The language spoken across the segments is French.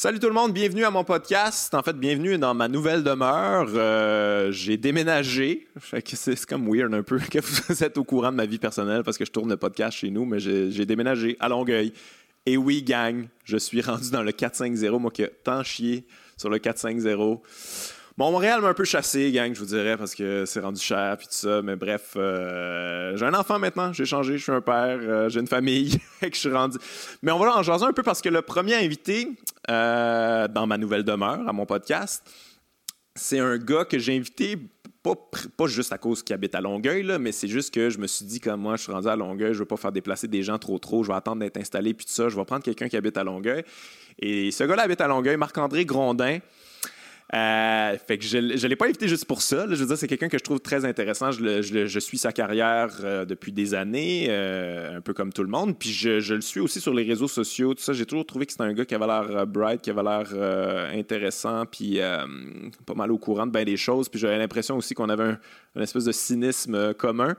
Salut tout le monde, bienvenue à mon podcast. En fait, bienvenue dans ma nouvelle demeure. Euh, j'ai déménagé. c'est comme weird un peu que vous êtes au courant de ma vie personnelle parce que je tourne le podcast chez nous, mais j'ai déménagé à Longueuil. Et oui, gang, je suis rendu dans le 450, moi qui ai tant chié sur le 450. Montréal m'a un peu chassé, gang, je vous dirais, parce que c'est rendu cher puis tout ça. Mais bref, euh, j'ai un enfant maintenant, j'ai changé, je suis un père, euh, j'ai une famille, que je suis rendu. Mais on va en jaser un peu parce que le premier invité euh, dans ma nouvelle demeure, à mon podcast, c'est un gars que j'ai invité pas, juste à cause qu'il habite à Longueuil, mais c'est juste que je me suis dit, comme moi, je suis rendu à Longueuil, je veux pas faire déplacer des gens trop trop, je vais attendre d'être installé, puis tout ça, je vais prendre quelqu'un qui habite à Longueuil. Et ce gars-là habite à Longueuil, Marc-André Grondin. Euh, fait que je ne l'ai pas invité juste pour ça. Je veux dire, c'est quelqu'un que je trouve très intéressant. Je, suis sa carrière euh, depuis des années, euh, un peu comme tout le monde. Puis je, le suis aussi sur les réseaux sociaux. Tout ça, j'ai toujours trouvé que c'était un gars qui avait l'air bright, qui avait l'air intéressant, puis pas mal au courant de bien des choses. Puis j'avais l'impression aussi qu'on avait un, espèce de cynisme commun.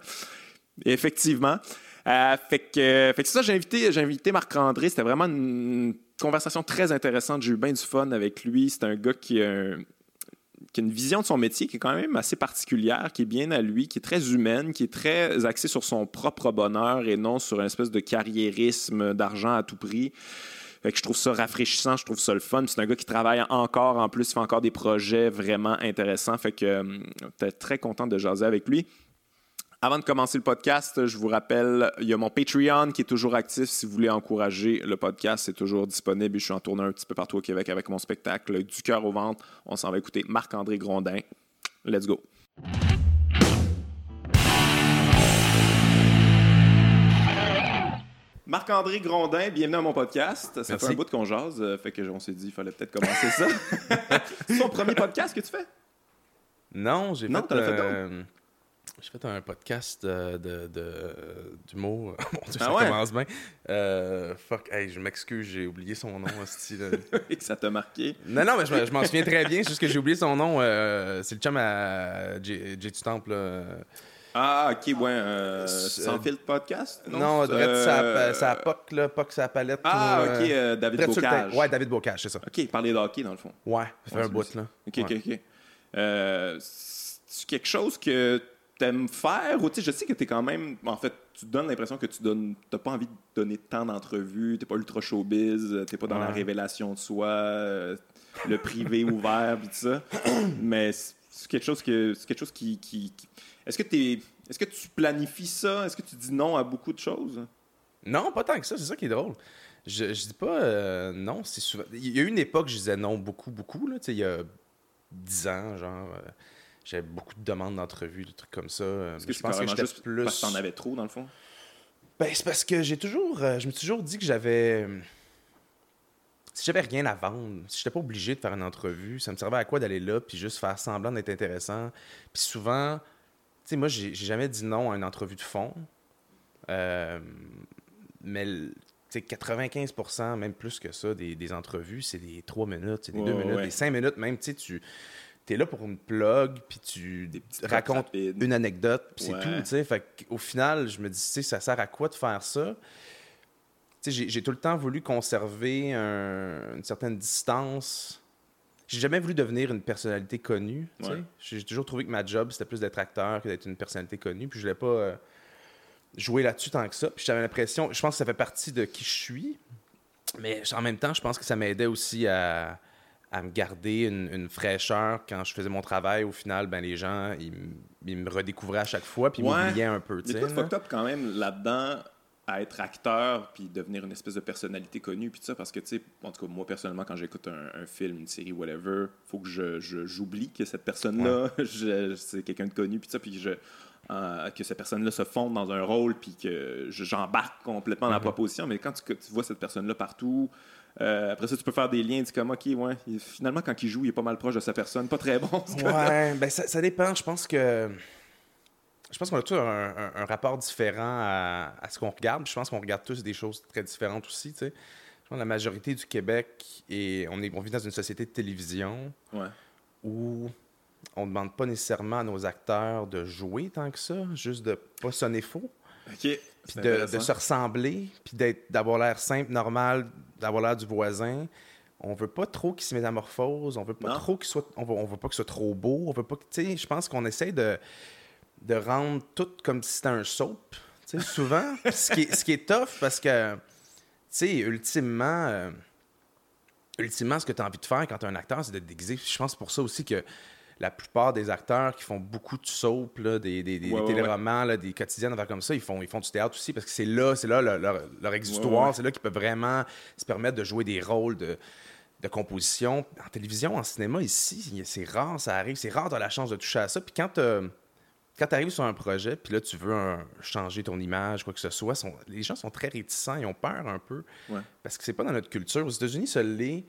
effectivement. fait que, fait ça, j'ai invité, j'ai invité Marc-André. C'était vraiment une conversation très intéressante. J'ai eu bien du fun avec lui. C'est un gars qui a, une vision de son métier qui est quand même assez particulière, qui est bien à lui, qui est très humaine, qui est très axée sur son propre bonheur et non sur une espèce de carriérisme d'argent à tout prix. Fait que je trouve ça rafraîchissant, je trouve ça le fun. C'est un gars qui travaille encore en plus, il fait encore des projets vraiment intéressants. Fait que j'étais très content de jaser avec lui. Avant de commencer le podcast, je vous rappelle, il y a mon Patreon qui est toujours actif. Si vous voulez encourager le podcast, c'est toujours disponible. Je suis en tournée un petit peu partout au Québec avec mon spectacle Du cœur au ventre. On s'en va écouter Marc-André Grondin. Let's go. Marc-André Grondin, bienvenue à mon podcast. Ça fait un bout de qu'on jase, euh, fait que on s'est dit qu'il fallait peut-être commencer ça. c'est ton premier podcast que tu fais? Non, j'ai fait, fait j'ai fait un podcast de, d'humour. Mon Dieu, ah ça commence bien. Euh, fuck, hey, je m'excuse, j'ai oublié son nom. Et que ça t'a marqué. Non, non, mais je, m'en souviens très bien. C'est juste que j'ai oublié son nom. Euh, c'est le chum à J, du Temple. Ah, ok, ouais. Euh, sans filtre podcast? Non, non ça, ça POC, là, POC, sa palette. Ah, ok, David Bocage. Ouais, David Bocage, c'est ça. Ok, parler de hockey, dans le fond. Ouais, ça fait un bout, là. Ok, ok, ok. c'est quelque chose que t'aimes faire? Ou, je sais que tu es quand même. En fait, tu donnes l'impression que tu donnes. T'as pas envie de donner tant d'entrevues, t'es pas ultra showbiz, t'es pas dans la révélation de soi, euh, le privé ouvert, puis tout ça. Mais c'est quelque chose que. C'est quelque chose qui. qui, Est-ce que t'es. Est-ce que tu planifies ça? Est-ce que tu dis non à beaucoup de choses? Non, pas tant que ça, c'est ça qui est drôle. Je, je dis pas euh, non, c'est souvent. Il y a eu une époque, je disais non beaucoup, beaucoup, là, il y a dix ans, genre. Euh, j'avais beaucoup de demandes d'entrevues, des trucs comme ça. Est-ce que je pense que j'étais plus. Parce que t'en avais trop, dans le fond? Ben, c'est parce que j'ai toujours. Euh, je me suis toujours dit que j'avais. Si j'avais rien à vendre, si j'étais pas obligé de faire une entrevue, ça me servait à quoi d'aller là puis juste faire semblant d'être intéressant? Puis souvent, tu sais, moi, j'ai jamais dit non à une entrevue de fond. Euh, mais sais, 95% même plus que ça, des, entrevues, c'est des 3 minutes, c'est des 2 minutes, des 5 minutes même. Tu sais, tu t'es là pour une plug, puis tu racontes une anecdote, puis c'est tout, tu sais. Fait au final, je me dis, tu sais, ça sert à quoi de faire ça? Tu sais, j'ai tout le temps voulu conserver une certaine distance. J'ai jamais voulu devenir une personnalité connue, tu sais. J'ai toujours trouvé que ma job, c'était plus d'être acteur que d'être une personnalité connue, puis je voulais pas euh, jouer là-dessus tant que ça. Puis j'avais l'impression, je pense que ça fait partie de qui je suis, mais en même temps, je pense que ça m'aidait aussi à à me garder une, fraîcheur quand je faisais mon travail. Au final, ben, les gens, ils, me redécouvraient à chaque fois, puis ils m'oubliaient un peu. A fucked up quand même là-dedans à être acteur, puis devenir une espèce de personnalité connue, puis ça, parce que, tu sais, en tout cas, moi, personnellement, quand j'écoute un, film, une série, whatever, faut que je, j'oublie que cette personne-là, c'est quelqu'un de connu, puis ça, puis je... Euh, que cette personne-là se fonde dans un rôle, puis que j'embarque complètement dans la mm-hmm. proposition. Mais quand tu, tu vois cette personne-là partout, euh, après ça, tu peux faire des liens. Tu comme, OK, ouais, finalement, quand il joue, il est pas mal proche de sa personne. Pas très bon. Ouais, ben ça, ça, dépend. Je pense que. Je pense qu'on a tous un, rapport différent à, ce qu'on regarde. Je pense qu'on regarde tous des choses très différentes aussi. Tu sais. Je pense la majorité du Québec, et on, est, on vit dans une société de télévision où on ne demande pas nécessairement à nos acteurs de jouer tant que ça, juste de pas sonner faux. Puis de, se ressembler, puis d'avoir l'air simple, normal, d'avoir l'air du voisin. on veut pas trop qu'il se métamorphose, on veut pas trop qu'il soit, on veut, on veut pas qu'il soit trop beau, on veut pas que, je pense qu'on essaie de, de rendre tout comme si c'était un soap, tu sais, souvent, ce, qui est, ce qui est tough parce que, tu sais, ultimement, euh, ultimement, ce que tu as envie de faire quand tu es un acteur, c'est de te déguiser. Je pense pour ça aussi que la plupart des acteurs qui font beaucoup de soap, là, des, des, des, téléromans, Là, des quotidiennes, comme ça, ils font, ils font du théâtre aussi parce que c'est là, c'est là leur, leur, exutoire, c'est là qu'ils peuvent vraiment se permettre de jouer des rôles de, de composition. En télévision, en cinéma, ici, c'est rare, ça arrive. C'est rare d'avoir la chance de toucher à ça. Puis quand, quand tu arrives sur un projet, puis là, tu veux changer ton image, quoi que ce soit, les gens sont très réticents, ils ont peur un peu. Parce que c'est pas dans notre culture. Aux États-Unis, ça l'est.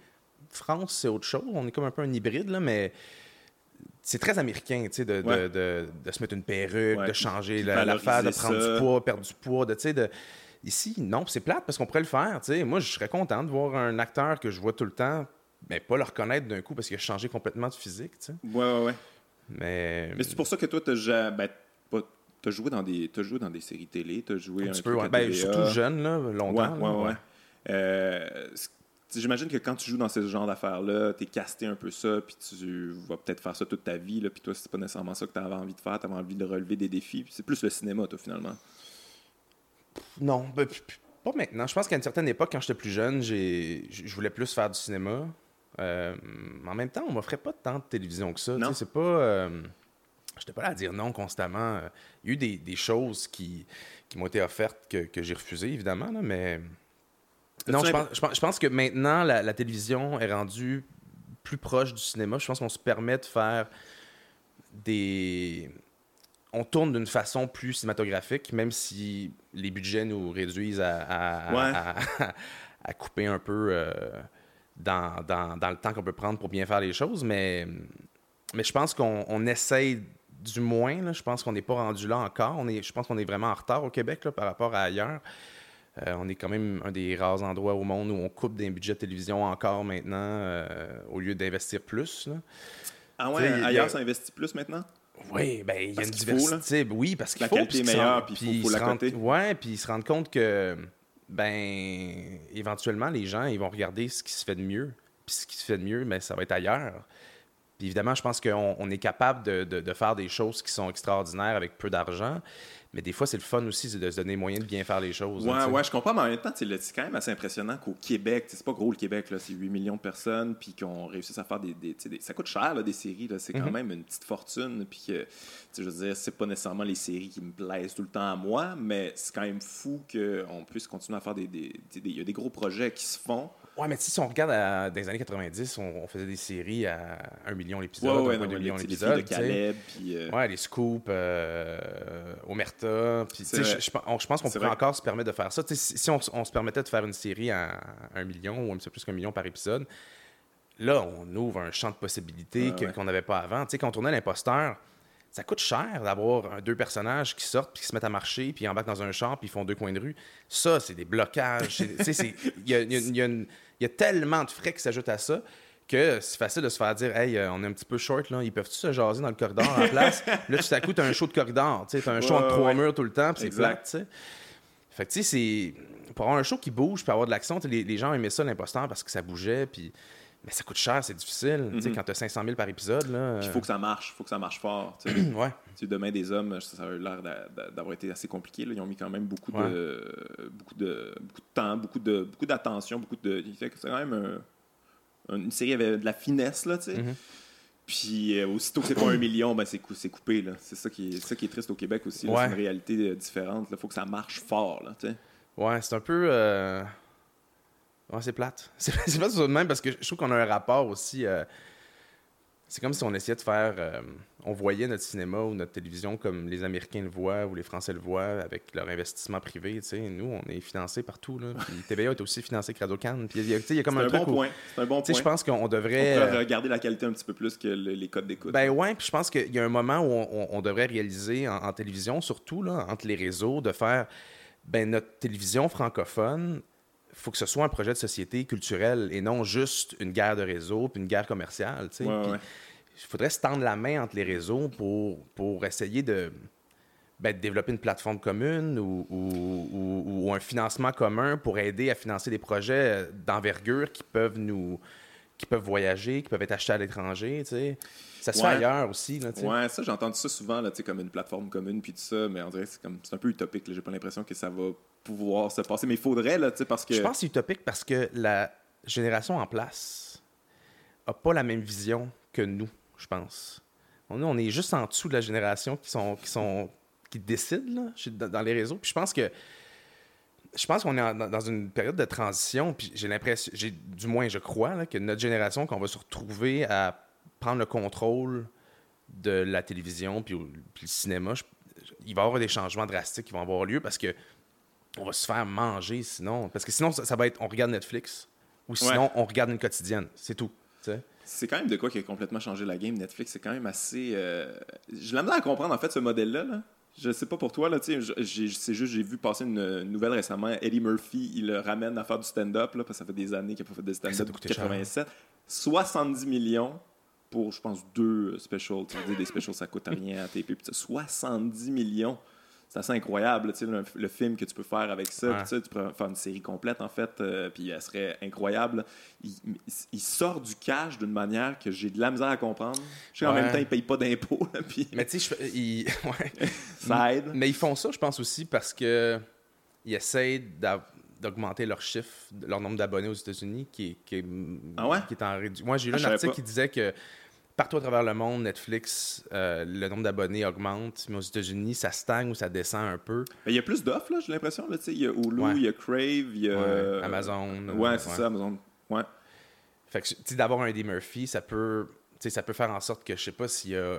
France, c'est autre chose. On est comme un peu un hybride, là, mais c'est très américain, tu sais, de, de, de, se mettre une perruque, de changer l'affaire, de prendre du poids, perdre du poids, de, tu sais, de... Ici, non, c'est plate parce qu'on pourrait le faire, tu sais. Moi, je serais content de voir un acteur que je vois tout le temps, mais pas le reconnaître d'un coup parce qu'il a changé complètement de physique, tu sais. Ouais, ouais, ouais. Mais... Mais c'est pour ça que toi, t'as ben, as joué dans des as joué dans des séries télé, t'as joué un, un peu, ben, surtout jeune, là, longtemps. Ouais, ouais, ouais. Euh, J'imagine que quand tu joues dans ce genre d'affaires-là, tu es casté un peu ça, puis tu vas peut-être faire ça toute ta vie, là, puis toi, c'est pas nécessairement ça que tu avais envie de faire, tu avais envie de relever des défis. C'est plus le cinéma, toi, finalement. Non, ben, pas maintenant. Je pense qu'à une certaine époque, quand j'étais plus jeune, je voulais plus faire du cinéma. Euh, en même temps, on m'offrait pas tant de télévision que ça. C'est pas. Euh, j'étais pas là à dire non constamment. Il y a eu des, choses qui, qui m'ont été offertes que, que j'ai refusées, évidemment, là, mais non, je pense, je pense, que maintenant, la, télévision est rendue plus proche du cinéma. Je pense qu'on se permet de faire des. On tourne d'une façon plus cinématographique, même si les budgets nous réduisent à, à, couper un peu euh, dans, dans, dans, le temps qu'on peut prendre pour bien faire les choses. Mais, mais je pense qu'on essaye du moins. Là, je pense qu'on n'est pas rendu là encore. On est, je pense qu'on est vraiment en retard au Québec là, par rapport à ailleurs. Euh, on est quand même un des rares endroits au monde où on coupe des budgets de télévision encore maintenant euh, au lieu d'investir plus. Ah ouais, ailleurs, ça investit plus maintenant? Oui, ben il y a une diversité. oui, parce qu'il faut. La qualité est meilleure, puis il faut, la coter. Oui, puis ils se rendent compte que, ben, éventuellement, les gens, ils vont regarder ce qui se fait de mieux. Puis ce qui se fait de mieux, ben, ça va être ailleurs. Puis évidemment, je pense qu'on est capable de, de, faire des choses qui sont extraordinaires avec peu d'argent. Mais des fois, c'est le fun aussi de se donner moyen de bien faire les choses. Ouais, ouais, je comprends, mais en même temps, c'est quand même assez impressionnant qu'au Québec, c'est pas gros le Québec, c'est 8 millions de personnes, puis qu'on réussisse à faire des. ça coûte cher, là, des séries, c'est quand mhm. même une petite fortune, puis que, je veux dire, c'est pas nécessairement les séries qui me plaisent tout le temps à moi, mais c'est quand même fou qu'on puisse continuer à faire des. Il y a des gros projets qui se font. Ouais, mais si on regarde dans les années 90, on, faisait des séries à 1 million l'épisode, ouais, ouais, 2 millions l'épisode. Puis, euh... Ouais, les scoops, euh, Omerta. Puis, je, je, pense qu'on pourrait encore se permettre de faire ça. si, si on, se permettait de faire une série à 1 million ou un peu plus qu'un million par épisode, là, on ouvre un champ de possibilités qu'on n'avait pas avant. sais, quand on tournait l'imposteur, ça coûte cher d'avoir deux personnages qui sortent, puis qui se mettent à marcher, puis ils embarquent dans un champ, puis ils font deux coins de rue. Ça, c'est des blocages. Il y a, tellement de frais qui s'ajoutent à ça que c'est facile de se faire dire Hey, euh, on est un petit peu short, là. ils peuvent-tu se jaser dans le corridor en place? Là, tout à coup, tu as un show de corridor. Tu as un show entre trois murs tout le temps, puis c'est plat. Fait que, tu sais, c'est. Pour avoir un show qui bouge, puis avoir de l'action, les, les gens aimaient ça, l'imposteur, parce que ça bougeait, puis mais ça coûte cher, c'est difficile. tu sais, mhm. Quand tu as 500 000 par épisode. Il faut que ça marche, il faut que ça marche fort. ouais. demain, des hommes, ça a l'air d'avoir été assez compliqué. Ils ont mis quand même beaucoup, de, beaucoup, de, beaucoup de temps, beaucoup d'attention, beaucoup, beaucoup de. C'est quand même une série avec de la finesse. Là, tu sais. Mhm. Puis euh, aussitôt que c'est pas un million, ben c'est coupé. C'est ça, qui est, ça qui est triste au Québec aussi. C'est une réalité euh, différente. Il faut que ça marche fort. Là, ouais, c'est un peu. Euh, Ouais, c'est plate. C'est pas ça de même parce que je trouve qu'on a un rapport aussi. Euh, c'est comme si on essayait de faire. Euh, on voyait notre cinéma ou notre télévision comme les Américains le voient ou les Français le voient avec leur investissement privé. Nous, on est financé partout. Là. Puis TVA est aussi financé que Radio-Can. Puis il y, a comme un, bon point. C'est un bon point. Je pense qu'on devrait. On regarder la qualité un petit peu plus que les codes d'écoute. Ben ouais, puis je pense qu'il y a un moment où on, devrait réaliser en, télévision, surtout là, entre les réseaux, de faire ben, notre télévision francophone faut que ce soit un projet de société culturelle et non juste une guerre de réseau puis une guerre commerciale. Il faudrait se tendre la main entre les réseaux pour, pour essayer de, ben, développer une plateforme commune ou, ou, un financement commun pour aider à financer des projets d'envergure qui peuvent nous, qui peuvent voyager, qui peuvent être achetés à l'étranger, tu sais. Ça se fait ailleurs aussi, là. Ouais, ça, j'ai entendu ça souvent, là, tu sais, comme une plateforme commune, puis tout ça, mais on dirait que c'est un peu utopique. J'ai pas l'impression que ça va pouvoir se passer, mais il faudrait, là, tu sais, parce que. Je pense que c'est utopique parce que la génération en place a pas la même vision que nous, je pense. Nous, on est juste en dessous de la génération qui sont qui sont qui décident là, dans les réseaux. Puis je pense que je pense qu'on est en- dans dans une période de transition. Puis j'ai l'impression, j'ai du moins je crois là, que notre génération qu'on va se retrouver à prendre le contrôle de la télévision puis, le cinéma. je- il va y avoir des changements drastiques qui vont avoir lieu parce que on va se faire manger sinon. Parce que sinon, ça, ça va être on regarde Netflix ou sinon on regarde une quotidienne. C'est tout. C'est quand même de quoi qui a complètement changé la game. Netflix, c'est quand même assez. euh, J'ai la misère à comprendre, en fait, ce modèle-là. Là. Je sais pas pour toi, là, j'ai- c'est juste, j'ai vu passer une, nouvelle récemment. Eddie Murphy, il le ramène à faire du stand-up, là, parce que ça fait des années qu'il n'a pas fait de Ça stand-up doit depuis coûter cher. 87. 70 millions pour, je pense, deux specials. Tu des specials, ça coûte rien à TP. Puis ça, 70 millions. C'est assez incroyable, tu sais, le, le film que tu peux faire avec ça. Ouais. Puis, tu peux faire une série complète, en fait, euh, puis elle serait incroyable. Il, il sort du cash d'une manière que j'ai de la misère à comprendre. Je sais qu'en Ouais. même temps, il paye pas d'impôts, puis Mais tu sais, je- ils- ouais. ça aide. Mais ils font ça, je pense aussi, parce que ils essayent d'a- d'augmenter leur chiffre, leur nombre d'abonnés aux États-Unis, qui, Ah ouais? qui est en réduction. Moi, j'ai lu Ah, un article qui disait que partout à travers le monde, Netflix, euh, le nombre d'abonnés augmente, mais aux États-Unis, ça stagne ou ça descend un peu. Mais il y a plus d'offres, là, j'ai l'impression. là, tu sais, Il y a Hulu, Ouais. il y a Crave, il y a. Ouais, Amazon, Ouais, euh, c'est ça, Amazon. Ouais. Fait que, tu sais, d'avoir un Eddie Murphy, ça peut, ça peut faire en sorte que, je sais pas s'il y a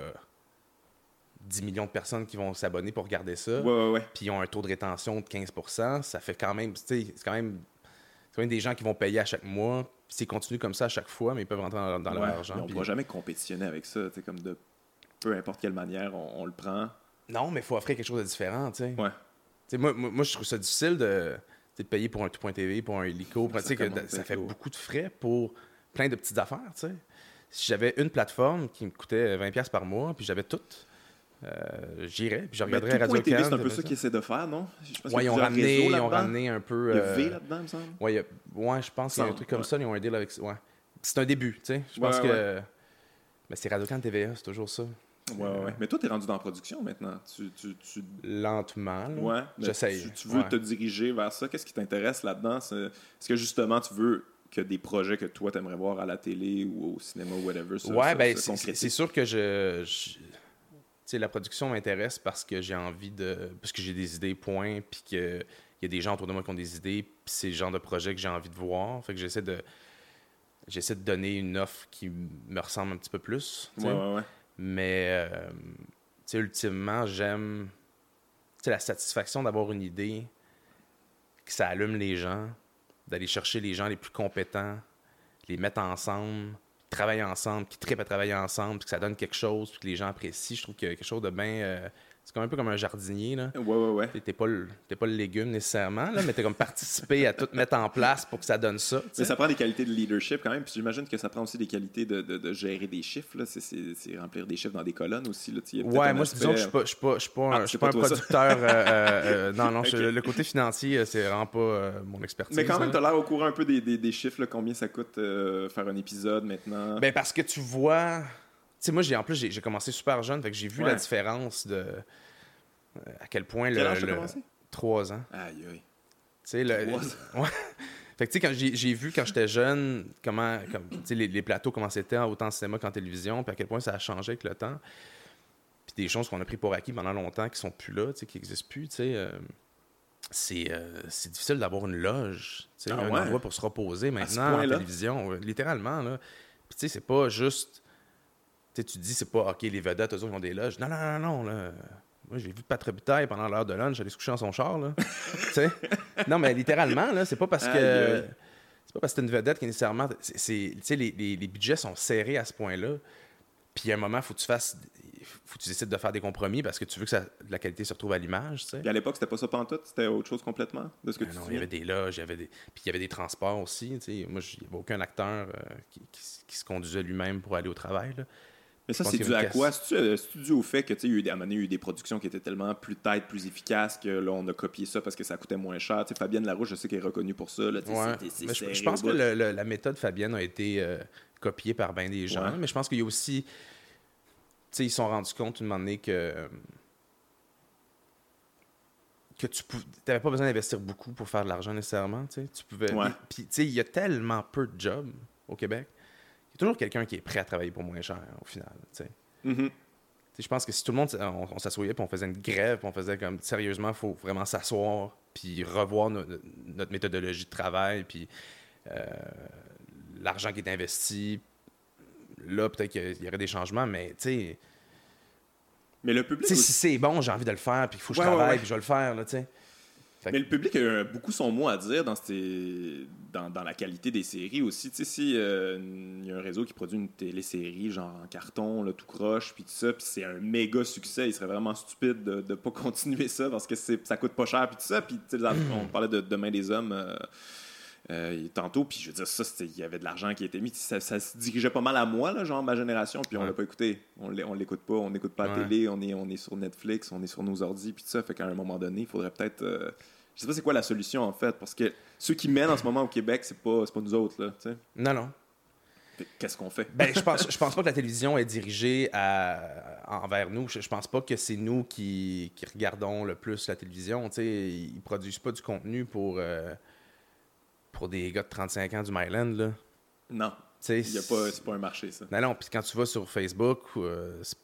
10 millions de personnes qui vont s'abonner pour regarder ça. Ouais, ouais, ouais. puis ils ont un taux de rétention de 15% ça fait quand même, c'est quand même, c'est même des gens qui vont payer à chaque mois. Puis s'ils continuent comme ça à chaque fois, mais ils peuvent rentrer dans, dans leur argent. On ne puis- pourra jamais compétitionner avec ça, comme de peu importe quelle manière on, on le prend. Non, mais il faut offrir quelque chose de différent, tu sais. Ouais. Moi, moi, moi, je trouve ça difficile de, de payer pour un tout.tv, pour un hélico. Ça que ça fait beaucoup de frais pour plein de petites affaires, tu sais. Si j'avais une plateforme qui me coûtait 20$ par mois, puis j'avais tout, euh, j'irais, puis je Mais regarderais Radio tout.tv, c'est un peu ça qu'ils essaient de faire, non? Ils ont ramené, ils ont ramené un peu. Il y a euh, V là-dedans, il me semble. A- ouais, je pense qu'il y a un truc comme ouais. ça, ils ont un deal avec ouais. C'est un début, tu sais. Je pense ouais. que. Mais c'est Radio-Can TVA, c'est toujours ça. Ouais, ouais, ouais. Mais toi, tu es rendu dans la production maintenant. Tu, tu, tu... Lentement. là. Ouais, J'essaye. Tu, tu veux ouais. te diriger vers ça. Qu'est-ce qui t'intéresse là-dedans? Est-ce que justement, tu veux que des projets que toi, tu aimerais voir à la télé ou au cinéma ou whatever? se- ouais, ben, c'est- sûr que je. Sais, la production m'intéresse parce que j'ai envie de. Parce que j'ai des idées, point, puis qu'il y a des gens autour de moi qui ont des idées, puis c'est le genre de projet que j'ai envie de voir. Fait que j'essaie de. J'essaie de donner une offre qui me ressemble un petit peu plus. tu sais. Ouais, ouais, ouais. Mais, euh, tu sais, ultimement, j'aime tu sais, la satisfaction d'avoir une idée, que ça allume les gens, d'aller chercher les gens les plus compétents, les mettre ensemble, travailler ensemble, qui trippent à travailler ensemble, puis que ça donne quelque chose, puis que les gens apprécient. Je trouve qu'il y a quelque chose de bien. C'est comme un peu comme un jardinier, là. Ouais, ouais, ouais. T'es- pas, le- t'es pas le légume nécessairement, là, mais t'es comme participé à tout mettre en place pour que ça donne ça. Mais ça prend des qualités de leadership quand même. Puis j'imagine que ça prend aussi des qualités de, de- de gérer des chiffres. là. C'est- C'est c'est remplir des chiffres dans des colonnes aussi. Là. Y a Ouais, moi, aspect- disons que je suis pas, je suis pas, je suis pas un, je c'est suis pas pas un toi, ça. producteur. euh, euh, euh, non, non, je- le côté financier, c'est vraiment pas euh, mon expertise. Mais quand même, là. tu as l'air au courant un peu des, des, des chiffres, là, combien ça coûte faire un épisode maintenant. Ben, parce que tu vois. Tu sais, moi, j'ai, en plus, j'ai, commencé super jeune, fait que j'ai vu Ouais. la différence de. euh, à quel point le. Quel t'as le- commencé? Trois ans. Aïe, aïe. Tu sais, le. Ouais. Fait que, tu sais, quand j'ai, vu quand j'étais jeune, comment. Comme, tu sais, les, les plateaux, comment c'était, autant en cinéma qu'en télévision, puis à quel point ça a changé avec le temps. Puis des choses qu'on a pris pour acquis pendant longtemps qui sont plus là, tu sais, qui n'existent plus, tu sais. euh, c'est, euh, c'est difficile d'avoir une loge, Ah un ouais? endroit pour se reposer maintenant en télévision, ouais, littéralement, là. Puis tu sais, c'est pas juste... Tu sais, tu te dis, c'est pas, OK, les vedettes, eux autres, ils ont des loges. Non, non, non, non, là. Moi, j'ai vu Pat Robitaille pendant l'heure de lunch, aller se coucher dans son char, là. tu sais? Non, mais littéralement, là, c'est pas parce que... C'est pas parce que une vedette qui est nécessairement... Tu sais, les, les- les budgets sont serrés à ce point-là. Puis à un moment, faut que tu fasses... Faut que tu décides de faire des compromis parce que tu veux que ça- la qualité se retrouve à l'image, tu sais. Puis à l'époque, c'était pas ça pantoute, c'était autre chose complètement de ce que Ah tu non, il y avait des loges, il y avait des... Puis il y avait des transports aussi. tu sais. Moi, il n'y avait aucun acteur euh, qui, qui se conduisait lui-même pour aller au travail. là. Mais ça, c'est dû à quoi? C'est-tu euh, dû au fait que, tu sais, il y a eu des- à un moment donné, il y a eu des productions qui étaient tellement plus têtes, plus efficaces que là, on a copié ça parce que ça coûtait moins cher. Fabienne Larouche, je sais qu'elle est reconnue pour ça. Là, tu sais, Ouais. c'est- c'est Mais je, pense que bout. le- le- la méthode Fabienne a été euh, copié par bien des gens. Ouais. Mais je pense qu'il y a aussi. Tu sais, ils se sont rendus compte une moment donné que. que tu n'avais pas besoin d'investir beaucoup pour faire de l'argent nécessairement. Tu pouvais. Ouais. Puis, tu sais, il y a tellement peu de jobs au Québec. Il y a toujours quelqu'un qui est prêt à travailler pour moins cher, au final. Mhm. Sais, je pense que si tout le monde, on, on s'assoyait puis on faisait une grève, puis on faisait comme sérieusement, il faut vraiment s'asseoir puis revoir no- notre méthodologie de travail, puis euh, l'argent qui est investi. Là, peut-être qu'il y aurait des changements, mais tu sais, Mais le public aussi- si c'est bon, j'ai envie de le faire, puis il faut que je Ouais, ouais, travaille, ouais. puis je vais le faire, là, tu sais. Mais le public a beaucoup son mot à dire dans, ces- dans, dans la qualité des séries aussi. Tu sais, si euh, il y a un réseau qui produit une télésérie genre en carton, là, tout croche, puis tout ça, puis c'est un méga succès, il serait vraiment stupide de ne pas continuer ça parce que ça coûte pas cher, puis tout ça. Puis tu sais, là, on parlait de Demain des hommes euh, euh, tantôt, puis je veux dire, ça, il y avait de l'argent qui était mis. Ça, ça se dirigeait pas mal à moi, là, genre ma génération, puis on Ouais. l'a pas écouté. On l'é- on l'écoute pas, on n'écoute pas la Ouais. télé, on est, on est sur Netflix, on est sur nos ordis, puis tout ça. Fait qu'à un moment donné, il faudrait peut-être. euh, je sais pas c'est quoi la solution en fait, parce que ceux qui mènent en ce moment au Québec, c'est pas, pas nous autres, là. Non, non. Qu'est-ce qu'on fait? Ben, je pense, je pense pas que la télévision est dirigée à- envers nous. Je, je pense pas que c'est nous qui, qui regardons le plus la télévision. Tu sais, ils produisent pas du contenu pour, euh, pour des gars de 35 ans du Myland, là. non, c'est pas un marché, ça. Non, non, puis quand tu vas sur Facebook, euh, c'est-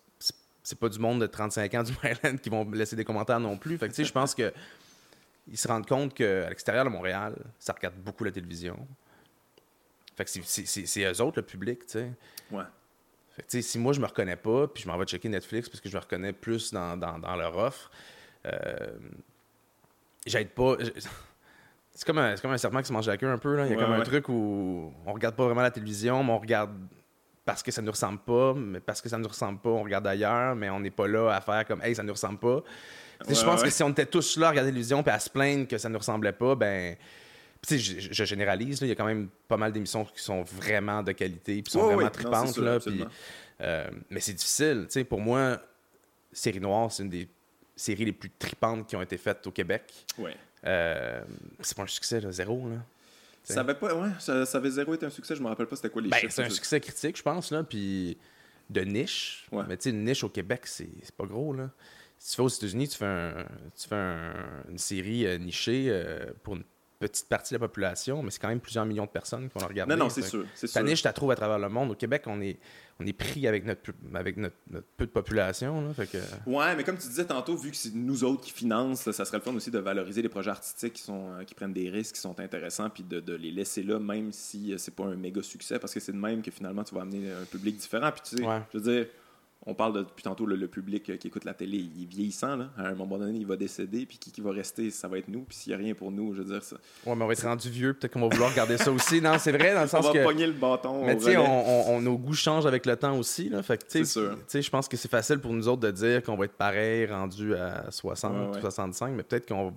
pas du monde de 35 ans du Myland qui vont laisser des commentaires non plus. Fait que, tu sais, je pense que ils se rendent compte qu'à l'extérieur de Montréal, ça regarde beaucoup la télévision. Fait que c'est- eux autres, le public, tu sais. Ouais. Fait que, tu sais, si moi, je me reconnais pas, puis je m'en vais checker Netflix parce que je me reconnais plus dans, dans- dans leur offre, euh, j'aide pas. C'est comme, un, comme un serpent qui se mange la queue un peu. Là. Il y a Ouais, comme un truc où on regarde pas vraiment la télévision, mais on regarde parce que ça nous ressemble pas, mais parce que ça nous ressemble pas, on regarde ailleurs, mais on n'est pas là à faire comme Hey, ça nous ressemble pas. Je pense que si on était tous là à regarder la télévision puis à se plaindre que ça nous ressemblait pas, ben. Je, généralise, il y a quand même pas mal d'émissions qui sont vraiment de qualité, puis sont vraiment. Non, tripantes. sûr, là, puis, euh, mais c'est difficile. Pour moi, Série Noire, c'est une des séries les plus tripantes qui ont été faites au Québec. Ouais. Euh, c'est pas un succès, là, zéro. Là. T'sais. Ça avait pas, ouais, ça, ça avait zéro été un succès, je me rappelle pas c'était quoi les Ben, chiffres. c'est un succès critique, je pense, là, puis de niche. Ouais. Mais tu sais, une niche au Québec, c'est c'est pas gros, là. Si tu vas aux États-Unis, tu fais, un- tu fais un- une série euh, nichée euh, pour une petite partie de la population, mais c'est quand même plusieurs millions de personnes qui vont la regarder. Non, non, c'est sûr. C'est Ta sûr. niche, tu la trouves à travers le monde. Au Québec, on est, on est pris avec notre, avec notre, notre peu de population. Là, fait que... Ouais, mais comme tu disais tantôt, vu que c'est nous autres qui financent, ça serait le fun aussi de valoriser les projets artistiques qui, sont, euh, qui prennent des risques, qui sont intéressants, puis de, de les laisser là, même si euh, c'est pas un méga succès, parce que c'est de même que finalement tu vas amener un public différent. Puis tu sais, Ouais. je veux dire, on parle de- depuis tantôt, le, le public euh, qui écoute la télé, il est vieillissant, là. À un moment donné, il va décéder, puis qui, qui va rester, ça va être nous. Puis s'il n'y a rien pour nous, je veux dire, ça, Ouais, mais on va être rendu vieux. Peut-être qu'on va vouloir regarder ça aussi. Non, c'est vrai, dans le on sens va que. pogner le bâton. Mais tu sais, on, on- on- nos goûts changent avec le temps aussi. Là. Fait tu sais, C'est sûr. tu sais, je pense que c'est facile pour nous autres de dire qu'on va être pareil, rendu à 60 Ouais, ou ouais. 65, mais peut-être qu'on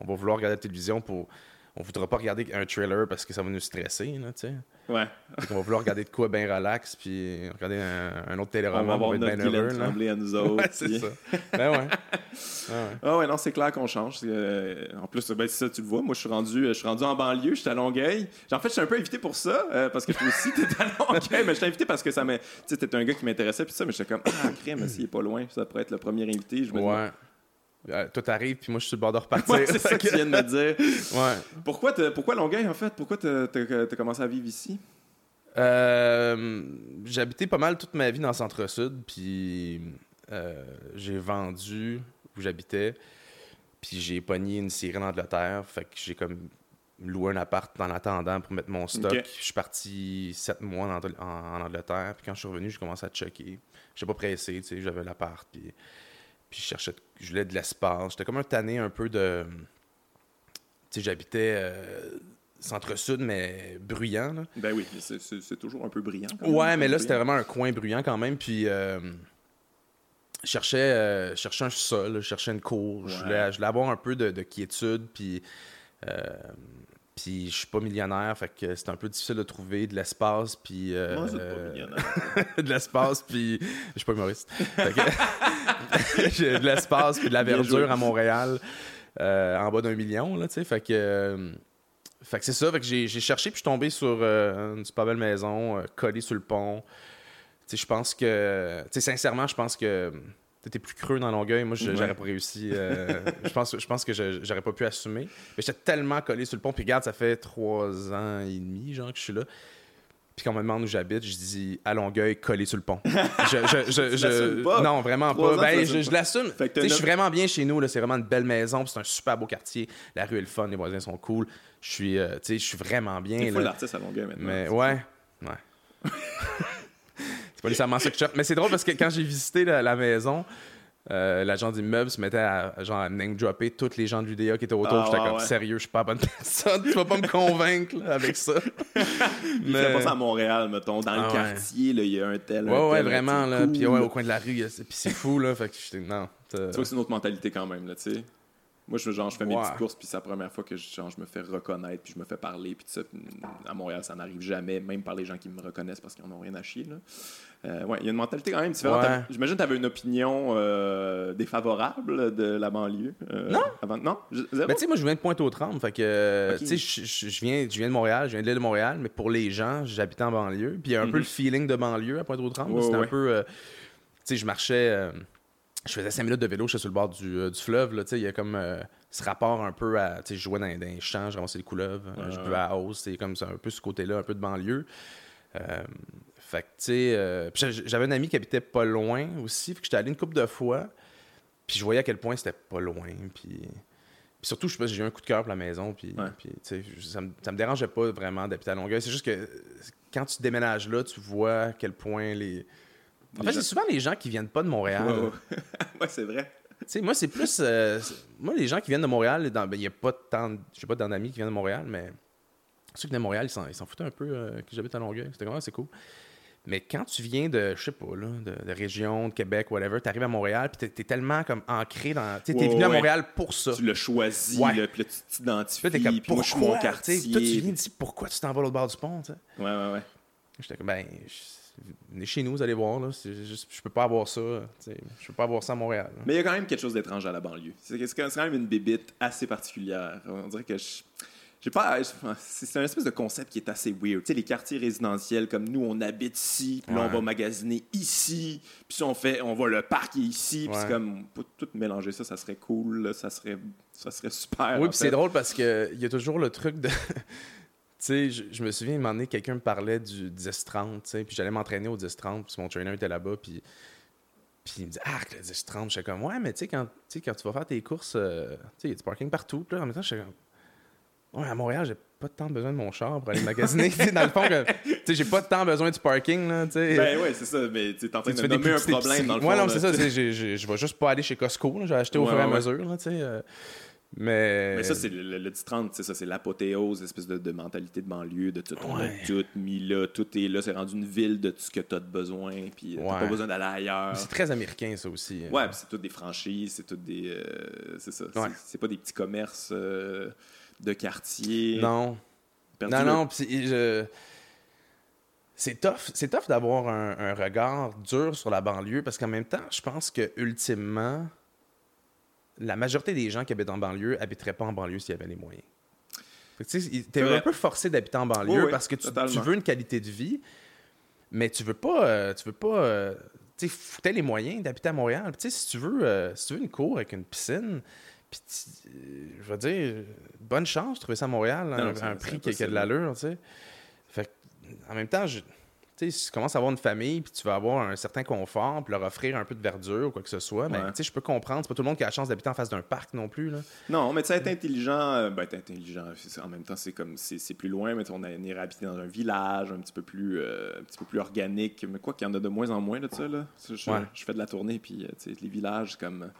on va vouloir regarder la télévision pour. On voudra pas regarder un trailer parce que ça va nous stresser. Là, tu sais. Ouais. Qu'on va vouloir regarder de quoi bien relax, puis regarder un, un autre On téléroman. va avoir être notre bien Guylaine. Tremblay à nous autres. Ouais, c'est puis- ça. Ben ouais. Ouais, ouais. Ah ouais, non, c'est clair qu'on change. Euh, en plus, ben, c'est ça, tu le vois. Moi, je suis rendu, je suis rendu en banlieue, je suis à Longueuil. En fait, je suis un peu invité pour ça, euh, parce que toi aussi, t'es à Longueuil. mais je t'ai invité parce que ça m'a. Tu sais, t'étais un gars qui m'intéressait, puis ça, mais j'étais comme, ah, crème, s'il est pas loin, ça pourrait être le premier invité. Je me dis, Ouais. Euh, toi, t'arrives, puis moi, je suis sur le bord de repartir. Ouais, c'est ça que tu viens de me dire. Ouais. Pourquoi, pourquoi Longueuil, en fait? Pourquoi t'as, commencé à vivre ici? Euh, habité pas mal toute ma vie dans le centre-sud, puis euh, j'ai vendu où j'habitais, puis j'ai pogné une série en Angleterre, fait que j'ai comme loué un appart en attendant pour mettre mon stock. Je suis parti sept mois en, Angl- en- en Angleterre, puis quand je suis revenu, j'ai commencé à checker. J'étais pas pressé, tu sais, j'avais l'appart, puis, puis je cherchais, je voulais de l'espace. J'étais comme un tanné un peu de... Tu sais, j'habitais euh, centre-sud, mais bruyant, là. Ben oui, c'est, toujours un peu brillant. quand même, Ouais, mais là, bruyant. c'était vraiment un coin bruyant quand même. Puis, euh, je cherchais, euh, cherchais un sol, je cherchais une cour. Je, voulais, je voulais avoir un peu de, de quiétude. Puis, euh, puis je suis pas millionnaire, fait que c'est un peu difficile de trouver de l'espace. Puis, euh, Moi, c'est pas millionnaire. de l'espace, puis je suis pas humoriste. J'ai de l'espace, puis de la verdure à Montréal, euh, en bas d'un million, là, tu sais. Fait que euh, fait que c'est ça. Fait que j'ai cherché, puis je suis tombé sur euh, une super belle maison, euh, collée sur le pont. Tu sais, je pense que. Tu sais, sincèrement, je pense que. T'étais plus creux dans Longueuil. Moi, Ouais. j'aurais pas réussi. euh, je, pense, je pense que j'aurais pas pu assumer. Mais j'étais tellement collé sur le pont. Puis regarde, ça fait trois ans et demi, genre, que je suis là. Puis quand on me demande où j'habite, je dis à Longueuil, collé sur le pont. je, je, je, Tu je- l'assumes pas? Non, vraiment Trois pas. ans, Ben, je, l'assume. Je suis vraiment bien chez nous. C'est vraiment une belle maison. C'est un super beau quartier. La rue est le fun. Les voisins sont cool. Je suis, euh, je suis vraiment bien. Il faut l'artiste à Longueuil maintenant. Mais ouais. Ouais. c'est pas nécessairement ça que je. Mais c'est drôle parce que quand j'ai visité la, la maison, euh, l'agent d'immeuble se mettait à, à, genre, à name dropper tous les gens de l'UDA qui étaient autour. Ah, J'étais ouais, comme ouais. sérieux, je suis pas la bonne personne. tu vas pas me convaincre là, avec ça. Il fait pas ça à Montréal, mettons. Dans Ah le ouais. quartier, il y a un tel. un Ouais, ouais, vraiment. Là. cool. Puis ouais, au coin de la rue, puis c'est fou. là. Fait que j'étais. Non. Tu vois que c'est une autre mentalité quand même, là, tu sais. Moi, je, genre, je fais mes Ouais. petites courses, puis c'est la première fois que je, genre, je me fais reconnaître, puis je me fais parler, puis tout ça. À Montréal, ça n'arrive jamais, même par les gens qui me reconnaissent parce qu'ils n'en ont rien à chier. Là. Euh, ouais, il y a une mentalité quand même différente. Ouais. J'imagine que tu avais une opinion euh, défavorable de la banlieue. euh, Non. Avant... Non? Je- zéro? Ben, tu sais, moi, je viens de Pointe-aux-Trembles. Fait que, Ok. tu sais, je- je je viens, je viens de Montréal, je viens de l'île de Montréal, mais pour les gens, j'habite en banlieue. Puis il y a un peu Mhm. le feeling de banlieue à Pointe-aux-Trembles. Ouais, C'était un peu. tu sais, je marchais. je faisais 5 minutes de vélo, j'étais sur le bord du, du fleuve. là, Tu sais, il y a comme ce rapport un peu à. Tu sais, je jouais dans, dans les champs, je ramassais des couleuvres, je buvais à hausse. C'est comme ça, un peu ce côté-là, un peu de banlieue. Fait que, tu sais, euh, j'avais un ami qui habitait pas loin aussi. Fait que j'étais allé une couple de fois. Puis je voyais à quel point c'était pas loin. Puis, puis surtout, je sais pas, j'ai eu un coup de cœur pour la maison. Puis, Ouais. ça, me, ça me dérangeait pas vraiment d'habiter à Longueuil. C'est juste que quand tu déménages là, tu vois à quel point les. En Les fait, gens- c'est souvent les gens qui viennent pas de Montréal. Ouais, ouais. C'est vrai. Tu sais, moi, c'est plus. euh, c'est- moi, les gens qui viennent de Montréal, ben, il n'y a pas tant. pas d'amis qui viennent de Montréal, mais ceux qui viennent de Montréal, ils s'en, ils s'en foutent un peu euh, que j'habite à Longueuil. C'était assez cool. Mais quand tu viens de, je sais pas, là, de, de région, de Québec, whatever, tu arrives à Montréal, puis t'es, es tellement comme ancré dans. Tu t'es Ouais, venu à. Montréal pour ça. Tu l'as choisi, Ouais. là, puis là, tu t'identifies. Là, t'es comme, puis moi, je suis pourquoi? mon quartier. Toi, tu viens d'ici, pourquoi tu t'en vas l'autre bord du pont, tu sais? Ouais, ouais, ouais. J'étais comme, ben, venez chez nous, vous allez voir, là. C'est juste- je peux pas avoir ça, tu sais. Je peux pas avoir ça à Montréal. là. Mais il y a quand même quelque chose d'étrange à la banlieue. C'est c'est quand même une bébite assez particulière. On dirait que je. J'ai pas. C'est c'est un espèce de concept qui est assez weird. Tu sais, les quartiers résidentiels, comme nous, on habite ici, puis là, on va magasiner ici, puis si on fait, on va le parc ici, puis c'est comme, pour tout mélanger ça, ça serait cool, là, ça serait, ça serait super. Oui, puis c'est drôle parce que il y a toujours le truc de. tu sais, je, je me souviens, un moment donné, quelqu'un me parlait du 10-30, tu sais, puis j'allais m'entraîner au 10-30, puis mon trainer était là-bas, puis. Puis il me dit, ah, que le 10-30, j'étais comme, ouais, mais tu sais, quand, quand tu vas faire tes courses, euh, tu sais, il y a du parking partout. Puis là, en même temps, j'étais comme, ouais, à Montréal, j'ai pas tant besoin de mon char pour aller magasiner. Dans le fond, que, tu sais, j'ai pas tant besoin du parking, là. Ben ouais, c'est ça, mais tu es en train de nommer un problème dans le fond. Ouais, non, c'est ça. j'ai- j'ai- Je vais juste pas aller chez Costco. vais acheter au Ouais, fur et à ouais. mesure. Là, euh, mais... Mais ça, c'est le, le, le 10-30, c'est ça, c'est l'apothéose, espèce de, de mentalité de banlieue, de tout, on a Ouais. tout mis là, tout est là, c'est rendu une ville de tout ce que tu as de besoin, puis t'as Ouais. pas besoin d'aller ailleurs. C'est très américain, ça aussi. Ouais, puis c'est toutes des franchises, c'est toutes des. euh, c'est ça. c'est- Ouais. C'est pas des petits commerces euh, de quartier. Non. perdu Non, le- non, je... C'est tough, c'est tough d'avoir un, un regard dur sur la banlieue parce qu'en même temps, je pense que ultimement, la majorité des gens qui habitent en banlieue habiteraient pas en banlieue s'il y avait les moyens. Tu vrai. un peu forcé d'habiter en banlieue Oui, oui, parce que tu, veux une qualité de vie, mais tu veux pas, euh, tu veux pas, euh, tu les moyens d'habiter à Montréal. Puis, Tu sais, si tu veux, euh, si tu veux une cour avec une piscine, puis euh, je veux dire, bonne chance de trouver ça à Montréal, Non, à un, prix qui a, qui a de l'allure, tu sais. Fait que, en même temps, je- tu sais, si tu commences à avoir une famille, puis tu vas avoir un certain confort, puis leur offrir un peu de verdure ou quoi que ce soit, mais sais, je peux comprendre. C'est pas tout le monde qui a la chance d'habiter en face d'un parc non plus, là. Non, mais tu sais, être intelligent, euh, ben, être intelligent, en même temps, c'est comme, c'est plus loin, mais on irait habiter dans un village un petit peu plus, euh, un petit peu plus organique. Mais quoi qu'il y en a de moins en moins de ça, là. Je, Ouais. je fais de la tournée, puis, tu sais, les villages, comme,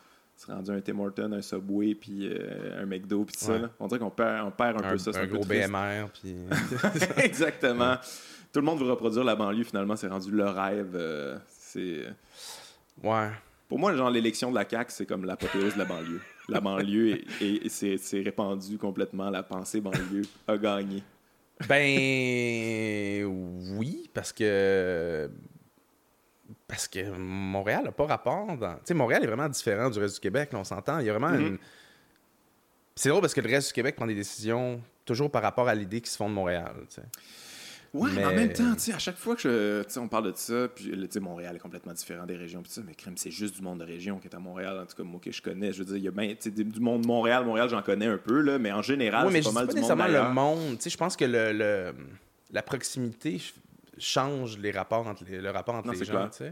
c'est rendu un Tim Hortons, un Subway, puis euh, un McDo, puis tout ça, là. On dirait qu'on perd, on perd un, Un, peu ça. c'est un peu gros. BMR, puis... Exactement. Tout le monde veut reproduire la banlieue, finalement, c'est rendu le rêve. euh, c'est... ouais. Pour moi, genre, l'élection de la CAQ, c'est comme l'apothéose de la banlieue. La banlieue, est- est- c'est c'est répandu complètement. La pensée banlieue a gagné. Ben oui, parce que parce que Montréal n'a pas rapport dans. Tu sais, Montréal est vraiment différent du reste du Québec, là, on s'entend. Il y a vraiment Mhm. une. C'est drôle parce que le reste du Québec prend des décisions toujours par rapport à l'idée qui se font de Montréal. Ouais, mais en même temps, à chaque fois que je, on parle de ça, puis Montréal est complètement différent des régions, puis ça, mais crème, c'est juste du monde de région qui est à Montréal, en tout cas, moi que je connais. Je veux dire, il y a sais, du monde de Montréal, Montréal, j'en connais un peu, là, mais en général, c'est pas mal pas du monde nécessairement le monde. Tu sais, je pense que le, le- la proximité change les rapports entre les, le rapport entre Non, les gens. Tu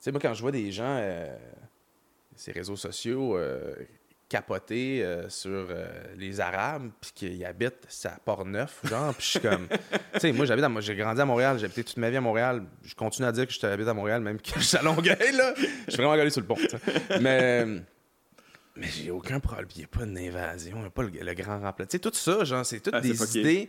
sais. Moi, quand je vois des gens, euh, ces réseaux sociaux, euh, capoter euh, sur euh, les Arabes, puis qu'ils habitent à Port-Neuf, genre, puis je suis comme... tu sais, moi, j'habite à- moi, j'ai grandi à Montréal, j'ai habité toute ma vie à Montréal. Je continue à dire que je habite à Montréal, même que je suis à Longueuil, là. Je suis vraiment galé sur le pont. Mais... Mais j'ai aucun problème. Il n'y a pas d'invasion, il n'y a pas le, le grand remplacement. Tu sais, tout ça, genre, c'est toutes Ah, des idées.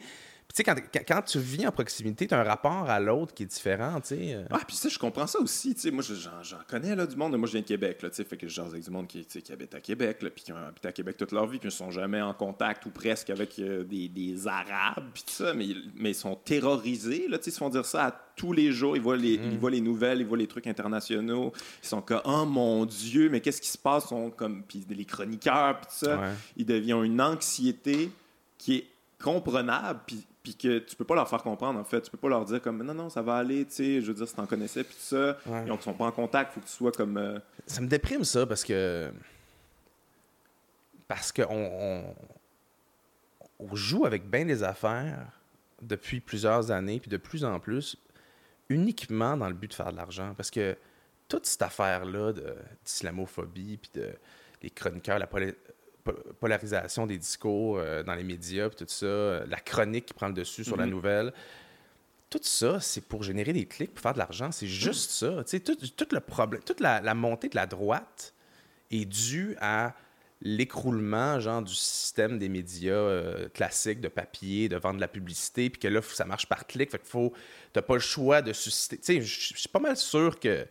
Puis, tu sais, quand, quand, tu vis en proximité, tu as un rapport à l'autre qui est différent, tu sais. euh. Ah, puis ça, je comprends ça aussi. Tu sais, moi, je- j'en, connais là, du monde. Moi, je viens de Québec, là, tu sais, fait que je avec du monde qui, qui habite à Québec, là, puis qui ont habité à Québec toute leur vie, puis ils ne sont jamais en contact ou presque avec euh, des, des Arabes, puis tout ça, mais, mais ils sont terrorisés, là, tu sais, ils se font dire ça à tous les jours. Ils voient les, Mm. ils voient les nouvelles, ils voient les trucs internationaux. Ils sont comme, oh mon Dieu, mais qu'est-ce qui se passe? Ils sont comme, puis les chroniqueurs, puis tout ça. Ouais. Ils deviennent une anxiété qui est comprenable, puis, puis que tu peux pas leur faire comprendre, en fait. Tu peux pas leur dire comme, non, non, ça va aller, tu sais, je veux dire, si t'en connaissais, puis tout ça. Ouais. Ils sont pas en contact, faut que tu sois comme... euh, Ça me déprime, ça, parce que. Parce qu'on on, on joue avec bien des affaires depuis plusieurs années, puis de plus en plus, uniquement dans le but de faire de l'argent. Parce que toute cette affaire-là de- d'islamophobie, puis de les chroniqueurs, la polarisation des discours euh, dans les médias, tout ça, la chronique qui prend le dessus sur la Mhm. nouvelle. Tout ça, c'est pour générer des clics, pour faire de l'argent. C'est juste ça. Tout, tout le problème, toute la, la montée de la droite est due à l'écroulement genre du système des médias euh, classiques de papier, de vendre de la publicité, puis que là, ça marche par clic. Fait que faut, t'as pas le choix de susciter. Tu sais, je suis pas mal sûr que.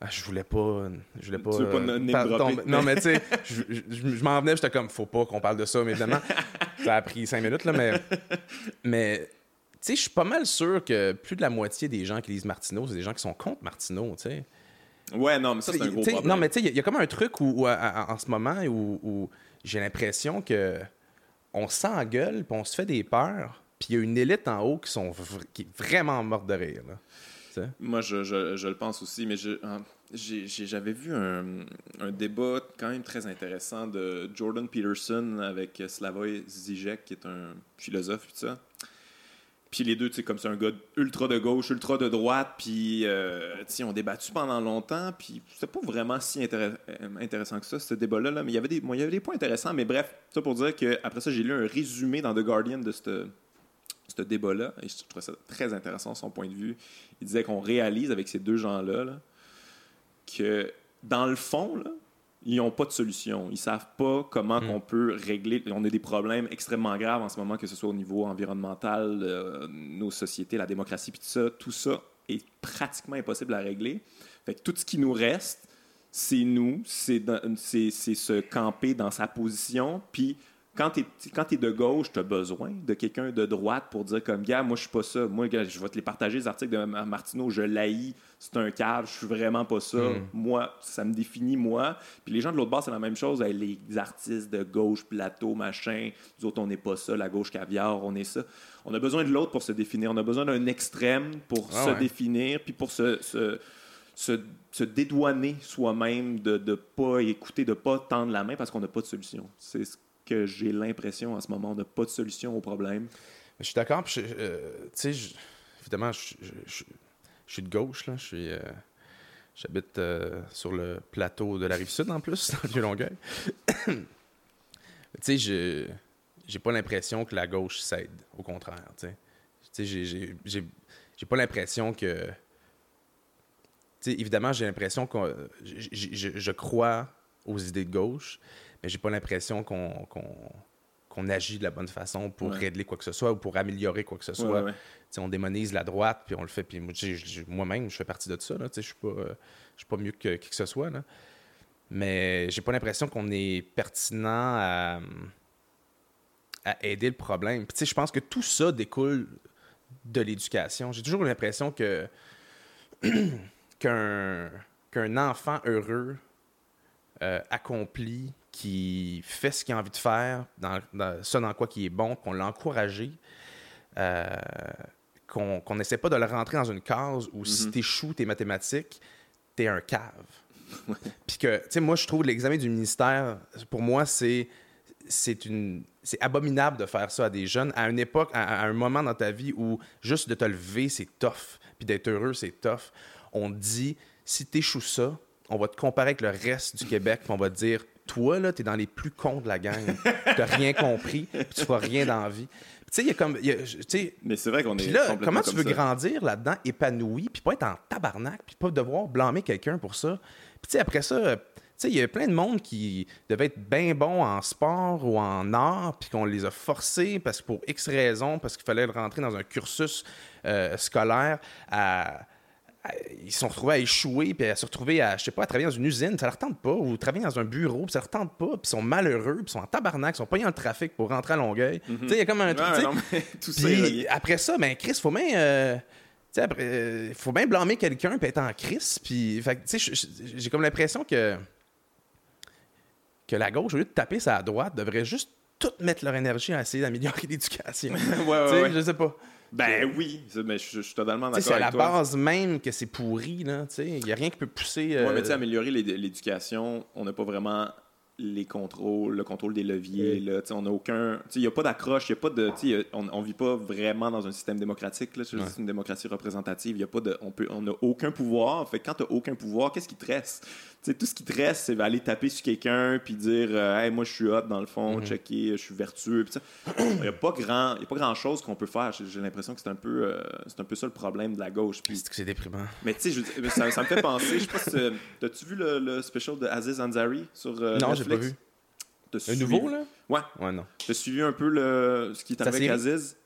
Ah, je voulais pas. Je voulais pas. Tu veux pas euh, dropper, tomber- Non, mais tu sais, je, je- je m'en venais, j'étais comme, faut pas qu'on parle de ça, mais évidemment. ça a pris cinq minutes, là, mais. Mais. Tu sais, je suis pas mal sûr que plus de la moitié des gens qui lisent Martineau, c'est des gens qui sont contre Martineau, tu sais. Ouais, non, mais ça, c'est un gros problème. Non, mais tu sais, il y, a- il y a comme un truc où, où, à- à- en ce moment où, où j'ai l'impression que on s'engueule, puis on se fait des peurs, puis il y a une élite en haut qui, sont qui est vraiment morte de rire. Là. Moi, je, je- le pense aussi, mais j'avais vu un, débat quand même très intéressant de Jordan Peterson avec Slavoj Zizek, qui est un philosophe, puis ça. Puis les deux, tu sais, comme c'est un gars ultra de gauche, ultra de droite, puis, euh, tu sais, on débattu pendant longtemps, puis c'était pas vraiment si euh, intéressant que ça, ce débat-là, là, mais il y avait des, il y avait des points intéressants, mais bref, ça pour dire que après ça, j'ai lu un résumé dans The Guardian de ce ce débat-là, et je trouvais ça très intéressant, son point de vue. Il disait qu'on réalise avec ces deux gens-là là, que, dans le fond, là, ils n'ont pas de solution. Ils savent pas comment Mm. on peut régler. On a des problèmes extrêmement graves en ce moment, que ce soit au niveau environnemental, euh, nos sociétés, la démocratie, puis tout ça. Tout ça est pratiquement impossible à régler. Fait que tout ce qui nous reste, c'est nous, c'est se camper dans sa position, puis quand tu es, de gauche, tu as besoin de quelqu'un de droite pour dire comme gars, moi je suis pas ça. Moi, je vais te les partager les articles de Ma- Martineau, je l'haïs, c'est un cave, je suis vraiment pas ça. Mm. Moi, ça me définit moi. Puis les gens de l'autre bord, c'est la même chose. Les artistes de gauche, plateau, machin, nous autres, on n'est pas ça, la gauche caviar, on est ça. On a besoin de l'autre pour se définir. On a besoin d'un extrême pour Ah se ouais. définir, puis pour se, se, se, se dédouaner soi-même de ne pas écouter, de ne pas tendre la main parce qu'on n'a pas de solution. C'est ce que j'ai l'impression en ce moment. On n'a pas de solution au problème. Je suis d'accord. euh, tu sais, évidemment, je, suis de gauche. Je suis, euh, j'habite euh, sur le plateau de la rive sud en plus, dans le Vieux-Longueuil. tu sais, je j'ai pas l'impression que la gauche cède. Au contraire. Tu sais, j'ai- pas l'impression que. Tu sais, évidemment, j'ai l'impression que je crois aux idées de gauche, mais j'ai pas l'impression qu'on agit de la bonne façon pour Ouais. régler quoi que ce soit ou pour améliorer quoi que ce soit. Ouais, ouais. On démonise la droite, puis on le fait. Puis moi-même, je fais partie de ça. Je suis pas, euh, pas mieux que qui que ce soit. Là. Mais j'ai pas l'impression qu'on est pertinent à, à aider le problème. Puis, je pense que tout ça découle de l'éducation. J'ai toujours l'impression que qu'un qu'un enfant heureux euh, accompli, qui fait ce qu'il a envie de faire, dans, dans ça dans quoi il est bon, qu'on l'a encouragé, euh, qu'on n'essaie pas de le rentrer dans une case où si t'échoues tes mathématiques, t'es un cave. Puis que, tu sais, moi, je trouve l'examen du ministère, pour moi, c'est c'est une c'est abominable de faire ça à des jeunes à une époque à, à un moment dans ta vie où juste de te lever c'est tough puis d'être heureux c'est tough. On dit si t'échoues ça on va te comparer avec le reste du Québec puis on va te dire toi là t'es dans les plus cons de la gang t'as rien compris puis tu feras rien dans la vie tu sais il y a comme y a- Mais c'est vrai qu'on est là, complètement comment tu veux ça. grandir là-dedans, épanoui, puis pas être en tabarnak, puis pas devoir blâmer quelqu'un pour ça? Puis tu sais, après ça, euh, tu sais, il y a plein de monde qui devait être bien bon en sport ou en art, puis qu'on les a forcés parce que pour X raisons, parce qu'il fallait rentrer dans un cursus euh, scolaire à- ils se sont retrouvés à échouer, puis à se retrouver à, je sais pas, à travailler dans une usine, ça leur tente pas, ou travailler dans un bureau, puis ça leur tente pas, puis ils sont malheureux, puis ils sont en tabarnak, ils sont pas dans le trafic pour rentrer à Longueuil. Tu sais, il y a comme un truc, non, tout puis après ça, ben Chris, faut bien. euh, tu sais, euh, faut bien blâmer quelqu'un puis être en crise. Puis, tu sais, j'ai comme l'impression que que la gauche, au lieu de taper sa droite, devrait juste tout mettre leur énergie à essayer d'améliorer l'éducation. Ouais, ouais. Je sais pas. Ben oui, mais je, je suis totalement d'accord C'est à la toi. base même que c'est pourri. là, tu sais. Il n'y a rien qui peut pousser. euh, Ouais, mais tu sais, améliorer l'é- l'éducation, on n'a pas vraiment les contrôles, le contrôle des leviers. Là, on n'a aucun. Il n'y a pas d'accroche, il a pas de. a- On ne vit pas vraiment dans un système démocratique. Là, Ouais. C'est une démocratie représentative. Y a pas de, on peut, on n'a aucun pouvoir. Fait quand tu n'as aucun pouvoir, qu'est-ce qui te reste? Tu sais, tout ce qui te reste, c'est aller taper sur quelqu'un puis dire euh, Hey, moi, je suis hot dans le fond, Mhm. checker, je suis vertueux. Il n'y a pas grand, y a pas grand chose qu'on peut faire. J'ai l'impression que c'est un, peu, euh, c'est un peu ça le problème de la gauche. Puis C'est que c'est déprimant. mais tu sais, ça, ça me fait penser, je sais pas si t'as-tu vu le, le special de Aziz Ansari sur euh, non, Netflix? pas vu? Nouveau, là? Ouais, Ouais, non. t'as suivi un peu le, ce qui est arrivé avec? Aziz?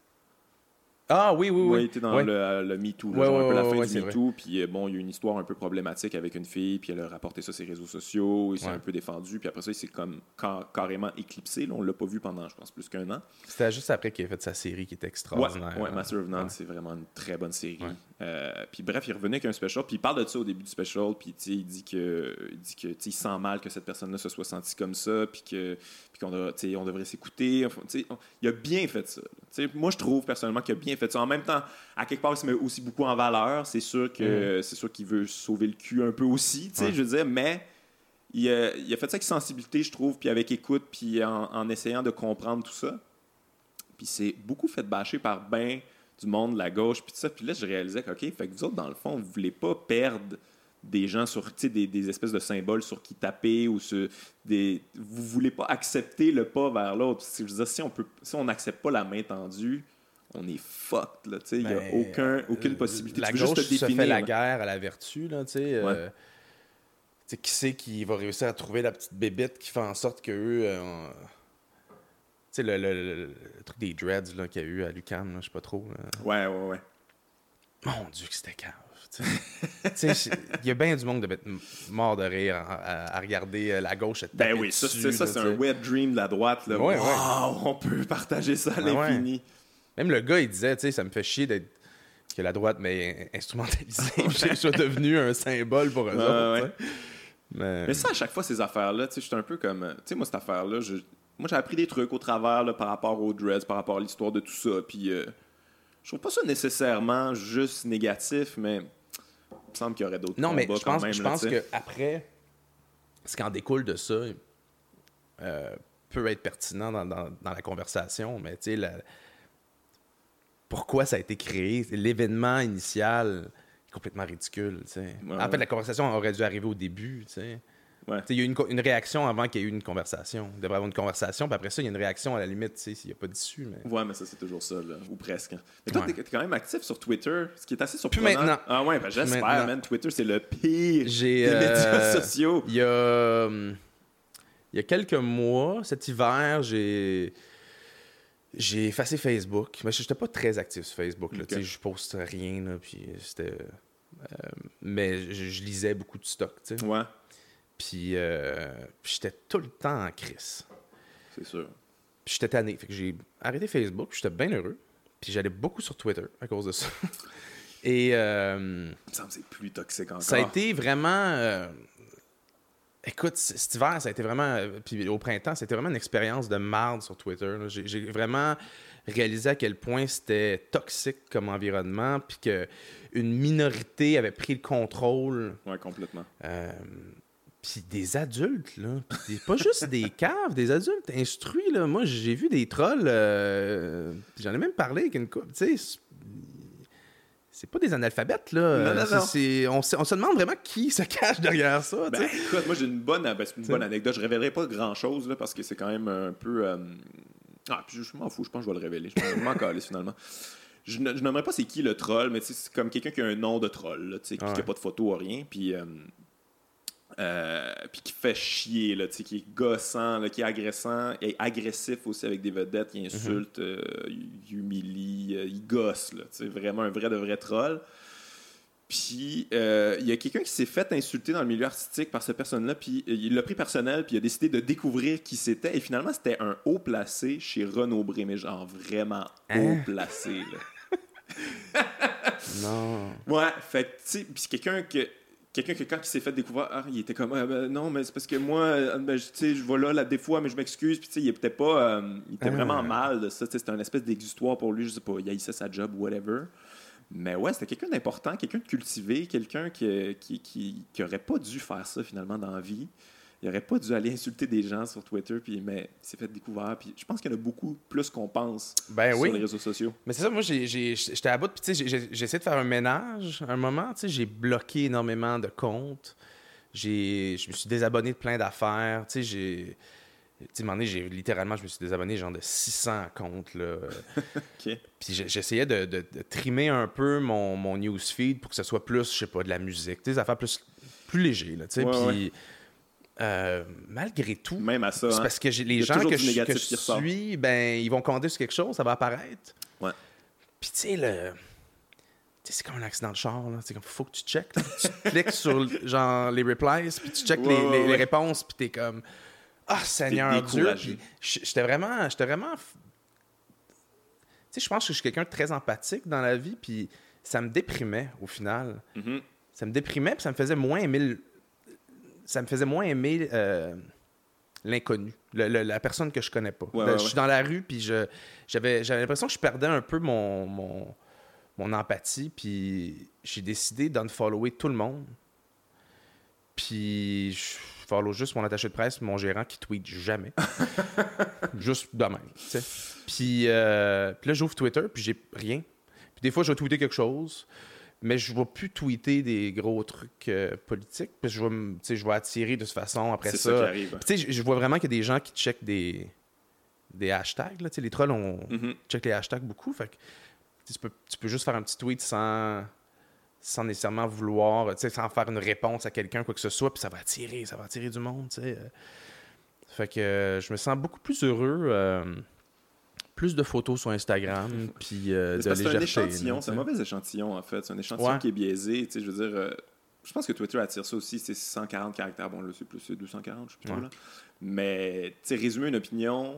Ah oui, oui, oui. il était dans Ouais. le, euh, le là, Ouais, genre un peu la fin du c'est MeToo, puis euh, bon, il y a une histoire un peu problématique avec une fille, puis elle a rapporté ça sur ses réseaux sociaux, il s'est un peu défendu, puis après ça, il s'est comme car- carrément éclipsé, là, on l'a pas vu pendant, je pense, plus qu'un an. C'était juste après qu'il a fait sa série qui était extraordinaire. ouais, Master of None, c'est vraiment une très bonne série. Euh, puis bref, il revenait avec un special, puis il parle de ça au début du special, puis il dit que il dit que il sent mal que cette personne-là se soit sentie comme ça, puis que puis qu'on on devrait s'écouter. Enfin, on- il a bien fait ça. moi, je trouve personnellement qu'il a bien fait ça. En même temps, à quelque part, il se met aussi beaucoup en valeur. C'est sûr que c'est sûr qu'il veut sauver le cul un peu aussi, Mm. Ouais. je veux dire, mais il a, il a fait ça avec sensibilité, je trouve, puis avec écoute, puis en, en essayant de comprendre tout ça. Puis c'est beaucoup fait bâcher par ben du monde de la gauche, puis tout ça. Puis là, je réalisais que, OK, fait que vous autres, dans le fond, vous voulez pas perdre des gens sur, des, des espèces de symboles sur qui taper ou sur des... Vous voulez pas accepter le pas vers l'autre. Je veux dire, si on peut, si on n'accepte pas la main tendue, on est fucked, là, tu sais. Il y a Ben, aucun, aucune euh, possibilité. La tu veux juste gauche te se définir. fait la guerre à la vertu, là, tu sais. euh, tu sais, qui c'est qui va réussir à trouver la petite bébête qui fait en sorte que eux. euh, tu sais, le, le- le- le truc des dreads là, qu'il y a eu à Lucam, je sais pas trop. là. Ouais, ouais, ouais. Mon Dieu, que c'était cave. Il y a bien du monde de être mort de rire à, regarder euh, la gauche être Ben oui, ça, dessus, c'est ça, un wet dream de la droite. Là. Ouais, ouais. Wow, on peut partager ça à ouais. l'infini. Même le gars, il disait, tu sais, ça me fait chier d'être que la droite m'ait instrumentalisé, que je sois devenu un symbole pour eux autres. Mais, Mais ça, à chaque fois, ces affaires-là, tu sais, je suis un peu comme. euh, Tu sais, moi, cette affaire-là, je- moi, j'ai appris des trucs au travers là, par rapport aux dreads, par rapport à l'histoire de tout ça. Puis, euh, je trouve pas ça nécessairement juste négatif, mais me semble qu'il y aurait d'autres non, mais je pense, même. je là, pense tu sais. que après, ce qui en découle de ça euh, peut être pertinent dans, dans- dans la conversation, mais tu sais, la- pourquoi ça a été créé, l'événement initial est complètement ridicule. Ouais, en fait, ouais. la conversation aurait dû arriver au début. tu sais. Ouais. Il y a eu une, une réaction avant qu'il y ait eu une conversation. Il devrait y avoir une conversation, puis après ça, il y a une réaction à la limite, tu sais, s'il n'y a pas d'issue. Mais... Ouais, mais ça, c'est toujours ça, là, ou presque. hein. Mais toi, Ouais. t'es t'es quand même actif sur Twitter, ce qui est assez surprenant. maintenant. Ah ouais, ben j'espère, man. Twitter, c'est le pire des euh, médias sociaux. Il y a, hum, il y a quelques mois, cet hiver, j'ai j'ai effacé Facebook. Mais je n'étais pas très actif sur Facebook. Là, Ok. Tu sais, Je poste rien. Là, puis c'était, euh, mais je, je lisais beaucoup de stock. tu sais. Ouais, Puis euh, puis j'étais tout le temps en crise. c'est sûr. Puis j'étais tanné. Fait que j'ai arrêté Facebook. puis J'étais bien heureux. Puis j'allais beaucoup sur Twitter à cause de ça. Et euh, Il me semble plus toxique encore. ça a été vraiment. euh, Écoute, cet hiver, ça a été vraiment. euh, Puis au printemps, c'était vraiment une expérience de marde sur Twitter. J'ai j'ai vraiment réalisé à quel point c'était toxique comme environnement, puis qu'une minorité avait pris le contrôle. Ouais, complètement. Euh, puis des adultes, là. Des- pas juste des caves, des adultes instruits, là. Moi, j'ai vu des trolls. euh, J'en ai même parlé avec une couple. Tu sais, c'est- pas des analphabètes, là. Non, non, non. on, se, on se demande vraiment qui se cache derrière ça, Ben, écoute, moi j'ai une bonne, ben, c'est une bonne anecdote. Je révélerai pas grand chose là, parce que c'est quand même un peu. euh, Ah, puis je, m'en fous, je pense que je vais le révéler. Je m'en- calisse finalement. Je je nommerai pas c'est qui le troll, mais tu sais, c'est comme quelqu'un qui a un nom de troll, là, qui n'a pas de photo, rien. Puis. euh, euh, puis qui fait chier, là, tu sais, qui est gossant, là, qui est agressant, et agressif aussi avec des vedettes, qui insulte, euh, il humilie, euh, il gosse, là, tu sais, vraiment un vrai de vrai troll. Puis euh, il y a quelqu'un qui s'est fait insulter dans le milieu artistique par cette personne-là, puis euh, il l'a pris personnel, puis il a décidé de découvrir qui c'était, et finalement c'était un haut placé chez Renaud Bré, mais genre vraiment haut Hein? placé. Là. Non. Ouais, fait que, tu sais, puis c'est quelqu'un que. Quelqu'un que quand il s'est fait découvrir, ah, il était comme, Ah, ben, non, mais c'est parce que moi, euh, ben, je- tu sais, je vais là, là, des fois, mais je m'excuse. Puis, tu sais, il était pas, euh, il était Ah. vraiment mal de ça. C'était un espèce d'exutoire pour lui, je sais pas, il haïssait sa job, whatever. Mais ouais, c'était quelqu'un d'important, quelqu'un de cultivé, quelqu'un qui, qui, qui, qui aurait pas dû faire ça finalement dans la vie. Il aurait pas dû aller insulter des gens sur Twitter, puis, mais il s'est fait découvrir. Puis je pense qu'il y en a beaucoup plus qu'on pense Ben sur oui. les réseaux sociaux. Mais c'est ça, moi, j'étais à bout, puis j'ai- essayé de faire un ménage à un moment, j'ai bloqué énormément de comptes, je me suis désabonné de plein d'affaires, tu sais, j'ai, tu sais, j'ai, littéralement, je me suis désabonné genre de 600 comptes, là. Puis j'essayais de, de- de trimer un peu mon, mon newsfeed pour que ce soit plus, je sais pas, de la musique, tu sais, des affaires plus, plus léger, là, tu sais, Ouais, puis... euh, malgré tout, Même à ça. c'est hein. parce que les gens que je, que je suis, ben, ils vont commander sur quelque chose, ça va apparaître. Ouais. Puis tu sais, le... c'est comme un accident de char, là. C'est comme, faut que tu checkes. Tu cliques sur, genre, les replies, puis tu checkes Ouais, les, ouais, réponses, puis t'es comme, ah, Seigneur Dieu. J'étais vraiment... J'étais vraiment... Tu sais, je pense que je suis quelqu'un de très empathique dans la vie, puis ça me déprimait, au final. Mhm. Ça me déprimait, puis ça me faisait moins aimer... Ça me faisait moins aimer... euh, l'inconnu, le- le- la personne que je connais pas. Ouais, Ben, ouais, je suis dans la rue, puis j'avais, l'impression que je perdais un peu mon, mon, mon empathie, puis j'ai décidé d'unfollower tout le monde. Puis je follow juste mon attaché de presse, mon gérant qui tweet jamais. juste de même. Puis, euh, puis là, j'ouvre Twitter, puis j'ai rien. Puis des fois, je vais tweeter quelque chose, mais je vais plus tweeter des gros trucs euh, politiques, je vais, me- je vais attirer de toute façon après ça. ça qui arrive. Puis, je- je vois vraiment qu'il y a des gens qui checkent des, des hashtags. Là. Les trolls, on Mhm. check les hashtags beaucoup. Fait que, tu, peux, tu peux juste faire un petit tweet sans, sans nécessairement vouloir, sans faire une réponse à quelqu'un, quoi que ce soit, puis ça va attirer, ça va attirer du monde. Euh, Fait que euh, je me sens beaucoup plus heureux. euh, plus de photos sur Instagram, puis euh, de c'est un échantillon, c'est un mauvais échantillon en fait. C'est un échantillon Ouais. qui est biaisé. Tu sais, je veux dire, euh, je pense que Twitter attire ça aussi. C'est 140 caractères. Bon, là, c'est plus c'est 240, je sais plus trop, Ouais. là. Mais, tu sais, résumer une opinion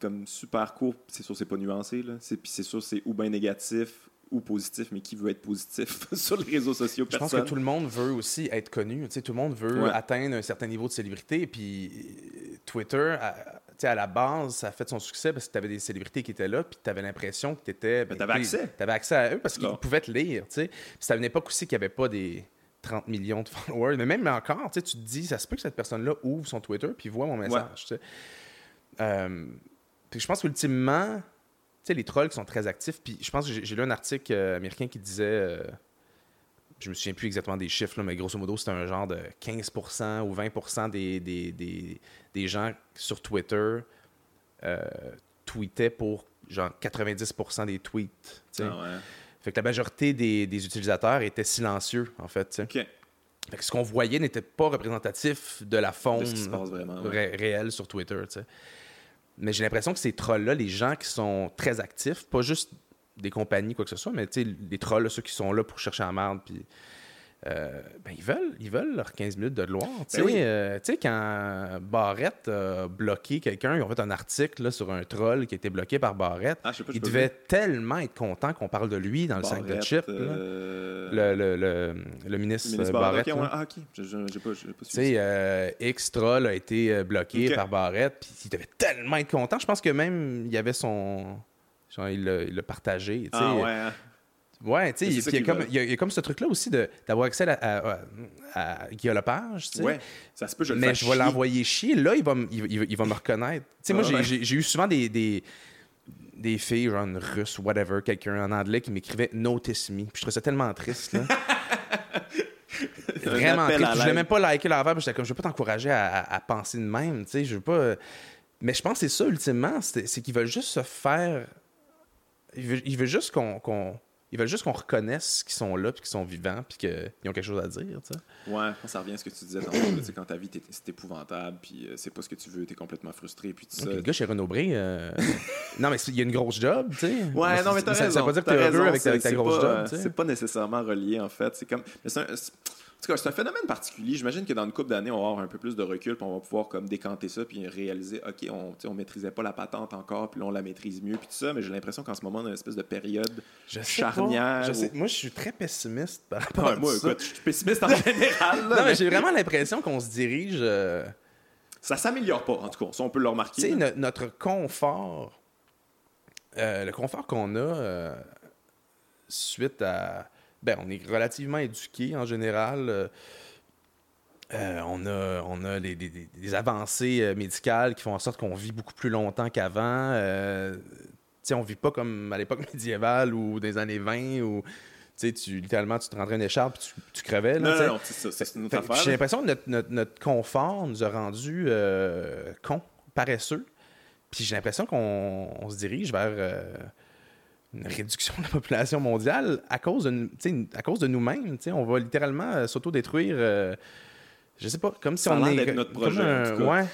comme super court, c'est sûr, c'est pas nuancé. Là. C'est, puis c'est sûr, c'est ou bien négatif ou positif, mais qui veut être positif sur les réseaux sociaux? Je pense que tout le monde veut aussi être connu. Tu sais, tout le monde veut Ouais. atteindre un certain niveau de célébrité. Puis euh, Twitter, à, à la base, ça a fait son succès parce que tu avais des célébrités qui étaient là, puis tu avais l'impression que tu étais. Mais t'avais accès. Tu avais accès à eux parce qu'ils pouvaient te lire. Tu c'était à une époque aussi qu'il n'y avait pas des 30 millions de followers. Mais même encore, tu tu te dis, ça se peut que cette personne-là ouvre son Twitter puis voit mon message. tu. Euh, puis je pense qu'ultimement, tu sais, les trolls qui sont très actifs, puis je pense que j'ai j'ai lu un article euh, américain qui disait, euh, je me souviens plus exactement des chiffres, là, mais grosso modo, c'était un genre de 15% ou 20% des, des, des, des gens sur Twitter euh, tweetaient pour genre 90% des tweets. Ah ouais. Fait que la majorité des, des utilisateurs étaient silencieux, en fait. Fait que ce qu'on voyait n'était pas représentatif de la faune De ce qui se passe vraiment. ouais. ré- réelle sur Twitter. Mais j'ai l'impression que ces trolls-là, les gens qui sont très actifs, pas juste des compagnies, quoi que ce soit, mais tu sais, les trolls, là, ceux qui sont là pour chercher la merde, puis euh, ben, ils, veulent, ils veulent leurs 15 minutes de gloire. Tu sais, Ben oui. euh, tu sais, quand Barrette a bloqué quelqu'un, ils ont fait un article là, sur un troll qui a été bloqué par Barrette. Ah, il devait tellement être content qu'on parle de lui dans le sac de chips. euh, Le, le, le, le ministre, ministre Barrette. Barrette, Ah, ok. J'ai pas, suivi euh, X Troll a été bloqué par Barrette, puis il devait tellement être content. Je pense que même il y avait son. Genre, il l'a partagé. tu sais. Ah, ouais. hein. Ouais, tu sais, il il y, a comme- il y a- ce truc-là aussi d'avoir accès à, à, à, à Guillaume Lepage, tu sais. Ouais, ça se peut, je le Mais je vais l'envoyer chier. Là, il va, me- il, va- me reconnaître. Tu sais, moi, Ah, j'ai- ouais. j'ai j'ai eu souvent des, des, des filles, genre une russe, whatever, quelqu'un en anglais qui m'écrivait Notice me. Puis je trouvais ça tellement triste, là. Vraiment triste. Puis je voulais l'aide. même pas liker l'affaire. Puis j'étais comme, je veux pas t'encourager à, penser de même. Tu sais, je veux pas. Mais je pense que c'est ça, ultimement. C'est c'est qu'ils veulent juste se faire. Ils veulent, ils veulent juste qu'on. Ils veulent juste qu'on reconnaisse qu'ils sont là, puis qu'ils sont vivants, puis qu'ils ont quelque chose à dire, tu sais. Ouais, ça revient à ce que tu disais tantôt. quand ta vie, t'es- c'est épouvantable, puis euh, c'est pas ce que tu veux, t'es complètement frustré, puis tout ça. Le gars chez Renaud Bré, euh, non, mais il y a une grosse job, tu sais. Ouais, non, mais t'as ça, raison. Ça veut pas dire que t'es heureux avec, ta- avec ta grosse pas, job. C'est pas nécessairement relié, en fait. C'est comme. mais c'est un- c'est- En tout cas, c'est un phénomène particulier. J'imagine que dans une couple d'années, on va avoir un peu plus de recul, puis on va pouvoir comme décanter ça, puis réaliser, OK, on, on maîtrisait pas la patente encore, puis là, on la maîtrise mieux, puis tout ça. Mais j'ai l'impression qu'en ce moment, on a une espèce de période Je charnière. Je sais- Moi, je suis très pessimiste par rapport Ouais, à moi, ça. écoute, je suis pessimiste en général. là, Non, mais j'ai vraiment l'impression qu'on se dirige. euh, Ça s'améliore pas, en tout cas. Ça, on peut le remarquer. Tu sais, no- notre confort, euh, le confort qu'on a euh, suite à. Ben, on est relativement éduqué en général. euh, euh, on a, on a des avancées euh, médicales qui font en sorte qu'on vit beaucoup plus longtemps qu'avant. Euh, tu sais, on vit pas comme à l'époque médiévale ou des années 20 où tu sais, tu, littéralement, tu te rentrais une écharpe et tu, tu crevais. là, Non, tu sais. non, non, c'est ça. affaire. J'ai l'impression que notre, notre- notre confort nous a rendus euh, cons, paresseux. Puis j'ai l'impression qu'on on se dirige vers une réduction de la population mondiale à cause de, à cause de nous-mêmes. On va littéralement euh, s'autodétruire. euh, je sais pas, comme si Ça on est. notre projet, en un- tout cas. ouais.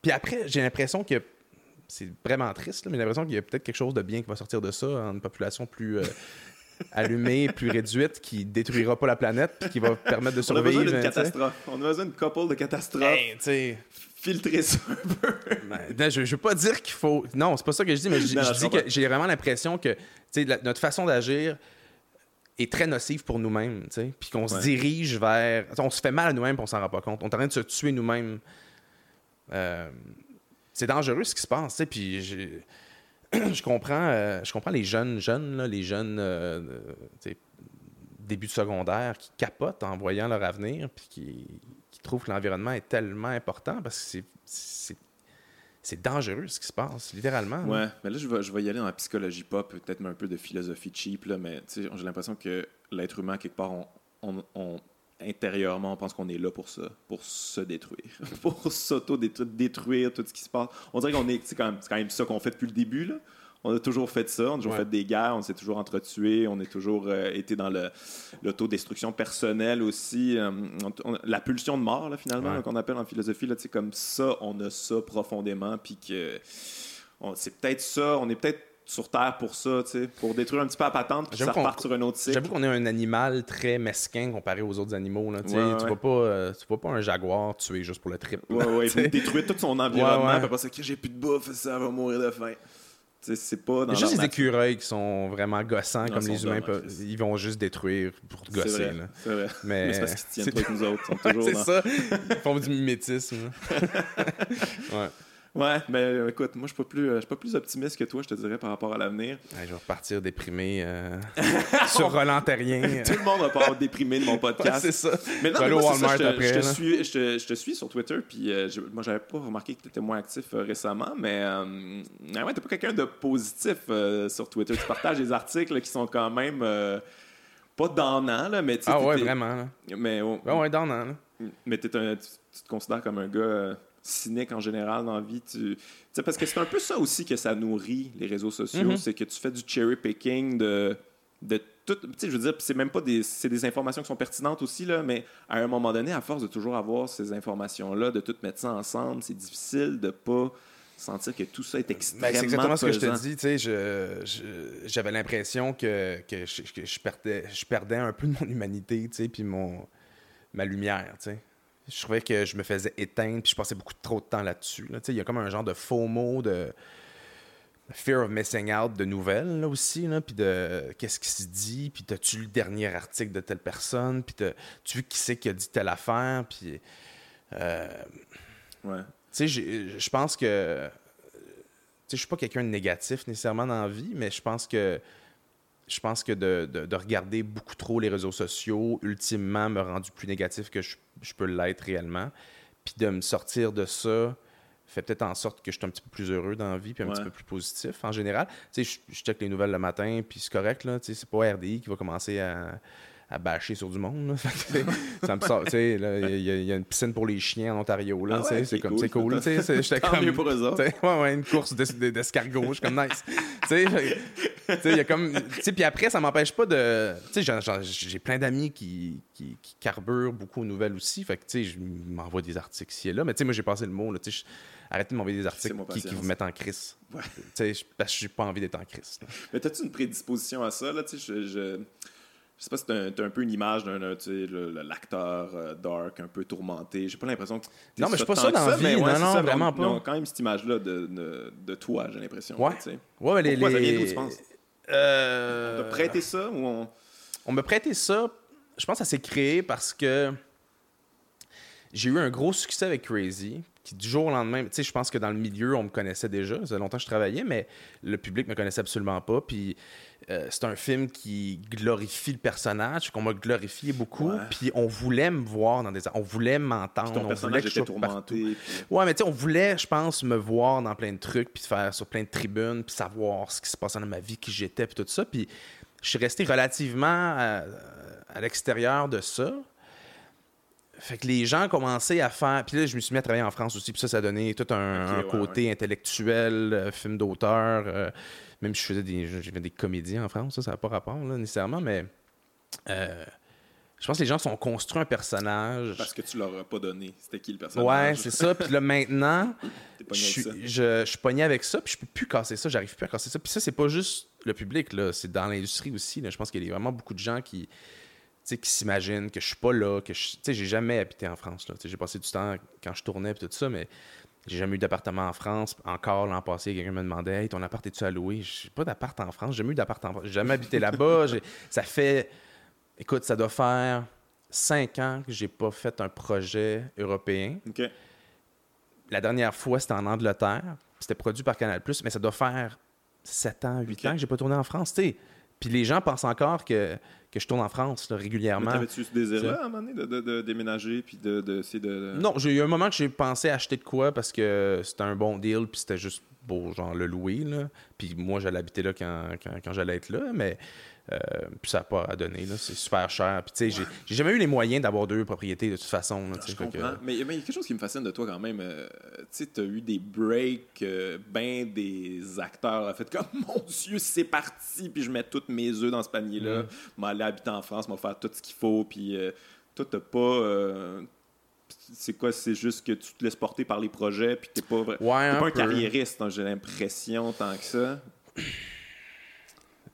Puis après, j'ai l'impression que. C'est vraiment triste, là, mais j'ai l'impression qu'il y a peut-être quelque chose de bien qui va sortir de ça, une population plus euh, allumée, plus réduite, qui détruira pas la planète, puis qui va permettre de On a besoin survivre. d'une hein, catastrophe. On a besoin d'une couple de catastrophes. Hey, sais, Filtrer ça un peu. ben, non, je, je veux pas dire qu'il faut. Non, c'est pas ça que je dis, mais je, Non, je non, je dis que j'ai vraiment l'impression que la- notre façon d'agir est très nocive pour nous-mêmes, puis qu'on se Ouais. dirige vers. On se fait mal à nous-mêmes, on s'en rend pas compte. On est en train de se tuer nous-mêmes. Euh, c'est dangereux ce qui se passe, puis je comprends, euh, je comprends les jeunes, jeunes, là, les jeunes, euh, début de secondaire qui capotent en voyant leur avenir, puis qui, qui trouvent que l'environnement est tellement important parce que c'est- c'est dangereux ce qui se passe, littéralement. Ouais, mais là, je vais, je vais y aller dans la psychologie pop, peut-être un peu de philosophie cheap, là, mais j'ai l'impression que l'être humain, quelque part, on, on- intérieurement, on pense qu'on est là pour ça, pour se détruire, pour s'auto-détruire, détruire tout ce qui se passe. On dirait qu'on est, c'est quand, même- quand même ça qu'on fait depuis le début, là. On a toujours fait ça, on a toujours Ouais. fait des guerres, on s'est toujours entretués, on a toujours euh, été dans le- l'autodestruction personnelle aussi. euh, on- on- la pulsion de mort, là, finalement, Ouais. qu'on appelle en philosophie, là, comme ça, on a ça profondément, puis que c'est peut-être ça, on est peut-être sur Terre pour ça, pour détruire un petit peu la patente, puis ça repart sur un autre cycle. J'avoue qu'on est un animal très mesquin comparé aux autres animaux. Là, tu. Ouais, vois pas, euh, tu vois pas un jaguar tuer juste pour le trip. Ouais, ouais, vous détruire tout son environnement, Ouais, après ça, que j'ai plus de bouffe, ça va mourir de faim. C'est pas dans Il y a juste les écureuils qui sont vraiment gossants, Non, comme les humains. peuvent- ils vont juste détruire pour te gosser. c'est vrai. Mais, Mais c'est parce qu'ils tiennent pas avec nous autres. C'est dans- ça. Ils font du mimétisme. ouais. Ouais, mais euh, écoute, moi, je suis pas plus, euh, je suis pas plus optimiste que toi, je te dirais, par rapport à l'avenir. Ouais, je vais repartir déprimé euh, sur Roland Terrien. Tout le monde va pas avoir déprimé de mon Ouais, podcast. c'est ça. Mais non, Je mais moi, ça, te, après, je te là. suis, je, te, je te suis sur Twitter, puis euh, je- moi, j'avais pas remarqué que tu étais moins actif euh, récemment, mais ah ouais, t'es pas quelqu'un de positif sur Twitter. Tu partages des articles qui sont quand même pas donnants, là, mais tu Ah ouais, vraiment. Là. Mais, oh, Ouais, ouais, mais t'es un- tu, tu te considères comme un gars cynique en général dans la vie. Tu, tu sais, parce que c'est un peu ça aussi que ça nourrit les réseaux sociaux, Mhm. c'est que tu fais du cherry picking de, de tout. Tu sais, je veux dire, c'est même pas des, c'est des informations qui sont pertinentes aussi, là, mais à un moment donné, à force de toujours avoir ces informations-là, de tout mettre ça ensemble, c'est difficile de pas sentir que tout ça est Ben, extrêmement c'est exactement ce que je te dis. tu sais, J'avais l'impression que, que, je, que je perdais, je perdais un peu de mon humanité, tu sais, puis mon, ma lumière. tu sais. Je trouvais que je me faisais éteindre, puis je passais beaucoup trop de temps là-dessus. là. Tu Il y a comme un genre de faux mot, de fear of missing out de nouvelles là, aussi, là, puis de qu'est-ce qui se dit, puis t'as-tu lu le dernier article de telle personne, puis t'as-tu vu qui c'est qui a dit telle affaire, puis... euh, Ouais. tu sais, je pense que. Tu sais, je suis pas quelqu'un de négatif nécessairement dans la vie, mais je pense que. Je pense que de, de- de regarder beaucoup trop les réseaux sociaux, ultimement, me rendu plus négatif que je, je peux l'être réellement. Puis de me sortir de ça fait peut-être en sorte que je suis un petit peu plus heureux dans la vie, puis un Ouais. petit peu plus positif en général. Tu sais, je, je check les nouvelles le matin, puis c'est correct, là. Tu sais, c'est pas RDI qui va commencer à, à bâcher sur du monde, là. Ça me sort, tu sais, là, il y, a- il y a une piscine pour les chiens en Ontario, là. Ah ouais, c'est comme, cool. c'est cool, tu sais. c'est- J'étais Tant comme. mieux pour eux autres. Ouais, ouais, une course d'es- d'es- d'escargot, je suis comme nice. tu sais, fait- tu sais, il y a comme. Tu sais, puis après, ça m'empêche pas de. Tu sais, j'ai plein d'amis qui, qui, qui carburent beaucoup aux nouvelles aussi. Fait que, tu sais, je m'envoie des articles ici et là. Mais, tu sais, moi, j'ai passé le mot, là. Tu sais, je- arrêtez de m'envoyer des articles qui, vous mettent en crise. Ouais. Tu sais, je- parce que j'ai pas envie d'être en crise. là. Mais t'as-tu une prédisposition à ça, là? Tu sais, je, je, je sais pas si t'as un, un peu une image d'un, le- l'acteur euh, dark, un peu tourmenté. J'ai pas l'impression que Non, mais je suis pas ça dans la mais vie. ouais, Non, non, ça, vraiment on- pas. on a quand même cette image-là de, de, de toi, j'ai l'impression. Ouais. tu sais. Ouais, mais les. Pourquoi? Les- tu penses? Euh, T'as prêté ça ou on... On m'a prêté ça. Je pense que ça s'est créé parce que j'ai eu un gros succès avec Crazy. Qui du jour au lendemain, tu sais, je pense que dans le milieu, on me connaissait déjà. Ça faisait longtemps que je travaillais, mais le public me connaissait absolument pas. Puis euh, c'est un film qui glorifie le personnage, qu'on m'a glorifié beaucoup. Puis on voulait me voir dans des. On voulait m'entendre. ton on personnage voulait que je était tourmenté? puis- Ouais, mais tu sais, on voulait, je pense, me voir dans plein de trucs, puis faire sur plein de tribunes, puis savoir ce qui se passait dans ma vie, qui j'étais, puis tout ça. Puis je suis resté relativement à, à l'extérieur de ça. Fait que les gens commençaient à faire. Puis là, je me suis mis à travailler en France aussi, puis ça, ça a donné tout un, Ok, un ouais, côté intellectuel, euh, film d'auteur. euh, même si je faisais des, fait des comédies en France, ça, ça n'a pas rapport là, nécessairement, mais. euh, je pense que les gens sont construits un personnage. Parce que tu leur as pas donné. C'était qui le personnage? Ouais, c'est ça. Puis là, maintenant, je suis, je, je suis pogné avec ça, puis je peux plus casser ça, j'arrive plus à casser ça. Puis ça, c'est pas juste le public, là, c'est dans l'industrie aussi. Là. Je pense qu'il y a vraiment beaucoup de gens qui, qui s'imaginent que je suis pas là, que je, tu sais, j'ai jamais habité en France. Là. J'ai passé du temps quand je tournais, puis tout ça, mais j'ai jamais eu d'appartement en France. Encore l'an passé, quelqu'un me demandait Hey, ton appart, es-tu à louer J'ai pas d'appart en France, j'ai jamais eu d'appart en France. J'ai jamais habité là-bas. Ça fait, écoute, ça doit faire cinq ans que j'ai pas fait un projet européen. La dernière fois, c'était en Angleterre. C'était produit par Canal+, mais ça doit faire 7 ans, 8 Ok. ans que j'ai pas tourné en France, tu sais. Puis les gens pensent encore que, que je tourne en France là, régulièrement. t'avais-tu ce désir-là, à un moment donné, de, de- de déménager puis de, de. Non, j'ai eu un moment que j'ai pensé acheter de quoi parce que c'était un bon deal, puis c'était juste pour genre le louer. Là. Puis moi, j'allais habiter là quand, quand, quand j'allais être là, mais euh, puis ça n'a pas à donner. C'est super cher. Puis tu sais, j'ai- j'ai jamais eu les moyens d'avoir deux propriétés de toute façon. là, tu Je que- comprends. Mais il y a quelque chose qui me fascine de toi quand même. euh, tu sais, t'as eu des breaks, euh, ben des acteurs ont fait comme mon Dieu, c'est parti, puis je mets tous mes œufs dans ce panier-là. Mm. M'aller habiter en France, m'en faire tout ce qu'il faut, puis euh, toi, t'as pas. c'est quoi, c'est juste que tu te laisses porter par les projets, puis t'es pas, Ouais, t'es un pas un peu. carriériste, hein, j'ai l'impression, tant que ça.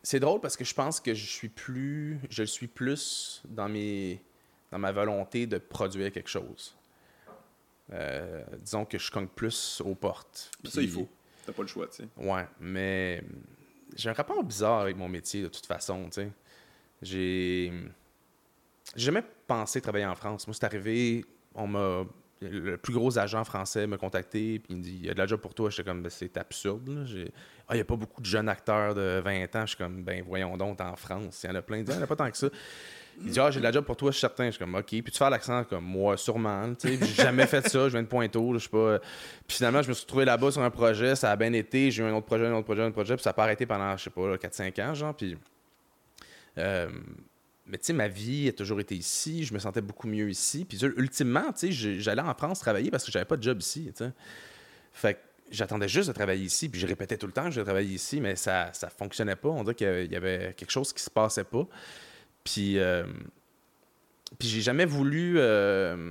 C'est drôle parce que je pense que je suis plus, je le suis plus dans mes, dans ma volonté de produire quelque chose. Euh, disons que je cogne plus aux portes. Ça, il faut. T'as pas le choix, tu sais. Ouais, mais j'ai un rapport bizarre avec mon métier de toute façon, tu sais. J'ai j'ai jamais pensé travailler en France. Moi, c'est arrivé, on m'a le plus gros agent français m'a contacté puis il me dit il y a de la job pour toi, j'étais comme Ben, c'est absurde Ah, il y a pas beaucoup de jeunes acteurs de 20 ans, je suis comme ben voyons donc en France, il y en a plein, il dit Ah, il y en a pas tant que ça. Il dit Ah, j'ai de la job pour toi, je suis certain. Je suis comme OK. Puis tu fais l'accent comme moi, sûrement. Sais, j'ai jamais fait ça. Je viens de Pointeau. Je suis pas. Puis finalement, je me suis retrouvé là-bas sur un projet. Ça a bien été. J'ai eu un autre projet, un autre projet, un autre projet. Puis ça n'a pas arrêté pendant, je sais pas, 4-5 ans, genre. Puis. euh, mais tu sais, ma vie a toujours été ici. Je me sentais beaucoup mieux ici. Puis ultimement, tu sais, j'allais en France travailler parce que j'avais pas de job ici, tu sais. Fait que j'attendais juste de travailler ici. Puis je répétais tout le temps que je travailler ici, mais ça ça fonctionnait pas. On dirait qu'il y avait- quelque chose qui se passait pas. Puis, euh, puis j'ai jamais voulu. euh,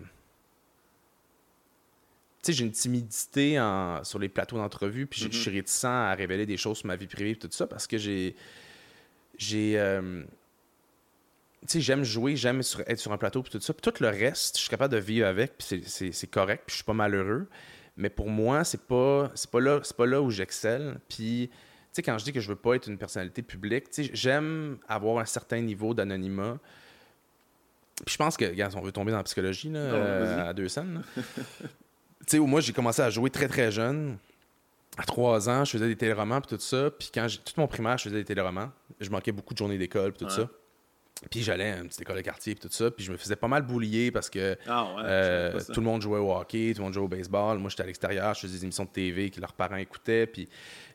Tu sais, j'ai une timidité en, sur les plateaux d'entrevue, puis je suis réticent à révéler des choses sur ma vie privée, tout ça, parce que j'ai. J'ai. euh, sais, j'aime jouer, j'aime sur- être sur un plateau, puis tout ça. Puis tout le reste, je suis capable de vivre avec, puis c'est- correct, puis je suis pas malheureux. Mais pour moi, c'est pas, pas, là, pas là où j'excelle. Puis, tu sais, quand je dis que je veux pas être une personnalité publique, tu sais, j'aime avoir un certain niveau d'anonymat. Puis je pense que, regarde, on veut tomber dans la psychologie, là, euh, à deux scènes. tu sais, moi, j'ai commencé à jouer très, très jeune. À trois ans, je faisais des téléromans, puis tout ça. Puis quand j'ai... Tout mon primaire, je faisais des téléromans. Je manquais beaucoup de journées d'école, puis tout Ouais. ça. Puis j'allais à une petite école de quartier, puis tout ça. Puis je me faisais pas mal boulier parce que Ah ouais. euh, tout le monde jouait au hockey, tout le monde jouait au baseball. Moi, j'étais à l'extérieur, je faisais des émissions de TV que leurs parents écoutaient. Puis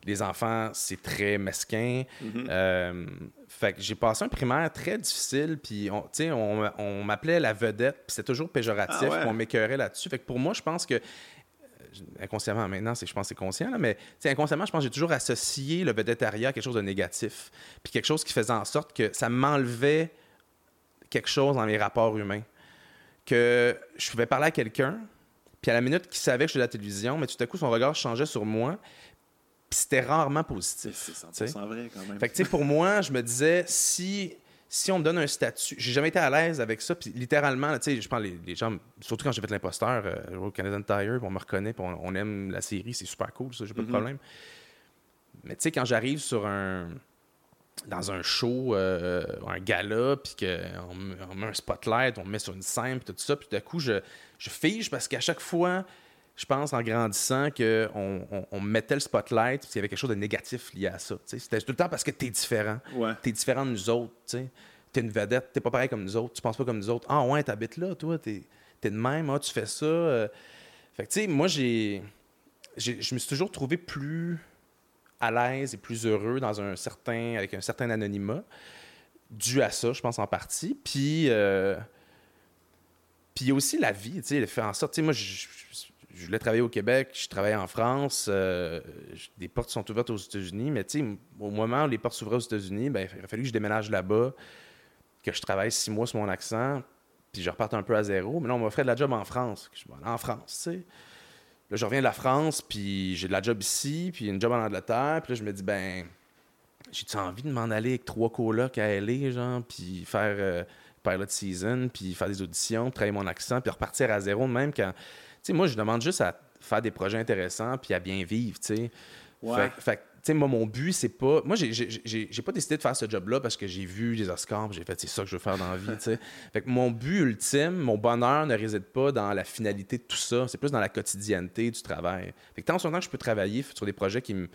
les enfants, c'est très mesquin. Mhm. Euh, fait que j'ai passé un primaire très difficile. Puis, on, on, on m'appelait la vedette. Puis c'était toujours péjoratif. Ah ouais. on m'écœurait là-dessus. Fait que pour moi, je pense que. Inconsciemment, maintenant, c'est, je pense que c'est conscient, là, mais inconsciemment, je pense que j'ai toujours associé le vedettariat à quelque chose de négatif. Puis quelque chose qui faisait en sorte que ça m'enlevait quelque chose dans mes rapports humains. Que je pouvais parler à quelqu'un, puis à la minute qu'il savait que je faisais de la télévision, mais tout à coup, son regard changeait sur moi, puis c'était rarement positif. C'est c'est tu sais. 100% vrai quand même. Fait que, tu sais, pour moi, je me disais, si, si on me donne un statut, j'ai jamais été à l'aise avec ça, puis littéralement, tu sais, je pense les, les gens, surtout quand j'ai fait l'imposteur euh, au Canadian Tire, on me reconnaît, on, on aime la série, c'est super cool, ça, j'ai pas de Mhm. problème. Mais tu sais, quand j'arrive sur un dans un show, euh, un gala, puis qu'on on met un spotlight, on me met sur une scène, puis tout ça, puis tout à coup, je, je fige parce qu'à chaque fois, je pense en grandissant qu'on on, on me mettait le spotlight, puis il y avait quelque chose de négatif lié à ça. C'était tout le temps parce que t'es différent. Ouais. T'es différent de nous autres, tu. T'es une vedette, t'es pas pareil comme nous autres, tu penses pas comme nous autres. Ah ouais, t'habites là, toi, t'es es de même, ah, tu fais ça. euh. Fait que, tu sais, moi, j'ai. j'ai- Je me suis toujours trouvé plus à l'aise et plus heureux dans un certain, avec un certain anonymat, dû à ça, je pense en partie. Puis, euh, puis aussi la vie, tu sais, fait en sorte, tu sais, moi, je, je- je voulais travailler au Québec, je travaillais en France, euh, des portes sont ouvertes aux États-Unis, mais tu sais, au moment où les portes s'ouvraient aux États-Unis, ben, il a fallu que je déménage là-bas, que je travaille six mois sur mon accent, puis je reparte un peu à zéro. Mais là, on m'offrait de la job en France. Je suis en France, tu sais. Là, je reviens de la France, puis j'ai de la job ici, puis une job en Angleterre. Puis là, je me dis, ben, j'ai-tu envie de m'en aller avec trois colocs à LA, genre, puis faire euh, pilot season, puis faire des auditions, travailler mon accent, puis repartir à zéro même quand... Sais, moi, je demande juste à faire des projets intéressants, puis à bien vivre, tu sais. Ouais. Fait, fait que, tu sais, moi, mon but, c'est pas. Moi, j'ai- pas décidé de faire ce job-là parce que j'ai vu les Oscars, j'ai fait, c'est ça que je veux faire dans la vie, tu sais. Fait que mon but ultime, mon bonheur ne réside pas dans la finalité de tout ça, c'est plus dans la quotidienneté du travail. Fait que tant que je peux travailler sur des projets qui me,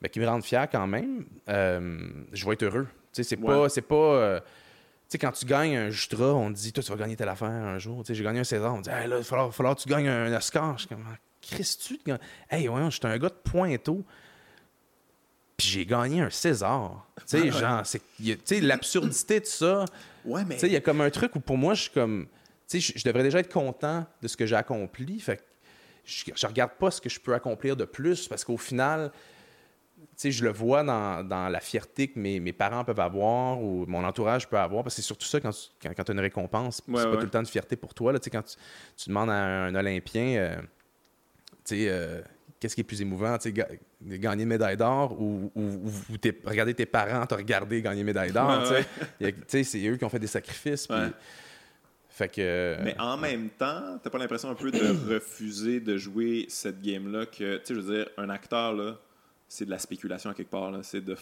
ben, qui me rendent fier quand même, euh, je vais être heureux. Tu sais, c'est Ouais. pas. C'est pas euh, sais, quand tu gagnes un Jutra, on te dit, toi, tu vas gagner telle affaire un jour. Tu sais, j'ai gagné un César, on me dit, hey, là, il va falloir, que tu gagnes un Oscar. Je suis comme, Christ-tu, tu gagnes? Hey, ouais, j'étais un gars de Pointeau. Puis j'ai gagné un César. Tu sais, genre, c'est, tu sais, l'absurdité de ça. Ouais, mais. Tu sais, il y a comme un truc où pour moi, je suis comme. Tu sais, je, devrais déjà être content de ce que j'ai accompli. Fait que je, je regarde pas ce que je peux accomplir de plus parce qu'au final, je le vois dans, dans la fierté que mes, mes parents peuvent avoir ou mon entourage peut avoir. Parce que c'est surtout ça quand tu quand, quand as une récompense. Ouais, c'est pas tout le temps de fierté pour toi. Là, Tu sais, quand tu, tu demandes à un, un Olympien, euh, tu sais, euh, qu'est-ce qui est plus émouvant, tu sais, ga- gagner une médaille d'or ou, ou, ou- regarder tes parents te regarder gagner une médaille d'or. Ouais, c'est eux qui ont fait des sacrifices. Fait que. Mais en même temps, t'as pas l'impression un peu de refuser de jouer cette game-là que, tu sais, je veux dire, un acteur, là, c'est de la spéculation à quelque part, là. C'est de.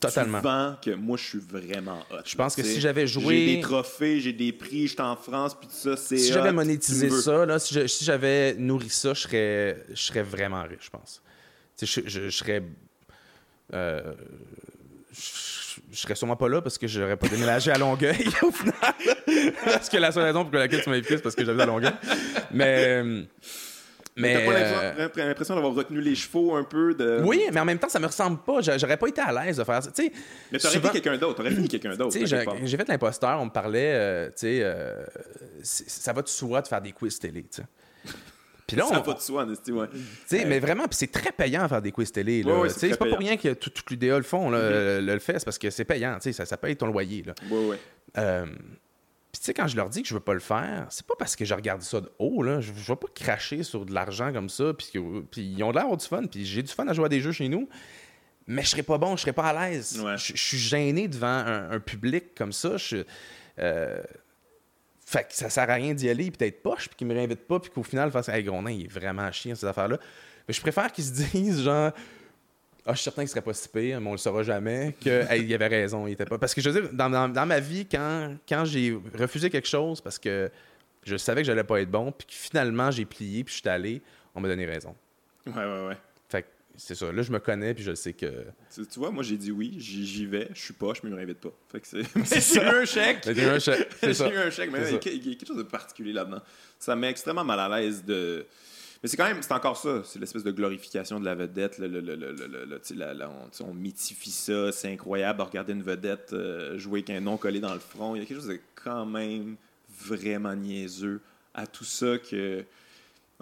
Totalement. Tu vends que moi, je suis vraiment hot. Je pense que si j'avais joué- J'ai des trophées, j'ai des prix, j'étais en France, puis tout ça, c'est. si j'avais monétisé ça, là, si je- si j'avais nourri ça, je serais, je serais vraiment riche, je pense. Je, je- je serais. euh, je, je serais sûrement pas là parce que j'aurais pas déménagé à Longueuil au final. parce que la seule raison pour laquelle tu m'as invité, c'est parce que j'habite à Longueuil. Mais. Mais Mais. t'as pas euh, l'impression- d'avoir retenu les chevaux un peu de. oui, mais en même temps, ça me ressemble pas. J'a- J'aurais pas été à l'aise de faire ça. Mais t'aurais souvent- été quelqu'un d'autre, t'aurais fini quelqu'un d'autre. J'ai fait l'imposteur, on me parlait, euh, tu sais, euh, ça va de soi de faire des quiz télé. Puis là, on, Ça va de soi, ouais. tu sais, mais vraiment, c'est très payant à faire des quiz télé. là. Ouais, c'est pas pour rien que tout, tout l'UDA le font, là, le, le fait, c'est parce que c'est payant, tu sais, ça, ça paye ton loyer. Là. Ouais, ouais. Puis tu sais, quand je leur dis que je veux pas le faire, c'est pas parce que je regarde ça de haut, là. Je, je vais pas cracher sur de l'argent comme ça, puis, puis ils ont de l'air d'avoir du fun, puis j'ai du fun à jouer à des jeux chez nous, mais je serais pas bon, je serais pas à l'aise. Ouais. Je, je suis gêné devant un, un public comme ça. Je, euh, fait que ça sert à rien d'y aller, puis d'être poche, puis qu'ils me réinvitent pas, puis qu'au final, ils fassent Hey, Grondin, il est vraiment chiant, ces affaires-là. Mais je préfère qu'ils se disent, genre, ah, je suis certain qu'il serait pas si pire, mais on le saura jamais, que Hey, avait raison, il était pas. Parce que je veux dire, dans, dans- dans ma vie, quand, quand j'ai refusé quelque chose parce que je savais que j'allais pas être bon, puis que finalement j'ai plié, puis je suis allé, on m'a donné raison. Ouais, ouais, ouais. Fait que c'est ça. Là, je me connais, puis je sais que. Tu, tu vois, moi, j'ai dit oui, j'y vais, je suis poche, mais ils me réinvitent pas. Fait que c'est. J'ai eu un chèque. J'ai eu un chèque, c'est J'ai ça. eu un chèque, mais il y a ça. que- il y a quelque chose de particulier là-dedans. Ça me met extrêmement mal à l'aise de. Mais c'est quand même, c'est encore ça, c'est l'espèce de glorification de la vedette. Le, le- le- la- la- on, mythifie ça, c'est incroyable de regarder une vedette euh, jouer avec un nom collé dans le front. Il y a quelque chose de quand même vraiment niaiseux à tout ça que.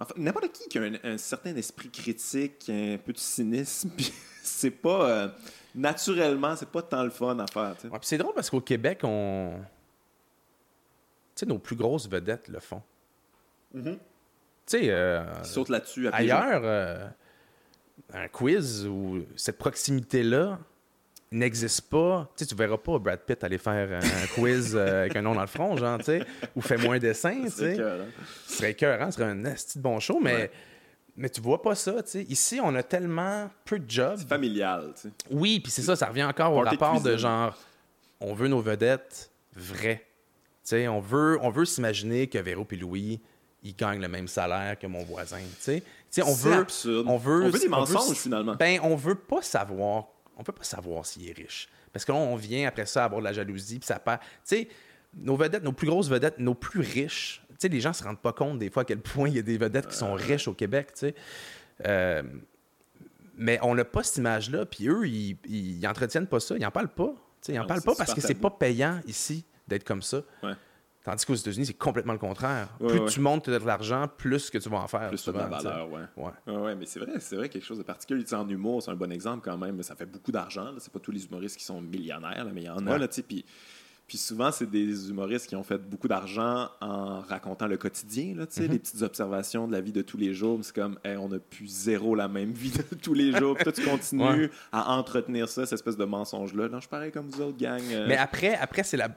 Enfin, n'importe qui qui a un, un certain esprit critique, un peu de cynisme, c'est pas. euh, naturellement, c'est pas tant le fun à faire. Ouais, c'est drôle parce qu'au Québec, on. Tu sais, nos plus grosses vedettes le font. Mhm. Tu sais, euh, saute là-dessus. ailleurs, euh, un quiz où cette proximité-là n'existe pas. Tu sais, tu verras pas Brad Pitt aller faire un quiz euh, avec un nom dans le front, genre, tu sais, ou fait moins dessin, tu sais. Ce serait écœurant, ce serait un esti de bon show, mais, Ouais. mais tu vois pas ça, tu sais. Ici, on a tellement peu de jobs. C'est familial, tu sais. Oui, puis c'est ça, ça revient encore au rapport de genre, on veut nos vedettes vraies. Tu sais, on veut, on veut s'imaginer que Véro et Louis, ils gagnent le même salaire que mon voisin. Tu sais, Tu sais, on C'est veut, absurde. on veut, On veut des on veut- mensonges, finalement. Ben, on veut pas savoir, on peut pas savoir s'il est riche, parce que là, on vient après ça avoir de la jalousie, puis ça perd. Tu nos vedettes, nos plus grosses vedettes, nos plus riches. Tu sais, les gens se rendent pas compte des fois à quel point il y a des vedettes qui sont riches au Québec. Tu sais. Euh, mais on n'a pas cette image-là, puis eux, ils, ils, ils entretiennent pas ça, ils en parlent pas. Tu sais, ils en Non, parlent c'est pas parce que c'est pas payant ici d'être comme ça. Ouais. Tandis qu'aux États-Unis, c'est complètement le contraire. Ouais, plus ouais. tu montes de l'argent, plus que tu vas en faire. Plus sur la souvent, tu sais. valeur, ouais. Ouais. Mais c'est vrai, c'est vrai quelque chose de particulier. Tu sais, en humour, c'est un bon exemple quand même. Ça fait beaucoup d'argent. C'est pas tous les humoristes qui sont millionnaires, là, mais il y en a. Là, tu puis, puis souvent, c'est des humoristes qui ont fait beaucoup d'argent en racontant le quotidien, là, tu sais, les petites observations de la vie de tous les jours. C'est comme, Hey, on a plus zéro la même vie de tous les jours. Puis toi, tu continues Ouais. à entretenir ça, cette espèce de mensonge-là. Non, je pareil comme vous autres, gang. euh, Mais après, après c'est la,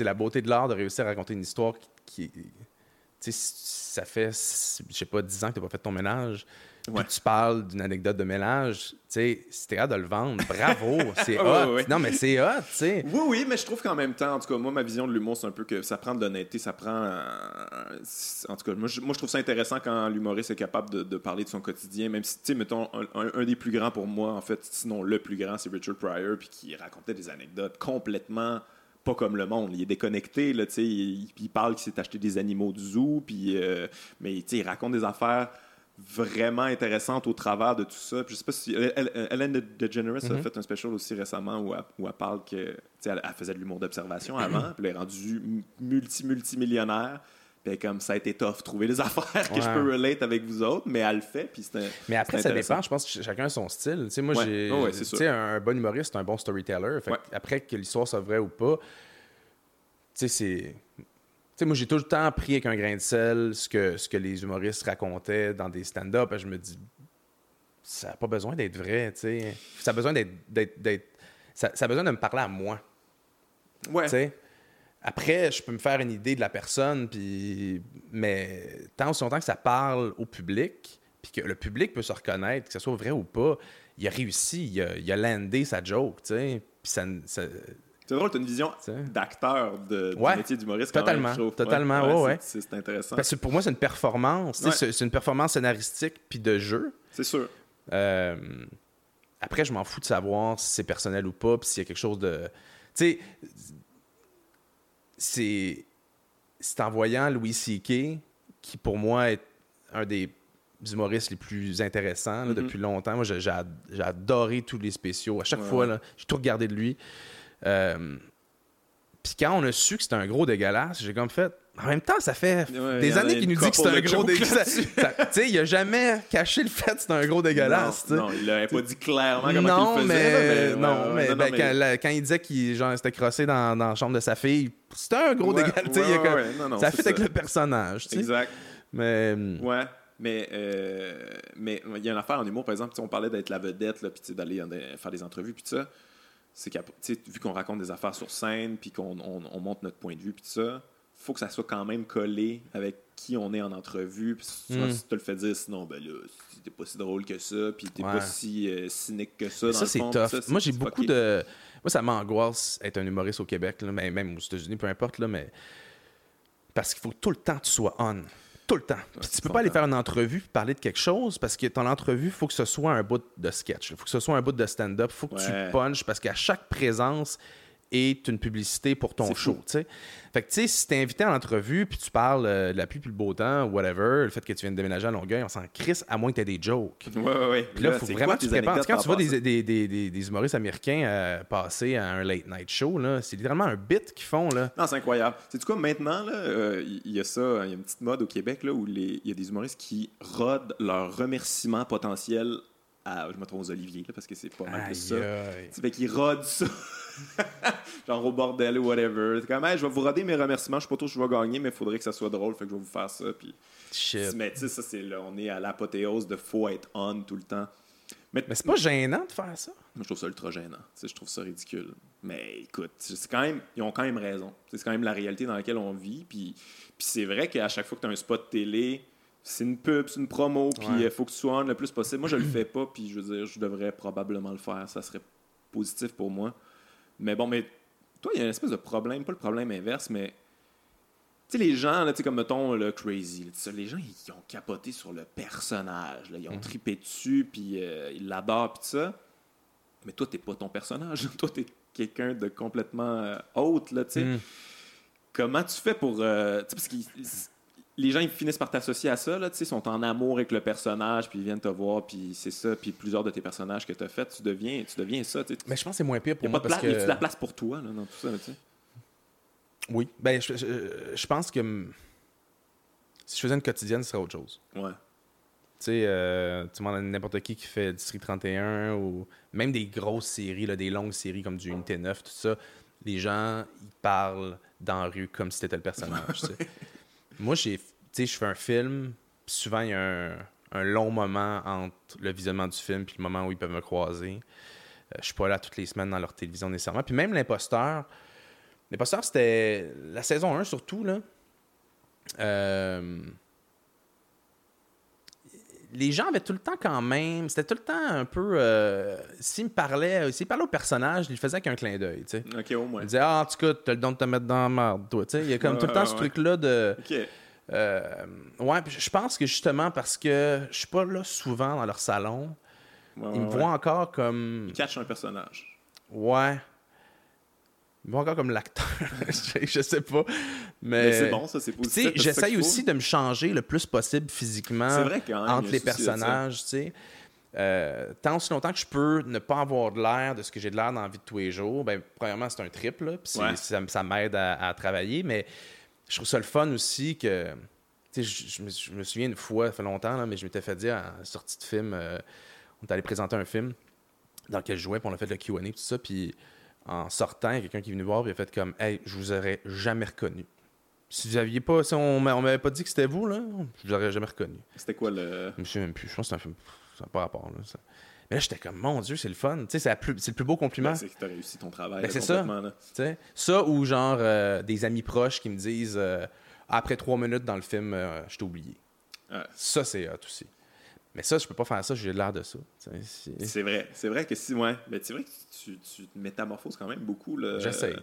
la beauté de l'art de réussir à raconter une histoire qui, est- ça fait, je sais pas, 10 ans que tu n'as pas fait ton ménage. Puis tu parles d'une anecdote de ménage, tu sais, si t'es hâte de le vendre, bravo, c'est Ouais, hot. ouais, ouais. Non, mais c'est hot, tu sais. Oui, oui, mais je trouve qu'en même temps, en tout cas, moi, ma vision de l'humour, c'est un peu que ça prend de l'honnêteté, ça prend. euh, en tout cas, moi je, moi, je trouve ça intéressant quand l'humoriste est capable de, de parler de son quotidien, même si, tu sais, mettons, un, un- un des plus grands pour moi, en fait, sinon le plus grand, c'est Richard Pryor, puis qui racontait des anecdotes complètement pas comme le monde. Il est déconnecté, là, tu sais, il, il parle qu'il s'est acheté des animaux du zoo, puis, euh, mais tu sais, il raconte des affaires vraiment intéressantes au travers de tout ça. Puis je sais pas si Elle- Elle- Ellen DeGeneres a Mhm. fait un special aussi récemment où elle, où elle parle que elle, elle faisait de l'humour d'observation avant, puis elle est rendue multi multi millionnaire. Puis comme ça a été tough trouver des affaires que je peux relate avec vous autres, mais elle le fait puis un- Mais après, ça dépend. Je pense que ch- chacun a son style. Tu sais, moi, Ouais. j'ai. Ouais, tu sais, un, bon humoriste, un bon storyteller. Fait. Après, que l'histoire soit vraie ou pas, tu sais, c'est. Tu sais, moi, j'ai tout le temps pris avec un grain de sel ce que, ce que les humoristes racontaient dans des stand-up. Je me dis, ça n'a pas besoin d'être vrai, tu sais. Ça a besoin d'être. Ça, ça a besoin de me parler à moi. Ouais. Tu sais? Après, je peux me faire une idée de la personne, puis... mais tant aussi longtemps que ça parle au public, puis que le public peut se reconnaître, que ce soit vrai ou pas, il a réussi, il a, il a landé sa joke, tu sais. Puis ça, ça- C'est drôle, tu as une vision d'acteur de, du métier d'humoriste. Totalement, même, totalement, ouais, ouais. c'est- intéressant. Parce que pour moi, c'est une performance. c'est une performance scénaristique puis de jeu. C'est sûr. Euh, après, je m'en fous de savoir si c'est personnel ou pas, puis s'il y a quelque chose de. Tu sais, c'est. C'est en voyant Louis C.K., qui pour moi est un des humoristes les plus intéressants là, Mhm. depuis longtemps. Moi, j'ai j'ai ad- j'ai adoré tous les spéciaux. À chaque Ouais, fois, j'ai tout regardé de lui. Euh, Puis quand on a su que c'était un gros dégueulasse, j'ai comme fait. En même temps, ça fait Ouais, des années qu'il nous dit que c'est un gros dégueulasse. Tu sais, il a jamais caché le fait que c'est un gros dégueulasse. Non, non, il l'avait pas dit clairement comment non, il le faisait. mais, non, mais, ouais, ben, non, Quand, la- quand il disait qu'il s'était crossé dans, dans la chambre de sa fille, c'était un gros Ouais, dégueulasse. comme- ça fit avec le personnage. Exact. Mais Ouais, mais euh, mais il y a une affaire en humour, par exemple, on parlait d'être la vedette, là, puis d'aller faire des entrevues, puis tout ça. C'est vu qu'on raconte des affaires sur scène, puis qu'on on, on montre notre point de vue, puis tout ça, faut que ça soit quand même collé avec qui on est en entrevue. Puis si, Mm. si tu te le fais dire, sinon, ben là, t'es pas si drôle que ça, puis t'es Ouais. pas si euh, cynique que ça. dans ça, c'est tough. ça, Moi, j'ai beaucoup de. Moi, ça m'angoisse être un humoriste au Québec, là, mais même aux États-Unis, peu importe, là, mais. Parce qu'il faut que tout le temps que tu sois on. Tout le temps. Puis tu peux pas aller faire une entrevue et parler de quelque chose parce que ton entrevue, il faut que ce soit un bout de sketch. Il faut que ce soit un bout de stand-up. Il faut que Ouais. tu punches parce qu'à chaque présence est une publicité pour ton show. fou. tu sais. Fait que, tu sais, si t'es invité en entrevue puis tu parles euh, de la pluie puis le beau temps, whatever, le fait que tu viens de déménager à Longueuil, on s'en crisse à moins que tu des jokes. Ouais, ouais, ouais. Puis là, il faut vraiment quoi que tu tes prépares. Quand tu vois des, des, des, des, humoristes américains euh, passer à un late night show, là, c'est littéralement un bit qu'ils font. Là. Non, c'est incroyable. C'est quoi maintenant là, euh, il il y a ça, il y a une petite mode au Québec là où il y a des humoristes qui rodent leurs remerciements potentiels à, je me trompe aux Olivier là, parce que c'est pas mal plus ça. Aïe, aïe. Tu fait qu'ils rodent ça. Genre au bordel ou whatever. C'est comme, Hey, je vais vous roder mes remerciements. Je sais pas trop si je vais gagner, mais il faudrait que ça soit drôle. Fait que je vais vous faire ça. Puis, Shit. mais tu sais, ça, c'est là. On est à l'apothéose de faut être on tout le temps. Mais, Mais c'est pas gênant de faire ça? moi, je trouve ça ultra gênant. Je trouve ça ridicule. Mais écoute, c'est quand même, ils ont quand même raison. C'est quand même la réalité dans laquelle on vit. Puis, puis c'est vrai qu'à chaque fois que tu as un spot télé, c'est une pub, c'est une promo, puis il Ouais. faut que tu sois on le plus possible. Moi, je le fais pas, puis je veux dire, je devrais probablement le faire. Ça serait positif pour moi. Mais bon, mais toi, il y a une espèce de problème, pas le problème inverse, mais tu sais, les gens, là, tu sais, comme mettons le Crazy, là, les gens, ils ont capoté sur le personnage. là. Ils ont Mhm. tripé dessus, puis euh, ils l'adorent, puis tout ça. Mais toi, t'es pas ton personnage. toi, t'es quelqu'un de complètement euh, autre, là, tu sais. Mm. Comment tu fais pour... euh, tu sais, parce que les gens, ils finissent par t'associer à ça, là, tu sais, sont en amour avec le personnage, puis ils viennent te voir, puis c'est ça, puis plusieurs de tes personnages que t'as fait, tu deviens, tu deviens ça, tu. Mais je pense que c'est moins pire Y pour a moi pas de parce place, y la place pour toi, là, dans tout ça, là, tu sais? Oui. Ben, je, je- je pense que si je faisais une quotidienne, ce serait autre chose. Ouais. Tu sais, euh, tu demandes à n'importe qui qui fait District 31 ou même des grosses séries, là, des longues séries comme du Unité 9, tout ça, les gens, ils parlent dans la rue comme si t'étais le personnage. tu. Moi, j'ai, tu sais, je fais un film, puis souvent, il y a un, un long moment entre le visionnement du film puis le moment où ils peuvent me croiser. Euh, je suis pas là toutes les semaines dans leur télévision nécessairement. Puis même l'imposteur, l'imposteur, c'était la saison 1 surtout, là. Euh, les gens avaient tout le temps quand même. C'était tout le temps un peu. Euh, s'ils me parlaient, s'ils parlaient au personnage, ils le faisaient avec un clin d'œil. tu sais. OK, au moins. Ils disaient Ah, en tout cas, t'as le don de te mettre dans la merde, toi. Tu sais, Il y a comme Ouais, tout le temps ouais, ce ouais. truc-là de. Euh, ouais, je pense que justement parce que je suis pas là souvent dans leur salon, Ouais, ils me ouais, voient encore comme. Il catch un personnage. Ouais. Ils me voient encore comme l'acteur. je, sais pas. Mais, Mais c'est bon, ça, c'est positif. j'essaye faut. aussi de me changer le plus possible physiquement C'est vrai quand même, entre les personnages, tu sais. Euh, tant aussi longtemps que je peux ne pas avoir de l'air de ce que j'ai de l'air dans la vie de tous les jours, ben, premièrement, c'est un trip, là, puis c'est- Ouais. ça, ça m'aide à, à travailler, mais je trouve ça le fun aussi que, tu sais, je, je me, je me souviens une fois, ça fait longtemps, là, mais je m'étais fait dire à la sortie de film, euh, on est allé présenter un film dans lequel je jouais, puis on a fait le Q&A, tout ça, puis en sortant, il y a quelqu'un qui est venu voir, puis il a fait comme, hey, je vous aurais jamais reconnu. Si vous aviez pas, si on, m'a- on m'avait pas dit que c'était vous, là, je vous aurais jamais reconnu. C'était quoi le. Je me souviens même plus. Je pense que c'est un film. Ça n'a pas rapport. Là, ça. Mais là, j'étais comme, mon Dieu, c'est le fun. Tu sais, c'est, plus- c'est le plus beau compliment. Ben, c'est que t'as réussi ton travail. Ben, c'est ça. là. tu sais. Ça ou genre euh, des amis proches qui me disent, euh, après trois minutes dans le film, euh, je t'ai oublié. Ça, c'est hot aussi. Mais ça, je peux pas faire ça, j'ai l'air de ça. tu. C'est- C'est vrai. C'est vrai que si, ouais. Mais c'est vrai que tu, tu te métamorphoses quand même beaucoup. là. J'essaie.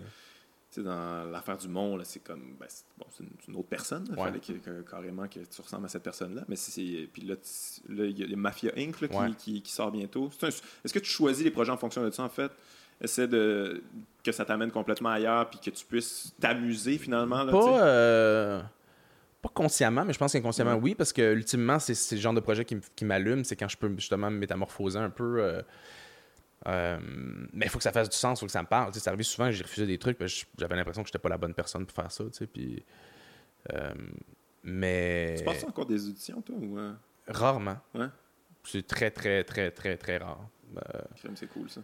Sais, dans l'affaire du monde, c'est comme. Ben, c'est, bon, une, autre personne. Il Ouais. fallait que, que- carrément que tu ressembles à cette personne-là. Mais c'est, puis là, il y a Mafia Inc. là, qui, Ouais. qui, qui sort bientôt. Est-ce que tu choisis les projets en fonction de ça, en fait? Essaie de que ça t'amène complètement ailleurs puis que tu puisses t'amuser finalement. Là. Pas, euh, pas consciemment, mais je pense qu'inconsciemment, Ouais. oui, parce que ultimement, c'est le genre de projet qui m'allume, c'est quand je peux justement me métamorphoser un peu. euh, euh, mais il faut que ça fasse du sens, il faut que ça me parle. Tu sais, ça arrive souvent, j'ai refusé des trucs, j'avais l'impression que j'étais pas la bonne personne pour faire ça. tu sais, Puis Euh, mais. Tu passes encore des auditions, toi ou, euh? Rarement. Ouais. C'est très, très, très, très, très rare. Euh, C'est cool, ça.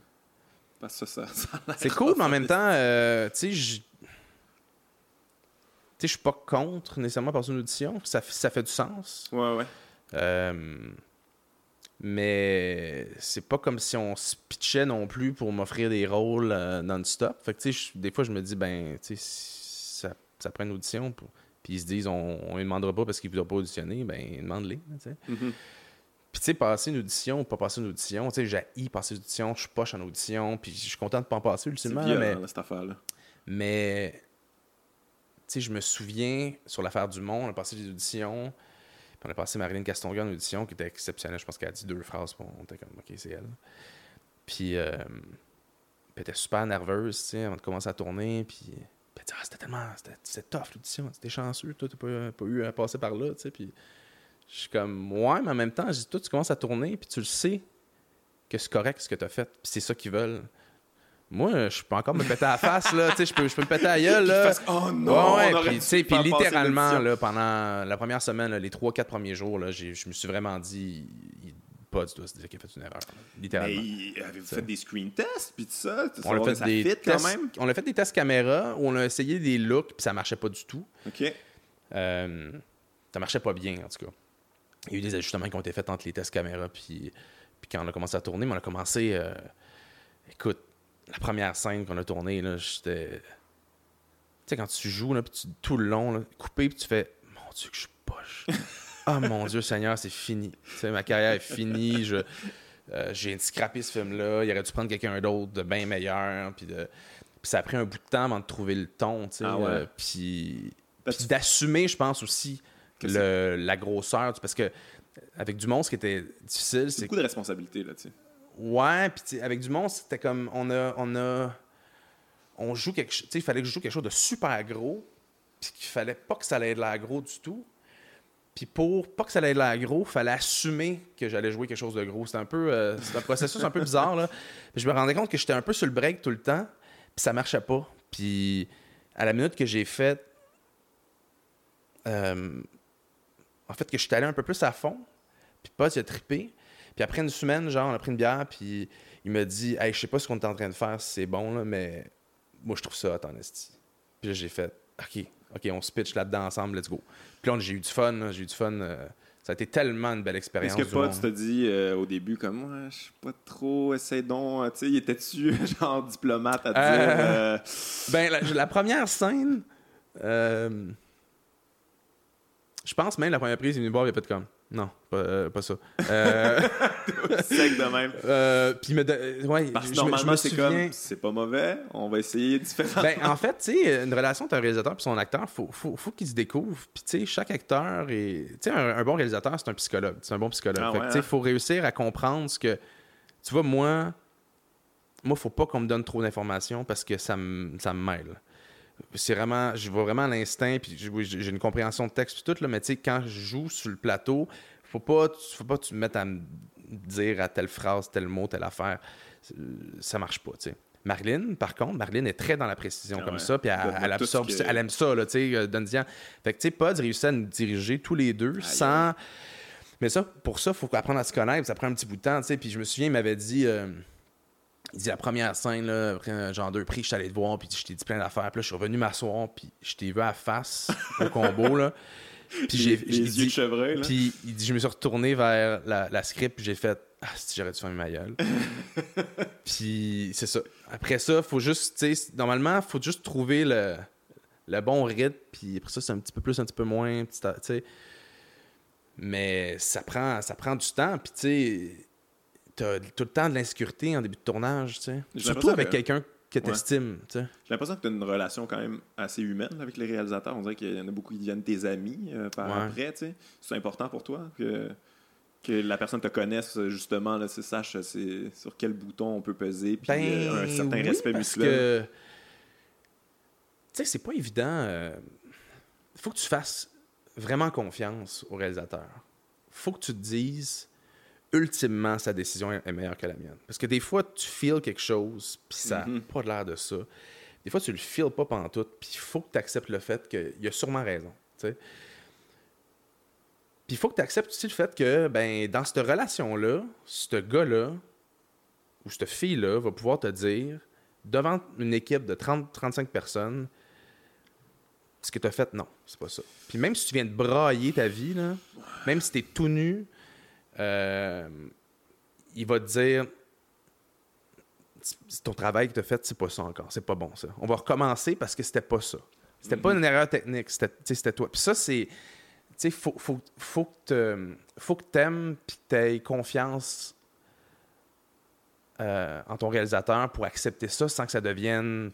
Parce que ça, ça, c'est cool, mais en même temps, tu sais, je. Tu sais, je suis pas contre nécessairement passer une audition. Ça, ça fait du sens. Ouais, ouais. Mais c'est pas comme si on se pitchait non plus pour m'offrir des rôles euh, non-stop. Fait que, tu sais, des fois, je me dis, ben, tu sais, si ça, ça prend une audition. pour- Puis ils se disent, on ne les demandera pas parce qu'ils ne voudront pas auditionner. Ben, demande-les. tu sais. Mhm. Puis, tu sais, passer une audition ou pas passer une audition, tu sais, j'ai passer une audition, je suis poche en audition, puis je suis content de pas en passer ultimement. violent, mais, là, cette affaire-là. mais tu sais, je me souviens sur l'affaire du monde, on a passé des auditions, on a passé Marilyn Castonguay en audition, qui était exceptionnelle. Je pense qu'elle a dit deux phrases, puis on était comme, OK, c'est elle. Puis, euh, elle était super nerveuse, tu sais, avant de commencer à tourner, puis. elle dit, ah, c'était tellement. C'était, tough l'audition, c'était chanceux, toi, t'as pas, eu à passer par là. Puis je suis comme, ouais, mais en même temps, je dis, toi, tu commences à tourner, puis tu le sais que c'est correct ce que t'as fait, puis c'est ça qu'ils veulent. Moi, je peux encore me péter à la face, là, tu sais, je peux, je peux me péter à la gueule, là. Oh non, Ouais, ouais, puis, dû tu sais, puis littéralement, là, pendant la première semaine, là, les trois, quatre premiers jours, là, j'ai- je me suis vraiment dit, il- pas du tout se dire qu'il a fait une erreur, là, Mais littéralement. il- avez-vous fait des screen tests, puis tout ça? on a fait ça des fit tests, quand même? on a fait des tests caméra où on a essayé des looks puis ça marchait pas du tout. OK. Euh, ça marchait pas bien en tout cas. Il y a eu des ajustements qui ont été faits entre les tests caméra puis puis quand on a commencé à tourner, mais on a commencé euh, écoute, la première scène qu'on a tournée là, j'étais tu sais quand tu joues là puis tu- tout le long là, coupé puis tu fais mon dieu que je suis poche. Ah mon dieu Seigneur, c'est fini. Tu sais ma carrière est finie, je euh, j'ai scrappé ce film-là, il aurait dû prendre quelqu'un d'autre de bien meilleur, puis de... ça a pris un bout de temps avant de trouver le ton, tu sais, Ah ouais. euh, puis d'assumer, je pense aussi, le- la grosseur, parce que avec du monde, ce qui était difficile, C'est beaucoup de responsabilités, là, tu sais. Ouais, puis avec du monde, c'était comme on a on a on joue quelque chose, il fallait que je joue quelque chose de super gros, puis qu'il fallait pas que ça allait être l'air gros du tout. Puis pour pas que ça allait être l'air gros, fallait assumer que j'allais jouer quelque chose de gros. C'était un peu euh, c'est un processus un peu bizarre là. Puis je me rendais compte que j'étais un peu sur le break tout le temps, puis ça marchait pas. Puis à la minute que j'ai fait euh, en fait que je suis allé un peu plus à fond, puis pas il a trippé. Puis après une semaine, genre, on a pris une bière, puis il me dit Hey, je sais pas ce qu'on est en train de faire, si c'est bon, là, mais moi, je trouve ça hot en esti. Puis là, j'ai fait OK, OK, on se pitch là-dedans ensemble, let's go. Puis là, j'ai eu du fun, j'ai eu du fun. euh, ça a été tellement une belle expérience. Est-ce que pas, tu t'as dit euh, au début, comme, ouais, je suis pas trop, essaye donc, euh, tu sais, il était-tu genre diplomate à Euh, dire, euh, Ben, la, la première scène, euh, je pense même la première prise, il est venu voir, il a fait comme Non, pas, euh, pas ça. Euh, sec de même? euh, puis il me. de- ouais, Parce que normalement, me c'est souviens- comme, c'est pas mauvais, on va essayer différemment. Ben, en fait, tu sais, une relation entre un réalisateur et son acteur, faut, faut, faut qu'il se découvre. Puis, tu sais, chaque acteur est. Tu sais, un, un bon réalisateur, c'est un psychologue. C'est un bon psychologue. Ah Fait que, ouais, tu sais, hein? faut réussir à comprendre ce que. Tu vois, moi, moi, faut pas qu'on me donne trop d'informations parce que ça me, ça me mêle. C'est vraiment. Je vois vraiment l'instinct, puis j'ai une compréhension de texte, puis tout, là, mais tu sais, quand je joue sur le plateau, faut pas, faut pas que tu me mettes à me dire à telle phrase, tel mot, telle affaire. C'est- Ça marche pas, tu sais. Marilyn, par contre, Marilyn est très dans la précision Ah comme ouais. ça, puis elle, absorbe, que- elle aime ça, là, tu sais, euh, Donzian. Fait que, tu sais, Pod réussit à nous diriger tous les deux sans. Mais ça, pour ça, il faut apprendre à se connaître, ça prend un petit bout de temps, tu sais. Puis je me souviens, il m'avait dit. euh, il dit la première scène, là, après un genre deux prix, je suis allé te voir, puis je t'ai dit plein d'affaires. Puis là, je suis revenu m'asseoir, puis je t'ai vu à la face au combo, là. Puis j'ai les, j'ai les yeux de chevreuil, là. puis il dit, je me suis retourné vers la, la script, puis j'ai fait Ah, si j'aurais dû fermer ma gueule. puis c'est ça. Après ça, faut juste, tu sais, normalement, faut juste trouver le, le bon rythme, puis après ça, c'est un petit peu plus, un petit peu moins, tu sais. Mais ça prend, ça prend du temps, puis tu sais, t'as tout le temps de l'insécurité en début de tournage, tu sais. Surtout avec que- quelqu'un que Ouais. t'estimes, tu sais. J'ai l'impression que tu as une relation quand même assez humaine avec les réalisateurs. On dirait qu'il y en a beaucoup qui deviennent tes amis euh, par Ouais. après. tu sais. C'est important pour toi que, que la personne te connaisse, justement, là, sache c'est sur quel bouton on peut peser, puis euh, un certain Ben oui, respect parce mutuel. Tu sais, c'est pas évident. Il faut que tu fasses vraiment confiance au réalisateur. faut que tu te dises, ultimement, sa décision est meilleure que la mienne. Parce que des fois, tu feels quelque chose, puis ça n'a Mhm. pas l'air de ça. Des fois, tu le feels pas pantoute, puis il faut que tu acceptes le fait qu'il a sûrement raison. Puis il faut que tu acceptes aussi le fait que, ben, dans cette relation-là, ce gars-là ou cette fille-là va pouvoir te dire, devant une équipe de 30-35 personnes, ce que tu as fait, non, c'est pas ça. Puis même si tu viens de brailler ta vie, là, même si tu es tout nu, euh, il va te dire ton travail que tu as fait, c'est pas ça encore, c'est pas bon ça. On va recommencer parce que c'était pas ça. C'était pas une erreur technique, c'était toi. Puis ça, c'est. Tu sais, faut, faut, faut que tu aimes puis que tu aies confiance euh, en ton réalisateur pour accepter ça sans que ça devienne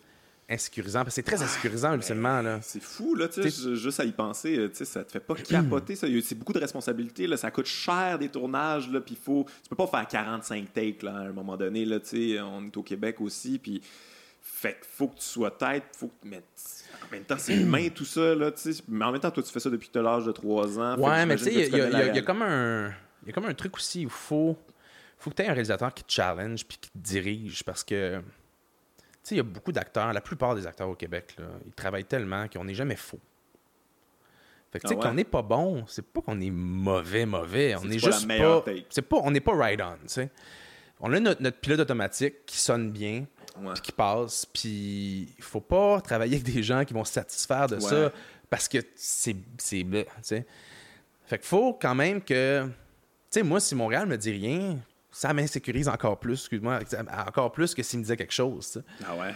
insécurisant. Parce que c'est très insécurisant, ultimement. Là. C'est fou, là, tu sais, juste à y penser, tu sais, ça te fait pas capoter, ça. C'est beaucoup de responsabilités, là. Ça coûte cher des tournages, là, puis faut... Tu peux pas faire 45 takes, là, à un moment donné, là, tu sais. On est au Québec aussi, puis... Fait faut que tu sois tête, faut que... Mais en même temps, c'est humain, tout ça, là, tu sais. Mais en même temps, toi, tu fais ça depuis l'âge de 3 ans. Ouais, mais tu sais, il y, a comme un... Il y a comme un truc aussi où il faut... Faut que tu aies un réalisateur qui te challenge puis qui te dirige, parce que il y a beaucoup d'acteurs, la plupart des acteurs au Québec, ils travaillent tellement qu'on n'est jamais faux. Fait que, tu sais, ah qu'on n'est pas bon, c'est pas qu'on est mauvais, mauvais. On est, juste pas. C'est pas. On n'est pas right on, tu sais. On a notre, pilote automatique qui sonne bien, puis qui passe, puis il faut pas travailler avec des gens qui vont se satisfaire de ça parce que c'est. tu sais. Fait qu'il faut quand même que. Tu sais, moi, si Montréal me dit rien, ça m'insécurise encore plus, excuse-moi, encore plus que s'il me disait quelque chose. Ah ouais?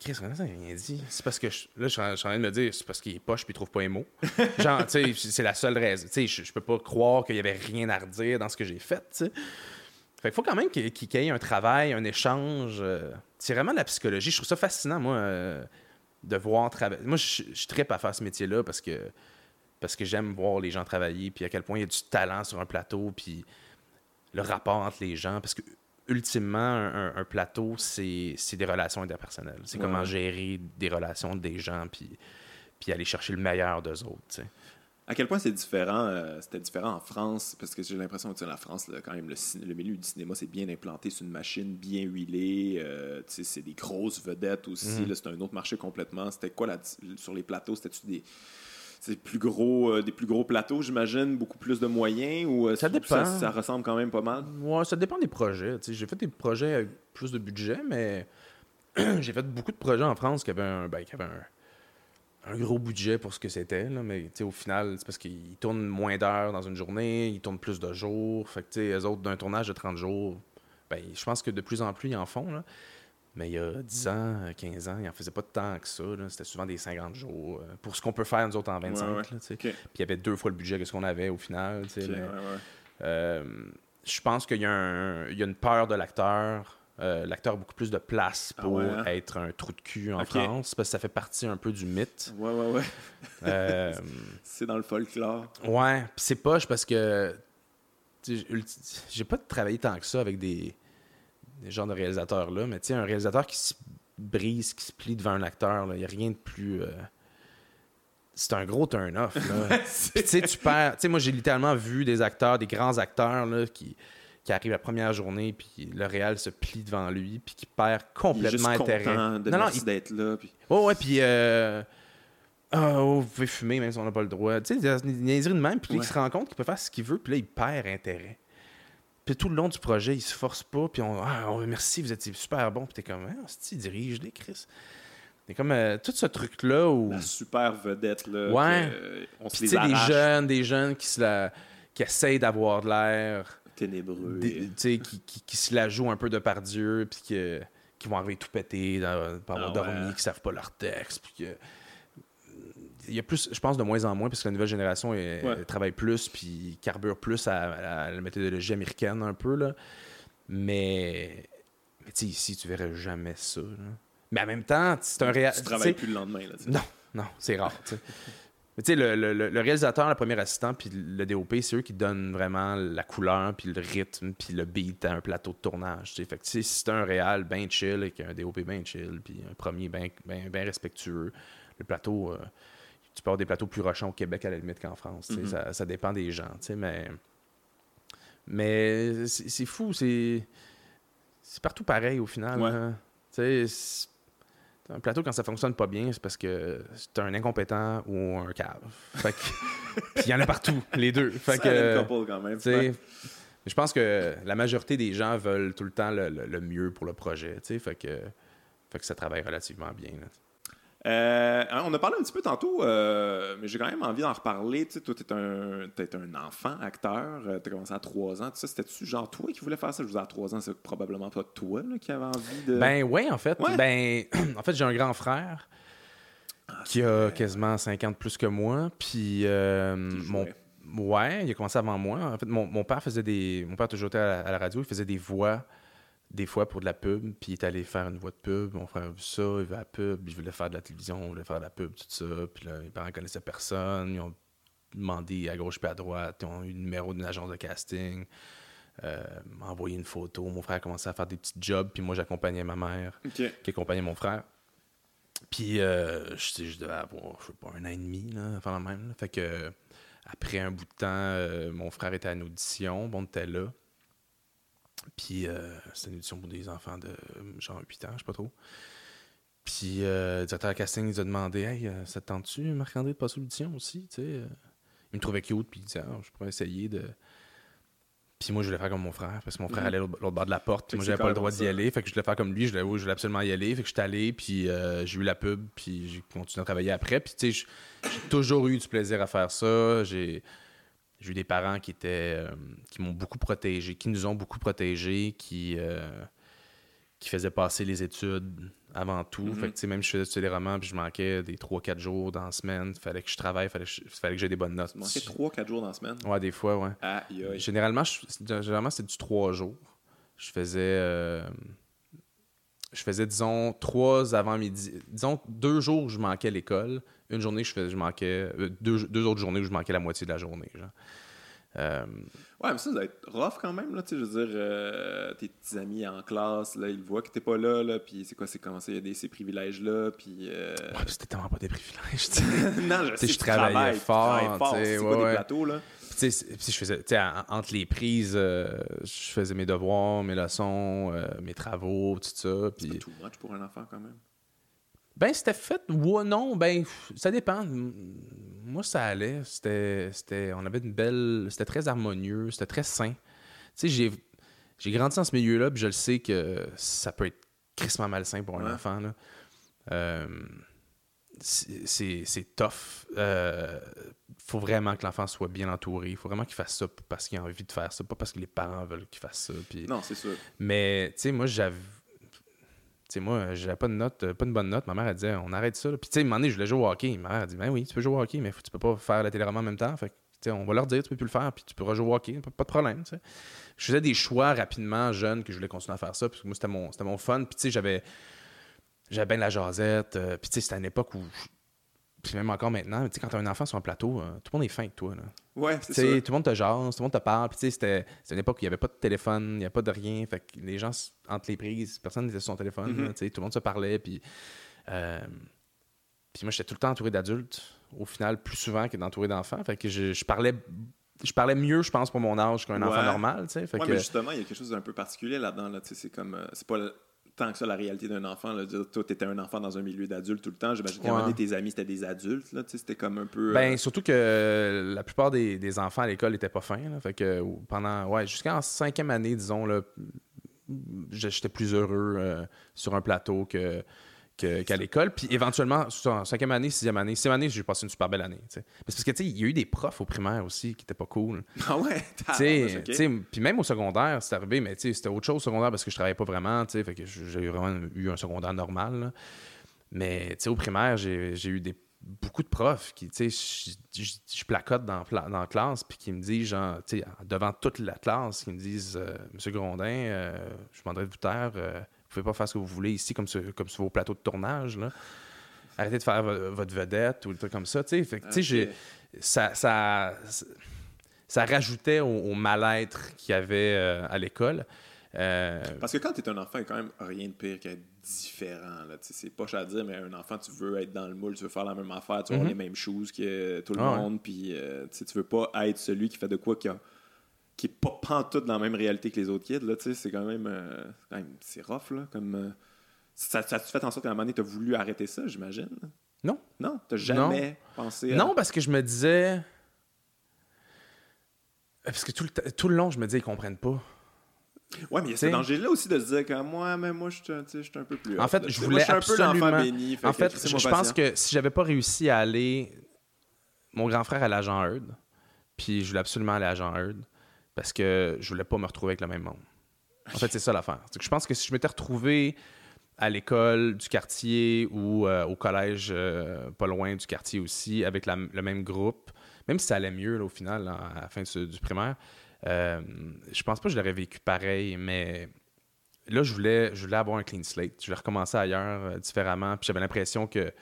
Chris, ça rien dit? C'est parce que là, je suis en train de me dire, c'est parce qu'il est poche puis il trouve pas les mots. Genre, tu sais, c'est la seule raison. Tu sais, je, peux pas croire qu'il y avait rien à redire dans ce que j'ai fait, tu sais. Fait qu'il faut quand même qu'il y ait un travail, un échange. Euh, c'est vraiment de la psychologie. Je trouve ça fascinant, moi, euh, de voir travailler. Moi, je, je tripe à faire ce métier-là parce que, parce que j'aime voir les gens travailler, puis à quel point il y a du talent sur un plateau, puis le rapport entre les gens. Parce que, ultimement, un, plateau, c'est des relations interpersonnelles. C'est comment gérer des relations des gens, puis, puis aller chercher le meilleur d'eux autres. À quel point c'est différent, euh, c'était différent en France, parce que j'ai l'impression que la France, quand même, le, milieu du cinéma, c'est bien implanté, c'est une machine bien huilée, euh, c'est des grosses vedettes aussi, mm-hmm. c'est un autre marché complètement. C'était quoi, là, sur les plateaux, c'était-tu des plus gros, euh, des plus gros plateaux, j'imagine, beaucoup plus de moyens ou euh, ça dépend. Ça, ressemble quand même pas mal? Ouais, ça dépend des projets. J'ai fait des projets avec plus de budget, mais j'ai fait beaucoup de projets en France qui avaient un, ben, qui avaient un, gros budget pour ce que c'était. Mais au final, c'est parce qu'ils tournent moins d'heures dans une journée, ils tournent plus de jours. Fait que, eux autres, d'un tournage de 30 jours, ben, je pense que de plus en plus, ils en font. Là. Mais il y a 10 ans, 15 ans, il n'en faisait pas tant que ça. C'était souvent des 50 jours. Euh, pour ce qu'on peut faire, nous autres, en 25. Puis il y avait deux fois le budget que ce qu'on avait au final. Euh, je pense qu'il y, a une peur de l'acteur. Euh, l'acteur a beaucoup plus de place ah pour hein? être un trou de cul en France, parce que ça fait partie un peu du mythe. Ouais, ouais, ouais. c'est dans le folklore. Ouais, puis c'est poche parce que j'ai pas travaillé tant que ça avec des des genres de réalisateurs-là. Mais tu sais, un réalisateur qui se brise, qui se plie devant un acteur, il n'y a rien de plus. Euh, c'est un gros turn-off. tu sais, tu perds. Tu sais, moi, j'ai littéralement vu des acteurs, des grands acteurs là, qui, qui arrivent la première journée, puis le réal se plie devant lui, puis qui perd complètement il est intérêt. de non, non, d'être là. Puis... Oh, ouais, puis. Euh... Oh, vous pouvez fumer même si on n'a pas le droit. Tu sais, des niaiseries de même, puis il se rend compte qu'il peut faire ce qu'il veut, puis là, il perd intérêt. Puis tout le long du projet, il se force pas, puis on, ah, merci, vous êtes super bon, puis t'es comme, ah, il dirige les Chris. C'est comme euh, tout ce truc-là où. La super vedette, là. Ouais. on se les des jeunes, des jeunes qui, se la, qui essayent d'avoir de l'air. Ténébreux. sais qui, qui, qui, se la jouent un peu de par Dieu, puis qui vont arriver tout pas avoir ah dormi, qui savent pas leur texte, puis que il y a plus, je pense, de moins en moins, parce que la nouvelle génération travaille plus, puis carbure plus à, la méthodologie américaine un peu. Là. Mais, mais tu sais, ici, tu verrais jamais ça. Mais en même temps, c'est un réel. Tu travailles plus le lendemain. Là, non, non, c'est rare. Mais tu sais, le, le, réalisateur, le premier assistant, puis le DOP, c'est eux qui donnent vraiment la couleur, puis le rythme, puis le beat à un plateau de tournage. Fait que si c'est un réal bien chill, et un DOP bien chill, puis un premier bien ben, respectueux, le plateau, euh, tu peux avoir des plateaux plus rochants au Québec à la limite qu'en France. Mm-hmm. ça, dépend des gens. Mais, mais c'est fou. C'est partout pareil au final. Hein. Un plateau, quand ça fonctionne pas bien, c'est parce que c'est un incompétent ou un cave. Fait que... Puis il y en a partout, les deux. Fait Ça que, couple quand même. Je pense que la majorité des gens veulent tout le temps le, le- le mieux pour le projet. Fait que, fait que ça travaille relativement bien. là. Euh, hein, on a parlé un petit peu tantôt, euh, mais j'ai quand même envie d'en reparler. Tu sais, toi, t'es un, t'es un enfant, acteur. euh, T'as commencé à 3 ans. Tout ça, c'était-tu genre toi qui voulais faire ça? Je vous à 3 ans, c'est probablement pas toi là, qui avait envie de. Ben oui, en fait. Ouais. Ben, en fait, j'ai un grand frère qui a quasiment 50 plus que moi. Puis euh, mon ouais, il a commencé avant moi. En fait, mon, mon père faisait des. Mon père a toujours été à la, à la radio, il faisait des voix des fois pour de la pub, puis il est allé faire une voix de pub. Mon frère a vu ça, il veut la pub, il voulait faire de la télévision, il voulait faire de la pub, tout ça. Puis là, mes parents connaissaient personne, ils ont demandé à gauche puis à droite, ils ont eu le numéro d'une agence de casting, euh, envoyé une photo. Mon frère a commencé à faire des petits jobs, puis moi j'accompagnais ma mère qui accompagnait mon frère. Puis, euh, je, sais, je devais avoir, je sais pas, un an et demi, là, avant la même. là. Fait que, après un bout de temps, euh, mon frère était à une audition, bon, on était là. Puis, euh, c'était une audition pour des enfants de euh, genre 8 ans, je sais pas trop. Puis, euh, le directeur de casting, il nous a demandé Hey, euh, ça te tente-tu, Marc-André, de passer l'audition aussi tu sais? Il me trouvait cute, puis il disait Ah, Je pourrais essayer de. Puis moi, je voulais faire comme mon frère, parce que mon frère Mhm. allait l'autre bord de la porte, puis moi, c'est j'avais pas le droit d'y aller. Fait que je voulais faire comme lui, je voulais, je voulais absolument y aller. Fait que je suis allé, puis euh, j'ai eu la pub, puis j'ai continué à travailler après. Puis tu sais, j'ai j'ai toujours eu du plaisir à faire ça. J'ai j'ai eu des parents qui étaient euh, qui m'ont beaucoup protégé, qui nous ont beaucoup protégés, qui euh, qui faisaient passer les études avant tout. Mhm. Fait que tu sais, même je faisais des romans, puis je manquais des 3-4 jours dans la semaine. Fallait que je travaille, fallait que fallait que j'ai des bonnes notes. Tu manquais 3-4 jours dans la semaine. Ouais, des fois, ouais. Généralement, généralement c'était du trois jours. Je faisais. euh, je faisais, disons, trois avant-midi. Disons, deux jours où je manquais l'école. Une journée, je, faisais, je manquais. euh, deux, deux autres journées où je manquais la moitié de la journée. Genre. Euh, Ouais, mais ça, ça doit être rough quand même, là, je veux dire, euh, tes petits amis en classe, là, ils voient que t'es pas là, là, puis c'est quoi, c'est comment ça, il y a des, ces privilèges-là, puis... euh, ouais, puis c'était tellement pas des privilèges. non, je sais, je travaillais travailles, tu fort, fort, c'est quoi ouais, des ouais. plateaux, là? Puis, c'est- je faisais, tu sais, en- entre les prises, je faisais mes devoirs, mes leçons, mes travaux, tout ça. C'est Puis, pas too much pour un enfant, quand même. Ben, c'était fait ou non, ben, ça dépend. Moi, ça allait. C'était, c'était, on avait une belle. C'était très harmonieux, c'était très sain. Tu sais, j'ai, j'ai grandi dans ce milieu-là, puis je le sais que ça peut être crissement malsain pour un Ouais. enfant. Là. Euh, c'est, c'est, c'est tough. Euh, faut vraiment que l'enfant soit bien entouré. Il faut vraiment qu'il fasse ça parce qu'il a envie de faire ça, pas parce que les parents veulent qu'il fasse ça. Puis... Non, c'est sûr. Mais, tu sais, moi, j'avais. Sais, moi, j'avais pas de note, euh, pas une bonne note. Ma mère, elle disait, on arrête ça. Puis, tu sais, un moment donné, je voulais jouer au hockey. Ma mère, elle dit, ben oui, tu peux jouer au hockey, mais tu peux pas faire la téléroman en même temps. Fait que, tu sais, on va leur dire, tu peux plus le faire, puis tu pourras jouer au hockey, pas, de problème, tu sais. Je faisais des choix rapidement, jeune, que je voulais continuer à faire ça, parce que moi, c'était mon, mon fun. Puis, tu sais, j'avais. J'avais bien de la jasette. euh, puis, tu sais, c'était une époque où. même encore maintenant, tu sais, quand t'as un enfant sur un plateau, euh, tout le monde est fin avec toi, là. Ouais, c'est tout le monde te jase, tout le monde te parle. Puis, tu sais, c'était une époque où il n'y avait pas de téléphone, il n'y avait pas de rien. Fait que les gens, entre les prises, personne n'était sur son téléphone. Mhm. là, tu sais, tout le monde se parlait. Puis, euh, puis moi, j'étais tout le temps entouré d'adultes, au final, plus souvent que d'entouré d'enfants. Fait que je, je parlais. Je parlais mieux, je pense, pour mon âge qu'un enfant normal, tu sais. Fait Ouais, que, mais justement, il y a quelque chose d'un peu particulier là-dedans. Là. Tu sais, C'est comme. euh, c'est pas tant que ça la réalité d'un enfant. Là. Dire, Toi, t'étais un enfant dans un milieu d'adultes tout le temps. J'imagine qu'à un moment donné, tes amis, c'était des adultes. Là. Tu C'était comme un peu. Ben, euh, surtout que euh, la plupart des, des enfants à l'école n'étaient pas fins. là. Fait que pendant, ouais, jusqu'en cinquième année, disons, là, j'étais plus heureux euh, sur un plateau que, qu'à l'école. Puis éventuellement, en cinquième année, sixième année, sixième année, j'ai passé une super belle année. parce que, tu sais, il y a eu des profs au primaire aussi qui étaient pas cool. Ah ouais, Puis même au secondaire, c'est arrivé, mais tu sais, c'était autre chose au secondaire parce que je travaillais pas vraiment. tu sais, Fait que j'ai vraiment eu un secondaire normal. là. Mais tu sais, au primaire, j'ai eu des, beaucoup de profs qui, tu sais, je- je je placote dans, la classe, puis qui me disent, genre, tu sais, devant toute la classe, qui me disent, euh, Monsieur Grondin, euh, je demanderais de vous taire, euh, pouvez pas faire ce que vous voulez ici, comme sur, comme sur vos plateaux de tournage, là. Arrêtez de faire vo- votre vedette ou des trucs comme ça, tu. Fait que, tu ça, ça, ça rajoutait au, au mal-être qu'il y avait euh, à l'école. Euh, Parce que quand t'es un enfant, il n'y a quand même rien de pire qu'être différent. Tu C'est poche à dire, mais un enfant, tu veux être dans le moule, tu veux faire la même affaire, tu veux avoir Mhm. les mêmes choses que tout le Ah monde, puis euh, tu tu veux pas être celui qui fait de quoi qui a qui est pas pantoute dans la même réalité que les autres kids. Là, c'est quand même, euh, quand même- c'est rough, là, comme... euh, Ça, ça fait en sorte qu'à un moment donné, tu as voulu arrêter ça, j'imagine? Non. Non, tu jamais pensé à... Non, parce que je me disais. Parce que tout le, t- tout le long, je me disais, ils comprennent pas. Ouais, mais il y a ce danger-là aussi de se dire que moi, mais moi, je suis un, peu plus. En fait, je voulais moi, suis un peu absolument- béni. En fait, je, pense que si j'avais pas réussi à aller. Mon grand frère allait à Jean Heard. Puis je voulais absolument aller à Jean Heard. Parce que je voulais pas me retrouver avec le même monde. En fait, c'est ça l'affaire. Je pense que si je m'étais retrouvé à l'école du quartier ou euh, au collège euh, pas loin du quartier aussi, avec la- le même groupe, même si ça allait mieux là, au final, là, à la fin du, du primaire, euh, je pense pas que je l'aurais vécu pareil, mais là, je voulais, je voulais avoir un clean slate. Je voulais recommencer ailleurs, euh, différemment. Puis j'avais l'impression que,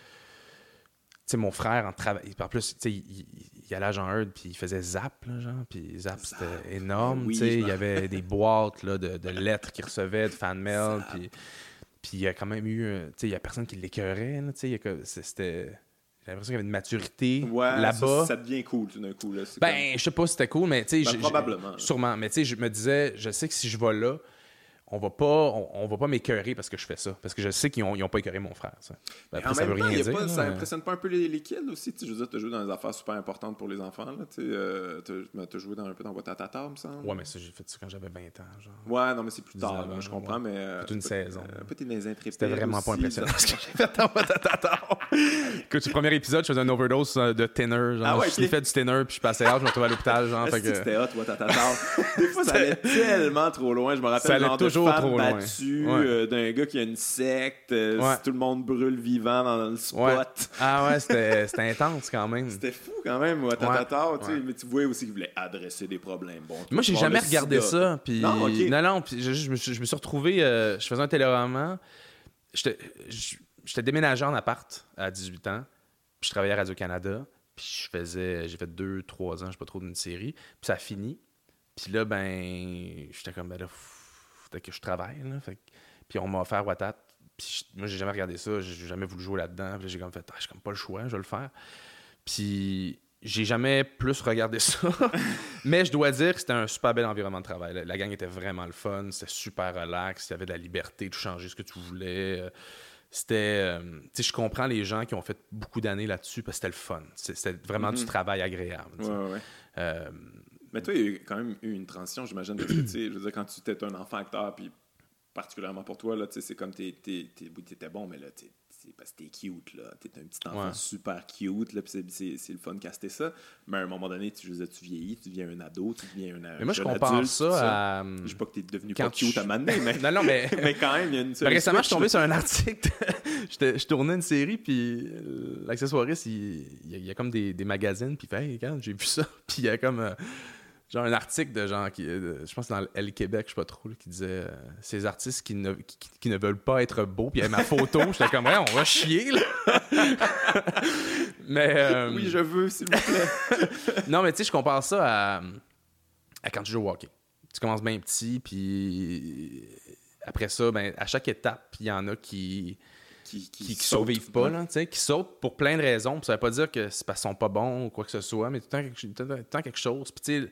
sais, mon frère en travail. En plus, tu sais, il, il- allait à Jean Heard, puis il faisait Zap, là, genre. Puis Zap, c'était énorme. Oui, tu sais, il y avait des boîtes là, de, de lettres qu'il recevait, de fan mail. Puis, puis il y a quand même eu, tu sais, il y a personne qui l'écœurait, tu sais. il y a que- C'était. J'ai l'impression qu'il y avait une maturité Ouais, là-bas. Ça, ça devient cool tout d'un coup. Là. Ben, je sais pas si c'était cool, mais tu sais, Ben, probablement. Sûrement, mais tu sais, je me disais, je sais que si je vais là, on va pas, on, on va pas m'écœurer parce que je fais ça, parce que je sais qu'ils ont, ils ont pas écœuré mon frère. Ça, Ben, après, en ça même veut temps, rien dire. pas- là, ça impressionne pas un peu les, les kids aussi. Je veux dire, tu as joué dans des affaires super importantes pour les enfants. Là, euh, t'as- ben, t'as joué dans, un peu dans Boîte à Tata, me semble. Ouais, mais ça, j'ai fait ça quand j'avais 20 ans, genre. Ouais, non, mais c'est plus tard. 19 là, ans, je comprends, ouais. mais. euh, Toute une peut- saison. euh, des intrépides. C'était vraiment pas impressionnant ce que j'ai fait en mode attends. Écoute, le premier épisode, je faisais une overdose euh, de tenor. Genre, Ah ouais, je ok. sniffais du tenor, puis je passais out, je me retrouvais à l'hôpital. Genre, fait que c'était hot, Tata? Des fois, ça allait tellement trop loin. Je me rappelle toujours femme trop loin. battue, Ouais. euh, d'un gars qui a une secte, euh, Ouais. si tout le monde brûle vivant dans le spot. Ouais. Ah ouais, c'était c'était intense quand même. C'était fou quand même, ouais, Tata Ouais. Tata, tu sais, Ouais. mais tu voyais aussi qu'il voulait adresser des problèmes. Bon, Moi, j'ai jamais regardé sida. ça. Puis... Non, ok. non, non, puis je, je me suis, je me suis retrouvé. euh, je faisais un téléroman. J'étais déménagé en appart à 18 ans. Puis je travaillais à Radio-Canada. Puis je faisais. J'ai fait deux, trois ans, je sais pas trop, d'une série. Puis ça a fini. Puis là, ben. J'étais comme, ben là, faut que je travaille. Là. Fait puis on m'a offert Watat. Puis je- moi, j'ai jamais regardé ça. J'ai jamais voulu jouer là-dedans. Puis j'ai comme fait, ah, j'ai comme pas le choix, je vais le faire. Puis j'ai jamais plus regardé ça. Mais je dois dire que c'était un super bel environnement de travail. La, gang était vraiment le fun. C'était super relax. Il y avait de la liberté de changer ce que tu voulais. Euh, C'était. euh, tu sais, je comprends les gens qui ont fait beaucoup d'années là-dessus parce que c'était le fun. C'était vraiment du travail agréable. ouais, ouais. Euh, Mais toi, il y a quand même eu une transition, j'imagine, parce que, tu sais, je veux dire, quand tu étais un enfant acteur, puis particulièrement pour toi, là, tu sais, c'est comme t'es, t'es, t'étais bon, mais là, c'est parce que t'es cute, là. T'es un petit enfant Ouais. super cute, là, puis c'est, le fun de caster ça. Mais à un moment donné, tu, je veux dire, tu vieillis, tu deviens un ado, tu deviens un mais moi, je compare adulte, ça à. Je sais pas que t'es devenu Quand pas cute à m'amener, mais, Non, non, mais. mais quand même, il y a une... Ben, récemment, je suis tombé sur un article. Je tournais une série, puis euh, l'accessoiriste, il, il y a- comme des, des magazines, puis il fait Hey, j'ai vu ça. Puis il y a comme. euh, genre un article de genre, qui, euh, je pense que c'est dans le Québec, je sais pas trop, là, qui disait euh, Ces artistes qui ne, qui, qui ne veulent pas être beaux, puis il y avait ma photo. J'étais comme, ouais, on va chier, là. mais. euh, Oui, je veux, s'il vous plaît. non, mais tu sais, je compare ça à, à quand tu joues au hockey. Tu commences bien petit, puis après ça, ben, à chaque étape, il y en a qui qui, qui, survivent pas, là, tu sais, qui sautent pour plein de raisons. Puis ça veut pas dire que c'est parce qu'ils sont pas bons ou quoi que ce soit, mais tout le temps quelque, tout le temps quelque chose. Puis tu sais,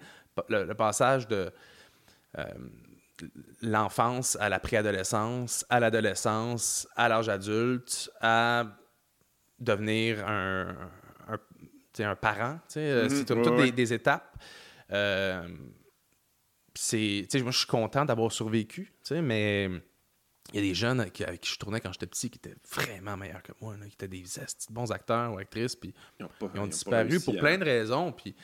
le, le passage de euh, l'enfance à la préadolescence, à l'adolescence, à l'âge adulte, à devenir un, un, parent, c'est ouais, toutes ouais. Des, des étapes. Euh, c'est, moi, je suis content d'avoir survécu, mais il y a des jeunes qui- avec qui je tournais quand j'étais petit qui étaient vraiment meilleurs que moi, là, qui étaient des bons acteurs ou actrices, puis Ils ont, pas, ils ont pas disparu réussi pour plein de raisons. Puis,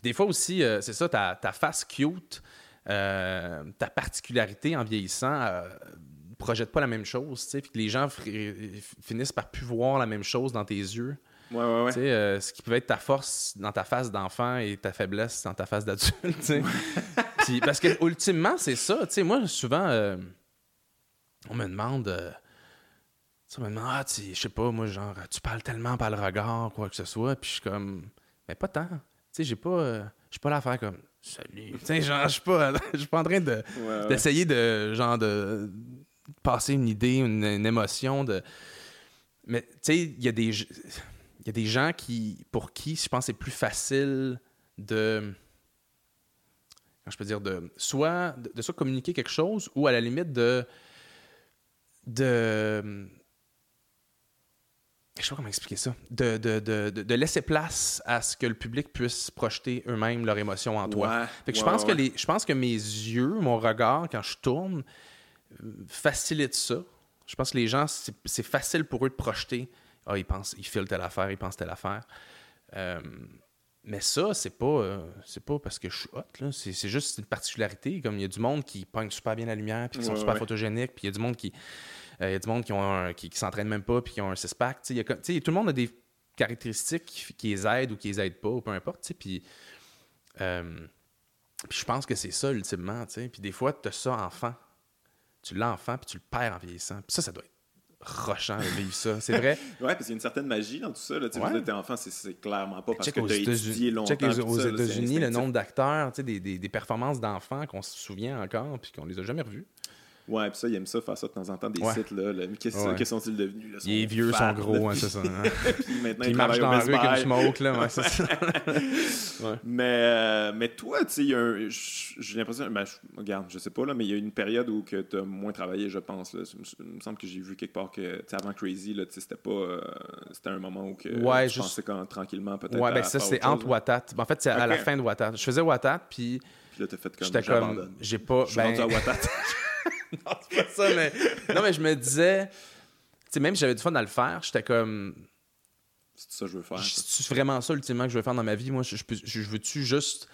puis des fois aussi, euh, c'est ça, ta, ta face cute, euh, ta particularité en vieillissant, euh, projette pas la même chose, tu sais, puis que les gens finissent par plus voir la même chose dans tes yeux. Ouais, ouais, ouais. Tu sais, euh, ce qui pouvait être ta force dans ta face d'enfant et ta faiblesse dans ta face d'adulte. Puis, parce que ultimement, c'est ça. Tu sais, moi, souvent, euh, on me demande. euh, on me demande, ah, tu- je sais pas, moi, genre, tu parles tellement par le regard, quoi que ce soit. Puis je suis comme, mais pas tant. Tu sais, j'ai pas. euh, je suis pas là à faire comme, salut. Tu genre, je suis pas, pas en train de Ouais, ouais. d'essayer de genre de passer une idée, une, une émotion de mais tu sais il y a des il y a des gens qui pour qui je pense c'est plus facile de comment je peux dire de soit de, de soit communiquer quelque chose ou à la limite de de. Je sais pas comment expliquer ça. De, de, de, de- laisser place à ce que le public puisse projeter eux-mêmes leurs émotions en toi. Ouais, Fait que je pense ouais. que les, je pense que mes yeux, mon regard, quand je tourne, euh, facilite ça. Je pense que les gens, c'est facile pour eux de projeter. Ah, ils pensent, ils filent telle affaire, ils pensent telle affaire. Euh, mais ça, c'est pas, euh, c'est pas parce que je suis hot, là. C'est, c'est juste une particularité. Comme il y a du monde qui pogne super bien la lumière, puis qui sont super photogéniques, puis il y a du monde qui, euh, il y a du monde qui ont un- qui, qui s'entraîne même pas, puis qui ont un six-pack. Tu tu tout le monde a des caractéristiques qui, qui les aident ou qui les aident pas, ou peu importe. tu Puis, euh, puis je pense que c'est ça, ultimement. tu. Puis des fois, tu as ça enfant. Tu l'as enfant, puis tu le perds en vieillissant. Puis ça, ça doit être rochant de vivre ça. C'est vrai. Ouais, parce qu'il y a une certaine magie dans tout ça. Là. Tu Ouais. enfant, c'est- clairement pas parce que aux t'as étudié États-Unis, longtemps. check aux- États-Unis, le nombre d'acteurs, tu des, des, des performances d'enfants qu'on se souvient encore, puis qu'on les a jamais revus. Ouais, puis ça, il aime ça, faire ça de temps en temps, des Ouais. sites. là. Qu'est-ce Ouais. que sont-ils devenus? Là? Les vieux sont gros, hein, c'est ça. hein. Puis maintenant, ils marchent travaillent dans la rue Buy. smoke, là, ouais, c'est ça. Mais, euh, mais toi, tu sais, il j'ai l'impression, ben, je, regarde, je sais pas, là, mais il y a une période où tu as moins travaillé, je pense. Là. Il me semble que j'ai vu quelque part que, tu sais, avant Crazy, là, tu sais, c'était pas. euh, c'était un moment où que Ouais, tu juste- pensais quand, tranquillement, peut-être. Ouais, ben ça, c'est entre. Watat. Ben, en fait, c'est à la fin de Watat. Je faisais Watat, puis Puis là, t'as fait comme. j'étais comme. J'ai pas. Je suis rendu Ben, à Watat. non, c'est pas ça, mais. Non, mais je me disais. Tu sais, même si j'avais du fun à le faire, j'étais comme. c'est ça que je veux faire. C'est vraiment ça, ultimement, que je veux faire dans ma vie. Moi, je, je, peux- je- je veux-tu juste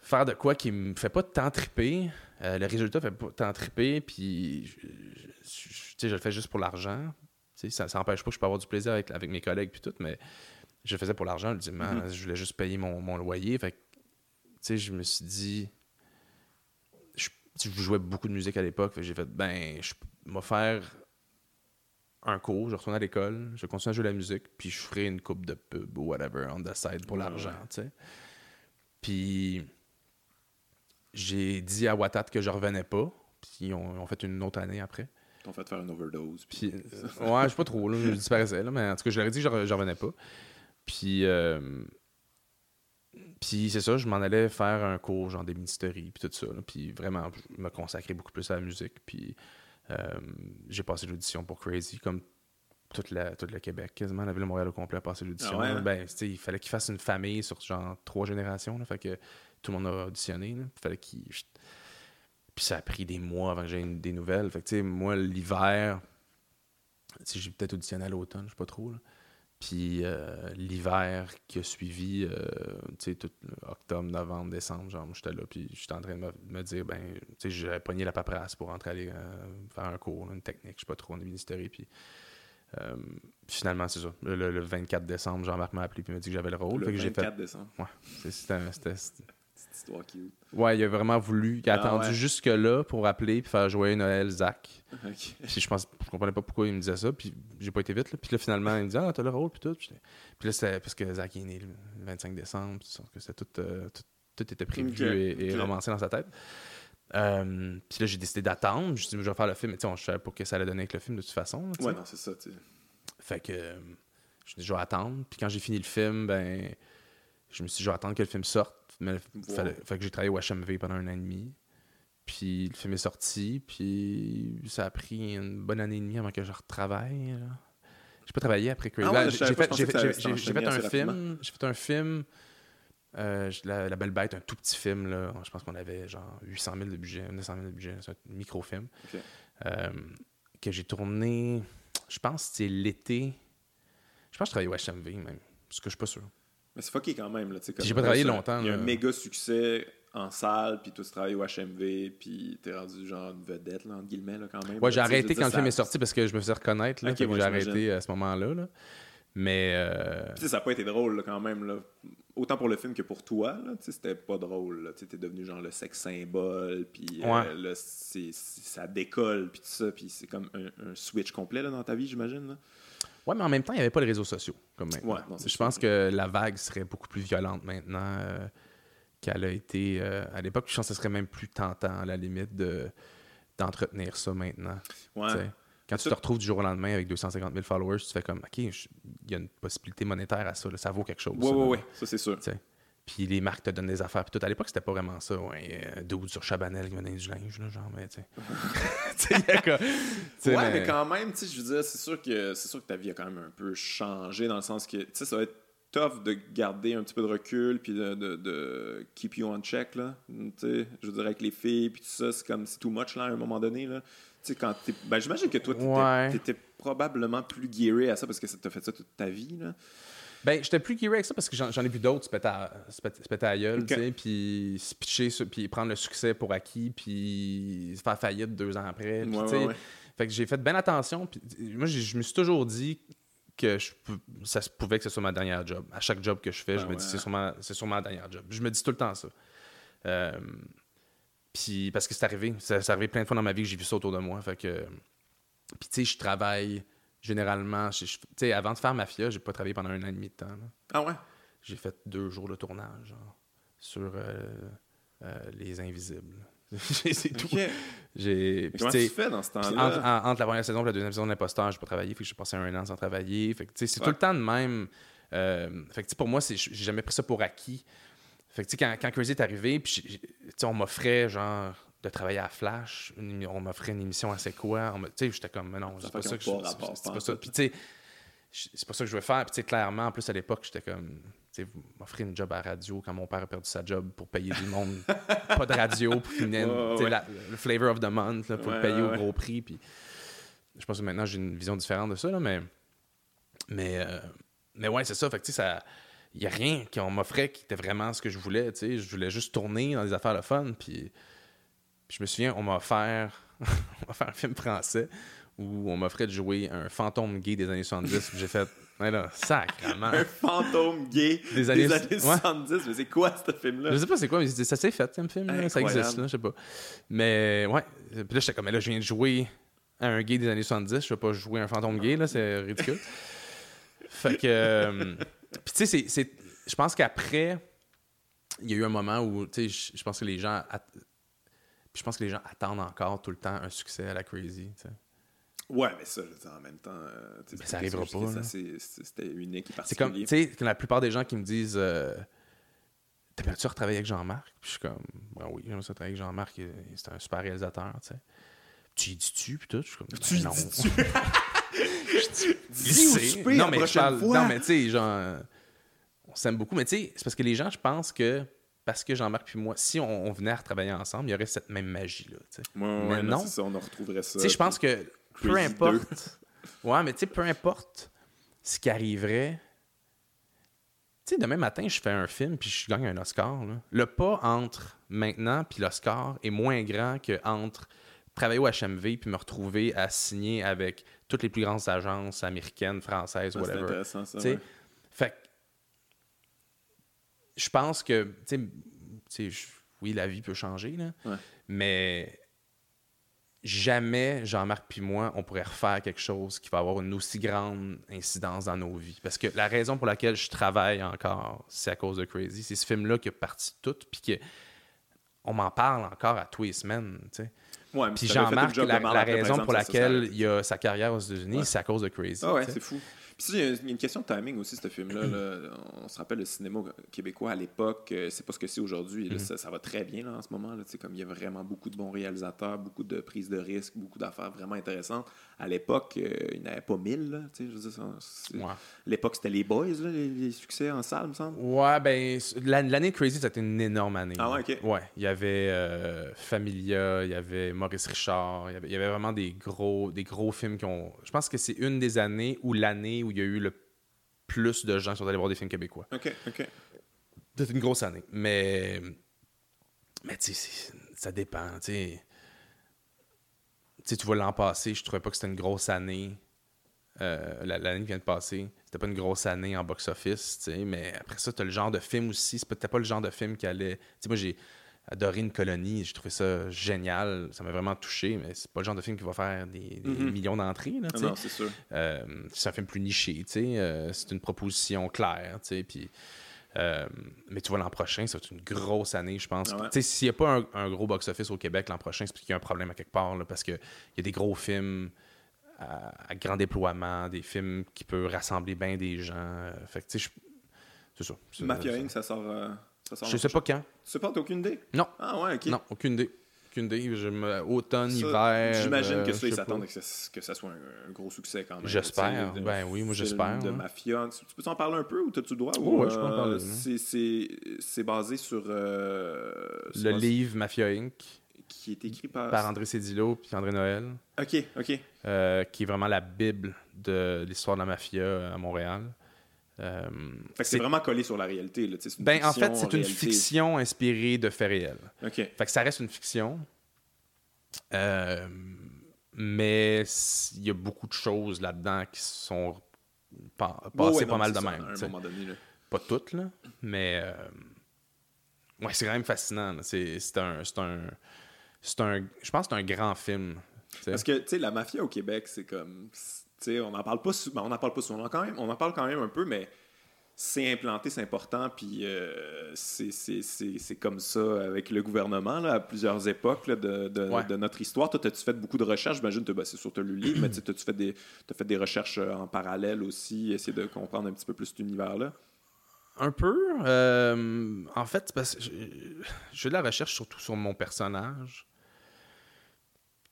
faire de quoi qui me fait pas tant triper? Euh, le résultat fait pas tant triper, puis je, je- je- tu sais, je le fais juste pour l'argent. Tu sais, ça, ça empêche pas que je peux avoir du plaisir avec, avec mes collègues puis tout, mais je le faisais pour l'argent, ultimement. Mhm. Je voulais juste payer mon, mon loyer. Fait que, tu sais, je me suis dit... Je, jouais beaucoup de musique à l'époque, j'ai fait, ben, je vais faire un cours, je retourne à l'école, je continue à jouer de la musique, puis je ferai une coupe de pub ou whatever on the side pour l'argent, tu sais. Puis j'ai dit à Watat que je revenais pas, puis ils ont, fait une autre année après. Ils t'ont fait faire une overdose. Puis, Puis, euh, ouais, je sais pas trop, là, je disparaissais, là, mais en tout cas, je leur ai dit que je revenais pas. Puis, euh, puis c'est ça, je m'en allais faire un cours, genre d'ébénisterie, puis tout ça. là. puis vraiment, je me consacrais beaucoup plus à la musique. Puis euh, j'ai passé l'audition pour Crazy, comme toute la, tout le Québec, quasiment la ville de Montréal au complet a passé l'audition. Ah ouais, hein? Ben, il fallait qu'il fasse une famille sur genre trois générations. Là, fait que tout le monde a auditionné. là. fallait qu'il. Puis ça a pris des mois avant que j'aie des nouvelles. Fait que, tu sais, moi, l'hiver, sais, j'ai peut-être auditionné à l'automne, je sais pas trop. là. Puis euh, l'hiver qui a suivi, euh, tu sais, tout octobre, novembre, décembre, genre, j'étais là, puis j'étais en train de me, dire, ben, tu sais, j'avais pogné la paperasse pour rentrer aller euh, faire un cours, là, une technique, je sais pas trop, en ministère. Puis finalement, c'est ça. Le, le 24 décembre, Jean-Marc m'a appelé, puis il m'a dit que j'avais le rôle. le Fait que j'ai 24 fait. décembre. c'est- C'était un- c'était- c'était- Petite histoire cute. Ouais, il a vraiment voulu. Il a Ah attendu ouais. jusque-là pour appeler puis faire jouer Noël Zach. Puis je pense, je comprenais pas pourquoi il me disait ça. Puis j'ai pas été vite. Là. Puis là, finalement, il me dit Ah, t'as le rôle. Puis tout. Puis, là, c'était parce que Zach est né le 25 décembre. que c'était tout, euh, tout, tout était prévu et, romancé dans sa tête. Euh, puis là, j'ai décidé d'attendre. Je me suis dit, je vais faire le film. Mais tu sais, je savais pas que ça allait donner avec le film de toute façon. là. Ouais, non, c'est ça, tu sais. Fait que euh, je me suis dit, je vais attendre. Puis quand j'ai fini le film, ben, je me suis dit, je vais attendre que le film sorte. Mais Wow. fallait- fait que j'ai travaillé au HMV pendant un an et demi. Puis le film est sorti. Puis ça a pris une bonne année et demie avant que je retravaille. J'ai pas travaillé après Crazy. Ah ouais, j'ai fait, un film. J'ai fait un film. euh, la, La Belle Bête, un tout petit film. Là. Je pense qu'on avait genre 800 000 de budget, 900 000 de budget. C'est un micro-film. Euh, que j'ai tourné, je pense que c'est l'été. Je pense que je travaillais au HMV même. Parce que je suis pas sûr. Mais c'est fucké quand même. Là, comme- J'ai pas travaillé ça, longtemps, Il y a un là. méga succès en salle, puis toi, tu travailles au HMV, puis t'es rendu genre une vedette, là, entre guillemets, là, quand même. Ouais, j'ai arrêté quand le film est sorti parce que je me faisais reconnaître. Là, Ok, Fait que ouais, j'ai arrêté à ce moment-là. là. Mais euh, Puis, ça n'a pas été drôle là, quand même. Là. Autant pour le film que pour toi, là, c'était pas drôle. Tu T'es devenu genre le sexe symbole, puis euh, Ouais. là, c'est- c'est- ça décolle, puis tout ça, puis c'est comme un, un switch complet là, dans ta vie, j'imagine. là. Ouais, mais en même temps, il n'y avait pas les réseaux sociaux comme maintenant. Ouais, non, c'est je pense que la vague serait beaucoup plus violente maintenant euh, qu'elle a été euh, à l'époque. Je pense que ce serait même plus tentant à la limite de d'entretenir ça maintenant. Ouais. Quand tu te retrouves du jour au lendemain avec 250 000 followers, tu fais comme, OK, il y a une possibilité monétaire à ça, là, ça vaut quelque chose. Ouais, là. ouais, ça c'est sûr. Puis les marques te donnent des affaires. Puis tout à l'époque, c'était pas vraiment ça. Ouais, euh, sur Chabanel qui me donnait du linge, là, genre, mais tu sais. Ouais, mais... quand même, tu sais, je veux dire, c'est sûr que c'est sûr que ta vie a quand même un peu changé dans le sens que, tu sais, ça va être tough de garder un petit peu de recul puis de, de, de keep you on check là. Tu sais, je veux dire avec les filles puis tout ça, c'est comme c'est too much là à un moment donné là. Tu sais quand t'es, ben j'imagine que toi t'étais, Ouais. probablement plus gearé à ça parce que ça t'a fait ça toute ta vie là. Ben, j'étais plus gearé avec ça parce que j'en ai vu d'autres se péter à, à gueule, tu sais, puis se pitcher, puis prendre le succès pour acquis, puis se faire faillite deux ans après. puis Ouais. Fait que j'ai fait bien attention. Puis, moi, je me suis toujours dit que je, ça se pouvait que ce soit ma dernière job. À chaque job que je fais, je Ben me dis ouais. c'est sûrement, c'est sûrement ma dernière job. Je me dis tout le temps ça. Euh, puis parce que c'est arrivé. Ça- C'est arrivé plein de fois dans ma vie que j'ai vu ça autour de moi. Fait que. Puis tu sais, je travaille généralement. je- avant de faire Mafia, j'ai pas travaillé pendant un an et demi de temps. là. Ah ouais? J'ai fait deux jours de tournage genre, sur euh, euh, Les Invisibles. c'est tout. Ok. J'ai. Comment tu fais dans ce temps-là? entre, en- entre la première saison et la deuxième saison de l'imposteur, j'ai pas travaillé. Fait que j'ai passé un an sans travailler. Fait que, tu sais, c'est Ouais. tout le temps de même. Euh, fait que, tu sais, pour moi, c'est- j'ai jamais pris ça pour acquis. Fait que, tu sais, quand, quand Crazy est arrivé, puis on m'offrait, genre, de travailler à Flash. une on m'offrait une émission à C'est quoi? Tu sais, j'étais comme, mais non, c'est pas ça que je c'est- pas ça. Puis, tu sais, c'est pas ça que je veux faire. Puis, tu sais, clairement, en plus, à l'époque, j'étais comme, tu sais, vous m'offrez une job à radio quand mon père a perdu sa job pour payer du monde. pas de radio pour qu'il vienne, Ouais, la- le flavor of the month, là, pour Ouais, le payer ouais, au gros prix. Puis, je pense que maintenant, j'ai une vision différente de ça, là, mais, mais, euh, mais ouais, c'est ça. Fait que, tu sais, ça. Il n'y a rien qu'on m'offrait qui était vraiment ce que je voulais. tu sais. Je voulais juste tourner dans des affaires de fun. Puis je me souviens, on m'a offert, on m'a offert un film français où on m'offrait de jouer un fantôme gay des années 70. Puis j'ai fait, ouais, là. Un fantôme gay Des années- des années ouais. 70. Mais c'est quoi ce film-là? Je sais pas c'est quoi, mais ça s'est fait, ce film. là. Ça existe, là, je sais pas. Mais ouais. Puis là, j'étais comme, mais là, je viens de jouer à un gay des années 70. Je vais pas jouer un fantôme gay, là, c'est ridicule. fait que. euh, Puis tu sais, c'est-. Je pense qu'après, il y a eu un moment où, tu sais, je pense que les gens. Puis je pense que les gens attendent encore tout le temps un succès à la Crazy. Ouais, mais ça, je en même temps. euh, Ben, c'est ça arrivera pas, C'était unique et C'est comme, particulier. tu sais, la plupart des gens qui me disent euh, T'aimerais-tu retravailler avec Jean-Marc? Puis je suis comme, ben oui, j'aimerais ça travailler avec Jean-Marc, c'est un super réalisateur, tu sais. Tu y dis-tu, puis tout? Je suis comme, ben Tu y non. dis-tu? Dis souper non, la mais je parle- fois. Non, mais tu sais, genre, on s'aime beaucoup, mais tu sais, c'est parce que les gens, je pense que parce que Jean-Marc puis moi, si on, on venait à retravailler ensemble, il y aurait cette même magie-là. Ouais, ouais, Mais non. ça, on en retrouverait ça. Je pense que peu importe. Ouais, mais tu sais, peu importe ce qui arriverait. Tu sais, demain matin, je fais un film puis je gagne un Oscar. là. Le pas entre maintenant puis l'Oscar est moins grand que entre travailler au HMV puis me retrouver à signer avec toutes les plus grandes agences américaines, françaises, C'est whatever. intéressant, ça. Tu sais, ouais. Fait que je pense que, tu sais, oui, la vie peut changer, là, Ouais. mais jamais Jean-Marc puis moi, on pourrait refaire quelque chose qui va avoir une aussi grande incidence dans nos vies. Parce que la raison pour laquelle je travaille encore, c'est à cause de Crazy. C'est ce film-là qui a parti tout, puis que on m'en parle encore à tous les semaines, tu sais. Ouais, Puis Jean-Marc, de la, la raison pour laquelle il a sa carrière aux États-Unis, Ouais. c'est à cause de Crazy. Ah ouais, c'est fou. Il y a une- question de timing aussi, ce film-là. là. On se rappelle le cinéma québécois à l'époque, euh, c'est pas ce que c'est aujourd'hui. Mm-hmm. Ça, ça va très bien là, en ce moment. Là, comme il y a vraiment beaucoup de bons réalisateurs, beaucoup de prises de risques, beaucoup d'affaires vraiment intéressantes. À l'époque, euh, il n'y en avait pas mille. Ouais. L'époque, c'était les Boys, là, les, les succès en salle, me semble. Ouais, ben, la- l'année Crazy, c'était une énorme année. Ah ouais, ok. Ouais, il y avait euh, Familia, il y avait Maurice Richard, il y avait, il y avait vraiment des gros, des gros films qui ont. Je pense que c'est une des années ou l'année où il y a eu le plus de gens qui sont allés voir des films québécois. OK, OK. C'était une grosse année. Mais. Mais tu sais, ça dépend. Tu sais, sais, tu vois, l'an passé, je trouvais pas que c'était une grosse année. Euh, la- L'année qui vient de passer, c'était pas une grosse année en box-office, tu sais, mais après ça, t'as le genre de film aussi. C'est peut-être pas le genre de film qui allait. Tu sais, moi, j'ai adoré une colonie, j'ai trouvé ça génial, ça m'a vraiment touché, mais c'est pas le genre de film qui va faire des, des Mhm. millions d'entrées, là, Ah tu sais. non, c'est sûr. Euh, c'est un film plus niché, tu sais. euh, c'est une proposition claire, tu sais. Puis, euh, mais tu vois, l'an prochain, ça va être une grosse année, je pense. Ah ouais? S'il n'y a pas un, un gros box-office au Québec l'an prochain, c'est parce qu'il y a un problème à quelque part, là, parce qu'il y a des gros films à, à grand déploiement, des films qui peuvent rassembler bien des gens. euh, fait tu sais, c'est ça. C'est- Mafia ça- Inc., ça sort euh, Ça sort Je sais pas quand. Tu sais pas, t'as aucune idée? Non. Ah ouais, ok. Non, aucune idée. Aucune idée. Automne, Ça, hiver. J'imagine que euh, ça, ils s'attendent que ça, que ça soit un, un gros succès quand même. J'espère. Tu Ben oui, moi, j'espère, De hein. mafia. Tu, tu peux t'en parler un peu ou t'as-tu le droit? Oh, ou, ouais, je peux en euh, parler, c'est- basé sur. euh, Le basé- livre Mafia Inc. Qui est écrit par. par André Cédillo puis André Noël, Ok, ok. euh, qui est vraiment la bible de l'histoire de la mafia à Montréal. Euh, c'est vraiment collé sur la réalité. Là. ben, en fiction, fait, c'est une fiction inspirée de faits réels. Ok. Fait que ça reste une fiction. Euh, mais il y a beaucoup de choses là-dedans qui sont pa- passées ouais, pas non, mal de ça, même. À un moment donné. Là. Pas toutes, là, mais euh, ouais, c'est quand même fascinant. C'est un, un, un, je pense que c'est un grand film. Parce que, tu sais, la mafia au Québec, c'est comme. Tu on n'en parle pas sou- ben, on en parle pas souvent quand même. On en parle quand même un peu, mais c'est implanté, c'est important, puis euh, c'est- comme ça avec le gouvernement là, à plusieurs époques là, de, de- Ouais. de notre histoire. Toi, as-tu fait beaucoup de recherches? J'imagine que ben, c'est tu as lu le livre, mais tu as-tu fait, des- t'as fait des recherches euh, en parallèle aussi, essayer de comprendre un petit peu plus cet univers-là? Un peu. euh, en fait, parce que je, je fais de la recherche surtout sur mon personnage,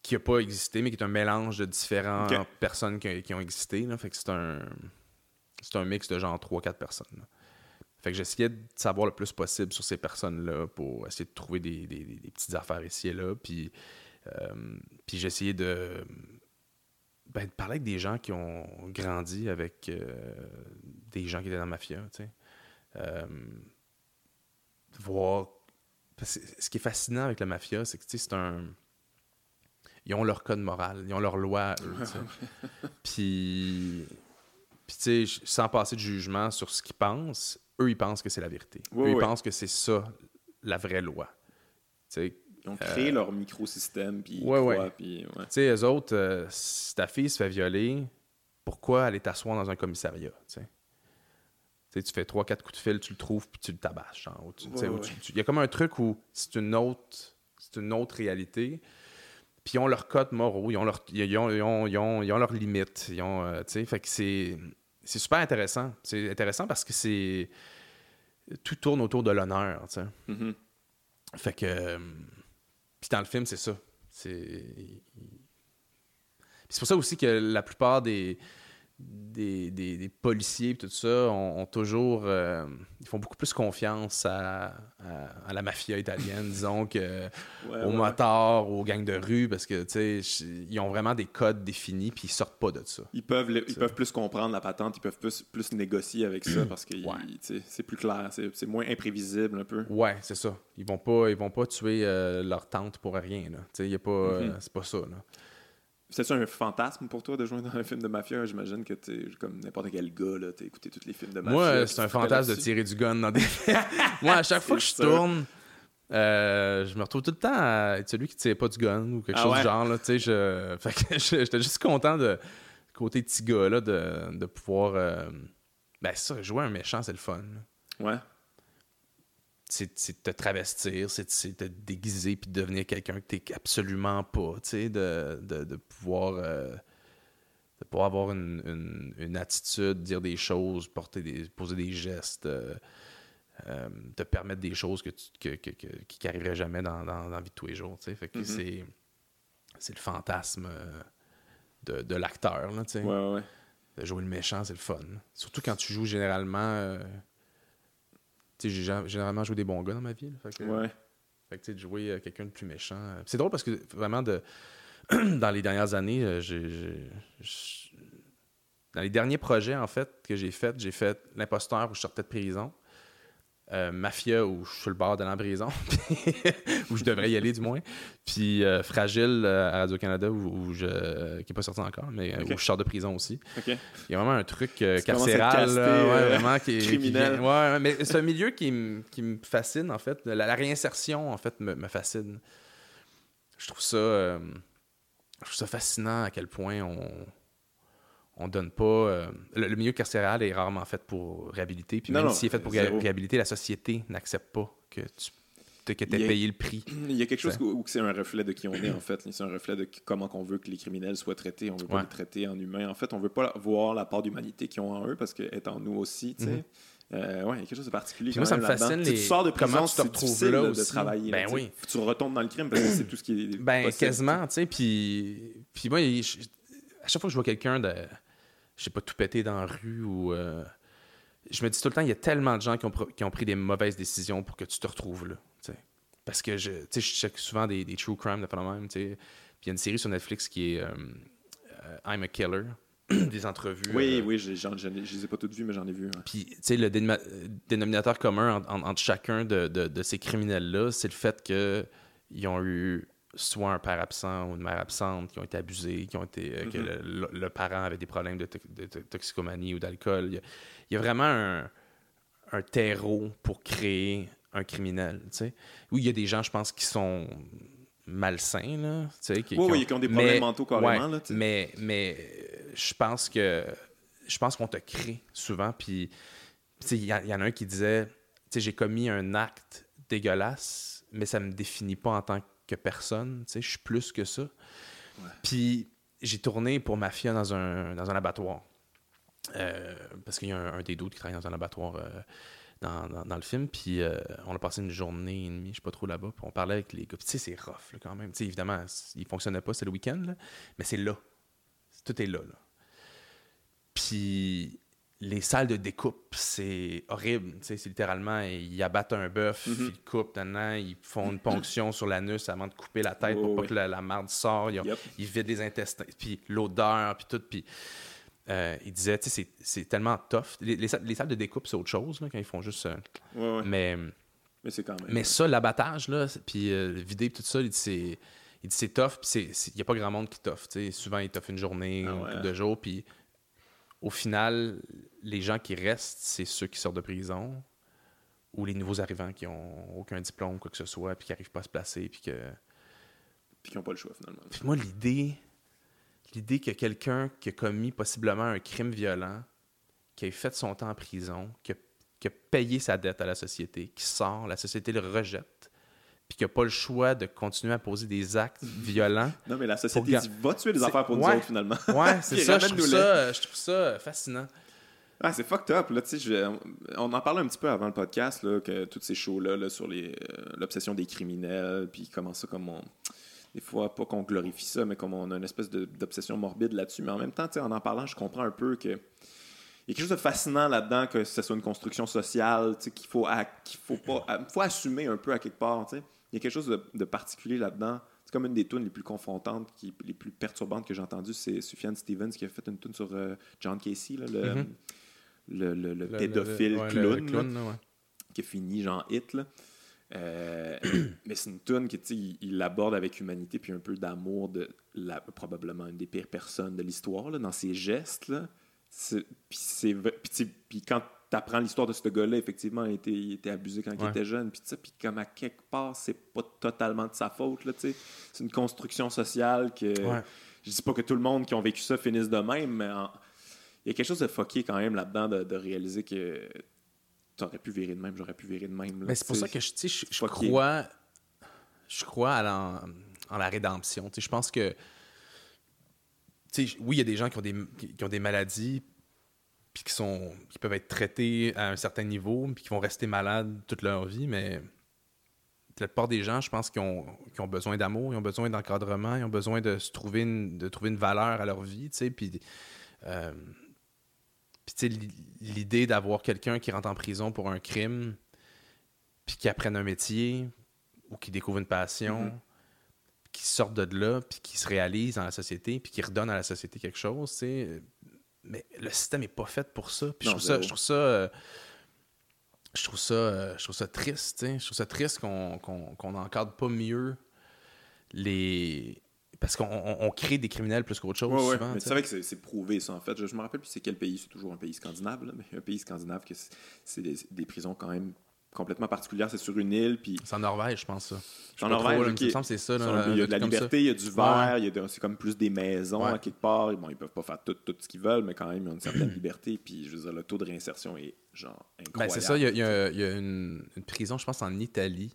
qui n'a pas existé, mais qui est un mélange de différentes personnes qui, qui ont existé. Là. Fait que c'est un, c'est un mix de genre 3-4 personnes. là. Fait que j'essayais de savoir le plus possible sur ces personnes-là pour essayer de trouver des, des- petites affaires ici et là. Puis, euh, puis j'essayais de, ben, de parler avec des gens qui ont grandi avec euh, des gens qui étaient dans la mafia, tu sais. Euh, voir. ce qui est fascinant avec la mafia, c'est que tu sais, c'est un. Ils ont leur code moral, ils ont leur loi, eux. Puis. Puis, tu sais, sans passer de jugement sur ce qu'ils pensent, eux, ils pensent que c'est la vérité. Oui, eux, ils pensent que c'est ça, la vraie loi. Ils ont créé leur microsystème, puis ils Euh, ouais, ouais. puis ouais. tu sais, eux autres, euh, si ta fille se fait violer, pourquoi aller t'asseoir dans un commissariat? Tu sais? Tu fais 3-4 coups de fil, tu le trouves, puis tu le tabasses. Ouais, ouais. Il y a comme un truc où c'est une autre, c'est une autre réalité. Puis ils ont leurs codes moraux, ils ont, leur, ils ont, ils ont, ils ont- ils ont leurs limites. Ils ont, euh, fait que c'est, c'est super intéressant. C'est intéressant parce que c'est. Tout tourne autour de l'honneur. tu sais. Mhm. Fait que. euh, Puis dans le film, c'est ça. C'est. Puis c'est pour ça aussi que la plupart des. Des, des- des policiers et tout ça ont, ont toujours euh, ils font beaucoup plus confiance à, à- à la mafia italienne disons que Ouais, aux ouais, motards aux gangs de rue parce que tu sais ils ont vraiment des codes définis puis ils sortent pas de ça Ils peuvent, ils peuvent plus comprendre la patente, ils peuvent plus, plus négocier avec ça parce que Ouais. c'est plus clair, c'est moins imprévisible un peu. ouais c'est ça ils vont pas ils vont pas tuer euh, leur tante pour rien là tu sais pas euh, Mhm. c'est pas ça là C'est un fantasme pour toi de jouer dans un film de mafia? J'imagine que tu comme n'importe quel gars, là, t'as écouté tous les films de mafia. Moi, c'est un fantasme de tirer du gun dans des. Moi, à chaque fois que je sûr. tourne, euh, je me retrouve tout le temps à être celui qui tire pas du gun ou quelque Ah chose ouais? du genre. Là, je... Fait que j'étais juste content de côté petit gars là, de, de pouvoir. euh, Ben, ça, jouer un méchant, c'est le fun. là. Ouais. C'est de te travestir, c'est de- te déguiser puis de devenir quelqu'un que t'es absolument pas. Tu sais, de, de, de pouvoir. euh, de pouvoir avoir une, une- une attitude, dire des choses, porter des, poser des gestes, euh, euh, te permettre des choses que tu, que, que- que- qui n'arriveraient jamais dans, dans- dans la vie de tous les jours. tu sais. Fait que Mhm. c'est, c'est le fantasme euh, de, de l'acteur. Là, tu sais. Ouais, ouais, ouais. De jouer le méchant, c'est le fun. Surtout quand tu joues généralement. J'ai gé- généralement joué des bons gars dans ma vie. là. Fait que, Ouais. fait que, tu sais, de jouer euh, quelqu'un de plus méchant. euh, C'est drôle parce que vraiment, de... dans les dernières années, euh, j'ai- dans les derniers projets en fait que j'ai fait, j'ai fait l'imposteur où je sortais de prison, euh, Mafia où je suis sur le bord d'aller en prison, où je devrais y aller du moins, puis euh, Fragile euh, à Radio-Canada où, où je, qui n'est pas sorti encore, mais où je sors de prison aussi. Il y a vraiment un truc carcéral, casté, là, ouais, vraiment, qui, qui criminel. ouais, mais c'est un milieu qui, me- qui me fascine, en fait. La, la réinsertion, en fait, me, me fascine. Je trouve ça... je trouve ça fascinant à quel point on on donne pas... euh, le, le milieu carcéral est rarement fait pour réhabiliter. Puis Non, même s'il est fait pour zéro. réhabiliter, la société n'accepte pas que tu que a- payé le prix. Il y a quelque chose où, où c'est un reflet de qui on est, en fait. C'est un reflet de qui- comment on veut que les criminels soient traités. On veut pas Ouais. les traiter en humains. En fait, on veut pas voir la part d'humanité qu'ils ont en eux parce qu'elle est en nous aussi, tu sais. Mhm. Euh, ouais, il y a quelque chose de particulier. Moi, ça me fascine Tu les- Tu sors de prison, tu te retrouves là là, de aussi. travailler. Ben là, tu oui. Tu retournes dans le crime parce que c'est tout ce qui est Ben, possible. quasiment, tu sais. Puis, puis moi, je- à chaque fois que je vois quelqu'un de. Je sais pas, tout péter dans la rue ou. euh, je me dis tout le temps, il y a tellement de gens qui ont, qui ont pris des mauvaises décisions pour que tu te retrouves là. Parce que je, tu sais, je check souvent des, des true crime de phénomène. Puis il y a une série sur Netflix qui est euh, euh, I'm a Killer, des entrevues. Oui, euh, oui, j'ai- je les ai pas toutes vues, mais j'en ai vu. ouais. Puis, tu sais, le dénominateur commun en- en- entre chacun de, de- de ces criminels-là, c'est le fait qu'ils ont eu soit un père absent ou une mère absente, qui ont été abusés, qui ont été, euh, que Mhm. le, le- le parent avait des problèmes de, to- de to- toxicomanie ou d'alcool. Il y a, il y a vraiment un, un terreau pour créer un criminel, tu sais. Oui, il y a des gens, je pense, qui sont malsains, là. Qui, Oui, qui oui, ont- qui ont des problèmes mais- mentaux carrément. ouais, là, mais, mais euh, je pense que je pense qu'on te crée souvent. Puis, il y, en- il y en a un qui disait, j'ai commis un acte dégueulasse, mais ça me définit pas en tant que personne. Tu sais, je suis plus que ça. Puis, j'ai tourné pour Mafia dans un, dans un abattoir. Euh, parce qu'il y a un, un des doutes qui travaille dans un abattoir euh, dans, dans- dans le film. Puis euh, on a passé une journée et demie, je sais pas trop là-bas. Puis on parlait avec les gars. Puis tu sais, c'est rough là, quand même. Tu sais, évidemment, il fonctionnait pas, c'est le week-end, là, mais c'est là. Tout est là, là. Puis les salles de découpe, c'est horrible. C'est littéralement, ils abattent un bœuf, Mhm. ils le coupent, ils font une ponction sur l'anus avant de couper la tête Oh, pour pas oui. que la, la marde sorte. Ils, Yep. ils vident les intestins, puis l'odeur, puis tout. Puis euh, il disait, tu sais, c'est- tellement tough. Les, les salles- les salles de découpe, c'est autre chose, là, quand ils font juste. euh, Ouais, ouais. mais, Mais c'est quand même. mais ça, l'abattage, là, puis euh, vider, tout ça, il dit c'est. Il dit c'est tough, puis il n'y a pas grand monde qui t'offre. Souvent, ils t'offrent une journée, Ah une ouais. couple de jours, puis au final, les gens qui restent, c'est ceux qui sortent de prison ou les nouveaux arrivants qui ont aucun diplôme, quoi que ce soit, puis qui n'arrivent pas à se placer, puis que. Puis qui n'ont pas le choix finalement. Puis moi, l'idée, l'idée que quelqu'un qui a commis possiblement un crime violent, qui a fait son temps en prison, qui a, qui a payé sa dette à la société, qui sort, la société le rejette, puis qui n'a pas le choix de continuer à poser des actes violents. Non, mais la société Pour dit va tuer C'est- affaires pour nous ouais. autres finalement? Ouais, c'est ça, je trouve ça, je trouve ça fascinant. Ah, c'est fucked up. Là, tu sais, je- on en parlait un petit peu avant le podcast, là, que tous ces shows-là là, sur les, euh, l'obsession des criminels, puis comment ça, comme on. Des fois, pas qu'on glorifie ça, mais comme on a une espèce d'obsession morbide là-dessus. Mais en même temps, en en parlant, je comprends un peu que. Il y a quelque chose de fascinant là-dedans, que ce soit une construction sociale, qu'il faut, à- qu'il faut pas. à- faut assumer un peu à quelque part, tu sais. Il y a quelque chose de, de particulier là-dedans. C'est comme une des tunes les plus confrontantes, qui, les plus perturbantes que j'ai entendues, c'est Sufjan Stevens qui a fait une tune sur euh, John Casey, là, le, le, le- le Le- pédophile ouais, clown, le là, clown, là, ouais. qui a fini genre hit. là. Euh, mais c'est une tune qui, tu sais, il, l'aborde avec humanité puis un peu d'amour de la, probablement une des pires personnes de l'histoire, dans ses gestes. Là. Puis quand tu apprends l'histoire de ce gars-là, effectivement, il était, il était abusé quand il était jeune. Puis, puis comme à quelque part, c'est pas totalement de sa faute. Là, tu sais. c'est une construction sociale que... Ouais. Je dis pas que tout le monde qui ont vécu ça finisse de même, mais en- il y a quelque chose de fucké quand même là-dedans de, de réaliser que t'aurais pu virer de même, j'aurais pu virer de même. là. Mais c'est pour ça que je, je, je crois, je crois à la, en la rédemption. Tu sais, Je pense que, oui, il y a des gens qui ont des, qui ont des maladies puis qui, sont, qui peuvent être traités à un certain niveau puis qui vont rester malades toute leur vie, mais la plupart des gens, je pense, qui ont, qui ont besoin d'amour, ils ont besoin d'encadrement, ils ont besoin de se trouver une, de trouver une valeur à leur vie, tu sais, puis... euh, l'idée d'avoir quelqu'un qui rentre en prison pour un crime, puis qui apprenne un métier, ou qui découvre une passion, Mhm. qui sorte de là, puis qui se réalise dans la société, puis qui redonne à la société quelque chose, tu sais. Mais le système n'est pas fait pour ça. Puis je trouve ça, je trouve ça, euh, je trouve ça, euh, je trouve ça triste, tu sais. Je trouve ça triste qu'on qu'on n'encadre pas mieux les... Parce qu'on on- on crée des criminels plus qu'autre chose, Ouais, ouais. souvent. Mais tu savais que c'est- prouvé, ça, en fait. Je, je me rappelle plus c'est quel pays. C'est toujours un pays scandinave, là, mais un pays scandinave que c'est- c'est des, des prisons quand même complètement particulières. C'est sur une île, puis C'est en Norvège, je pense, ça. C'est en pas trop, Norvège, là, me c'est ça. là, il y a de la liberté, il y a du verre, il y a de- c'est comme plus des maisons Ouais. à quelque part. Bon, ils peuvent pas faire tout, tout ce qu'ils veulent, mais quand même, ils ont une certaine liberté. Puis, je veux dire, le taux de réinsertion est genre Ben, incroyable. c'est ça, il y a, il y a- il y a une, une prison, je pense, en Italie,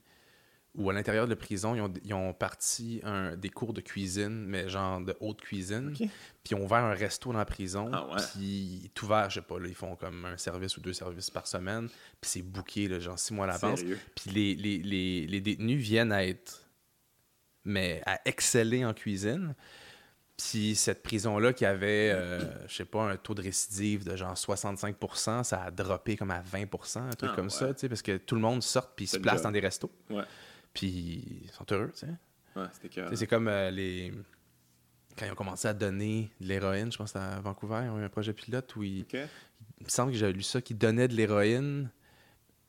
où à l'intérieur de la prison, ils ont, ils ont parti un, des cours de cuisine, mais genre de haute cuisine. Puis ils ont ouvert un resto dans la prison. Ah ouais. Puis tout ouvert, je sais pas, là, ils font comme un service ou deux services par semaine. Puis c'est booké, là, genre six mois à l'avance. Puis les, les, les, les détenus viennent à être. Mais à exceller en cuisine. Puis cette prison-là qui avait, euh, je sais pas, un taux de récidive de genre 65% ça a droppé comme à 20 un truc Ah comme ouais. ça, tu sais, parce que tout le monde sort puis se place job. dans des restos. Ouais. Puis ils sont heureux, tu sais. Ouais, c'était C'est comme euh, les. Quand ils ont commencé à donner de l'héroïne, je pense que c'était à Vancouver, ils ont eu un projet pilote où ils, il me semble que j'avais lu ça, qu'ils donnaient de l'héroïne.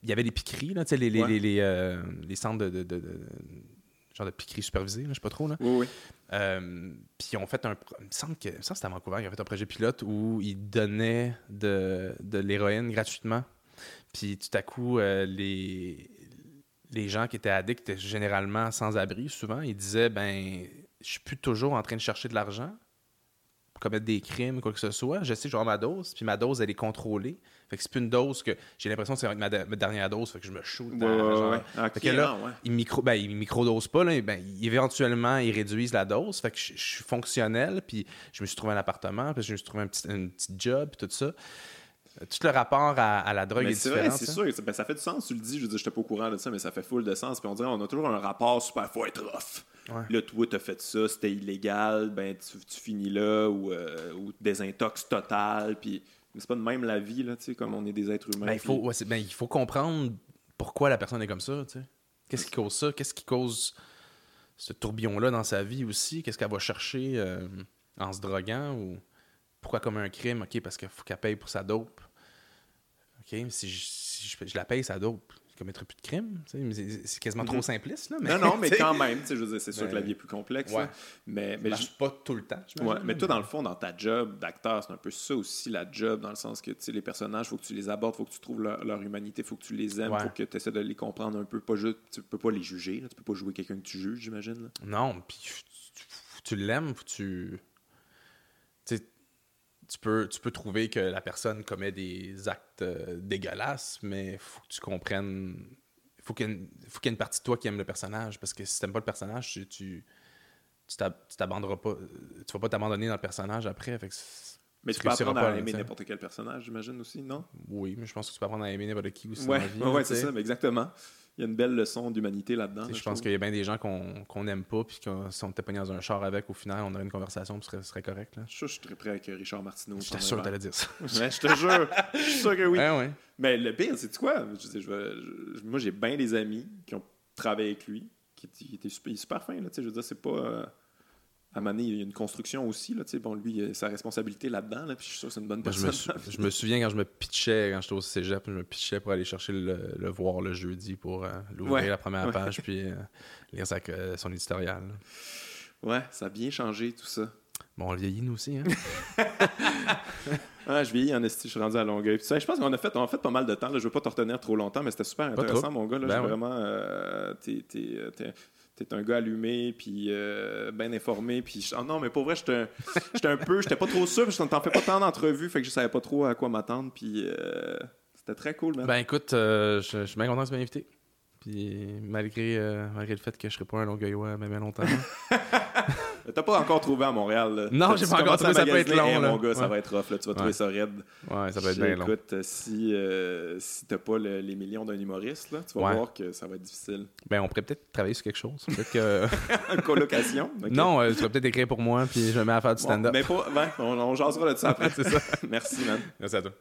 Il y avait les piqueries, là, tu sais, les, les, Ouais. les, les, euh, les centres de, de, de- de- genre de piqueries supervisées, là, je sais pas trop. Là. Oui, oui. Euh, puis ils ont fait un. Il me semble que, il me semble que c'était à Vancouver, ils ont fait un projet pilote où ils donnaient de, de l'héroïne gratuitement. Puis tout à coup, euh, les, les gens qui étaient addicts étaient généralement sans abri. Souvent, ils disaient ben, je suis plus toujours en train de chercher de l'argent pour commettre des crimes, quoi que ce soit. Je sais je vais avoir ma dose, puis ma dose, elle est contrôlée. Fait que c'est plus une dose que j'ai l'impression que c'est avec ma, de- ma dernière dose, fait que je me shoot. Ouais, à- ouais, genre, ouais. Ok, Fait que là, ouais. ils micro, ben, ils microdosent pas, là, ben, éventuellement, ils réduisent la dose. Fait que je, je suis fonctionnel, puis je me suis trouvé un appartement, puis je me suis trouvé un petit, un petit job, puis tout ça. Tout le rapport à, à la drogue Mais est c'est différent. vrai, c'est sûr. Ben, ça fait du sens, tu le dis. Je veux dire, j'étais pas au courant de ça, mais ça fait full de sens. Puis on dirait, on a toujours un rapport super. Faut être rough. Ouais. Là, toi, t'as fait ça, c'était illégal, ben, tu, tu finis là, ou, euh, ou désintox total. Puis c'est pas de même la vie, là, tu sais, comme on est des êtres humains. Ben, il, faut, ouais, ben, il faut comprendre pourquoi la personne est comme ça. tu sais. Qu'est-ce qui cause ça? Qu'est-ce qui cause ce tourbillon-là dans sa vie aussi? Qu'est-ce qu'elle va chercher euh, en se droguant? Ou pourquoi comme un crime? OK, parce qu'il faut qu'elle paye pour sa dope. OK, si je, si je, je la paye, sa dope, je commettrai plus de crime. tu sais, mais C'est quasiment trop Mhm. simpliste. Là, mais, Non, non, mais quand même, tu sais, je veux dire, c'est sûr Ben, que la vie est plus complexe. ouais. là. Mais, ça mais, marche pas tout le temps. ouais, mais toi, dans le fond, dans ta job d'acteur, c'est un peu ça aussi, la job, dans le sens que, les personnages, faut que tu les abordes, faut que tu trouves leur, leur humanité, faut que tu les aimes, Ouais. faut que tu essaies de les comprendre un peu. Pas juste, tu peux pas les juger, là, tu peux pas jouer quelqu'un que tu juges, j'imagine. Non, puis tu, tu- tu l'aimes, faut que tu. Tu peux, tu peux trouver que la personne commet des actes euh, dégueulasses, mais faut que tu comprennes. Faut qu'il y, ait une- faut qu'il y ait une partie de toi qui aime le personnage, parce que si t'aimes pas le personnage, tu. tu tu t'ab- tu t'abandonneras pas. Tu vas pas t'abandonner dans le personnage après. Fait que c'est- Mais tu tu peux apprendre pas, à aimer n'importe quel personnage, j'imagine aussi, non? oui, mais je pense que tu peux apprendre à aimer n'importe qui aussi Ouais, ouais, c'est ça, mais exactement. Il y a une belle leçon d'humanité là-dedans. Là, je pense qu'il y a bien des gens qu'on n'aime pas, puis que si on était pogné dans un char avec, au final, on aurait une conversation, puis ce serait, correct. Là. Je je suis très prêt avec Richard Martineau. Sûr un que t'allais dire ça. Ouais, je te jure. Je suis sûr que oui. Ouais, ouais. Mais le pire, c'est quoi? Je sais, je je- moi, j'ai bien des amis qui ont travaillé avec lui, qui, qui étaient super, il est super fin. Là, tu sais, je veux dire, c'est pas. euh, à un moment donné, il y a une construction aussi. Là, bon, lui, il a sa responsabilité là-dedans. Là, puis je suis sûr que c'est une bonne Moi, je, personne. me je me souviens quand je me pitchais, quand j'étais au cégep, je me pitchais pour aller chercher le, le voir le jeudi pour euh, l'ouvrir Ouais, la première ouais. page, puis euh, lire sa- euh, son éditorial. Ouais, ça a bien changé tout ça. Bon, on le vieillit, nous aussi. Hein? Ah, je vieillis en esti, je suis rendu à Longueuil. Puis, je pense qu'on a fait, on a fait pas mal de temps. Là. Je veux pas te retenir trop longtemps, mais c'était super intéressant, mon gars. Là, Ben J'ai ouais. vraiment. euh, t'es, t'es, t'es- t'es un gars allumé, puis euh, bien informé. Puis, je- ah non, mais pour vrai, j'étais un, peu. J'étais pas trop sûr, que t'en fais pas tant d'entrevues, fait que je savais pas trop à quoi m'attendre. Puis, euh, c'était très cool, man. Ben écoute, euh, je, je suis bien content de se invité. Puis malgré, euh, malgré le fait que je serai pas un Longueuillois même bien longtemps. T'as pas encore trouvé à Montréal. Là. Non, j'ai pas encore trouvé, ça peut être long, Hey, là. mon gars, ça va être rough. Là. Tu vas trouver ça raide. ouais, ça va être bien long. Écoute, euh, si, euh, si t'as pas le- les millions d'un humoriste, là, tu vas Ouais. voir que ça va être difficile. Ben on pourrait peut-être travailler sur quelque chose. Peut-être que... Une colocation. Non, euh, tu vas peut-être écrire pour moi, puis je me mets à faire du Bon, stand-up. mais pas, ouais, on, on jasera de ça après. C'est ça. Merci, man. Merci à toi.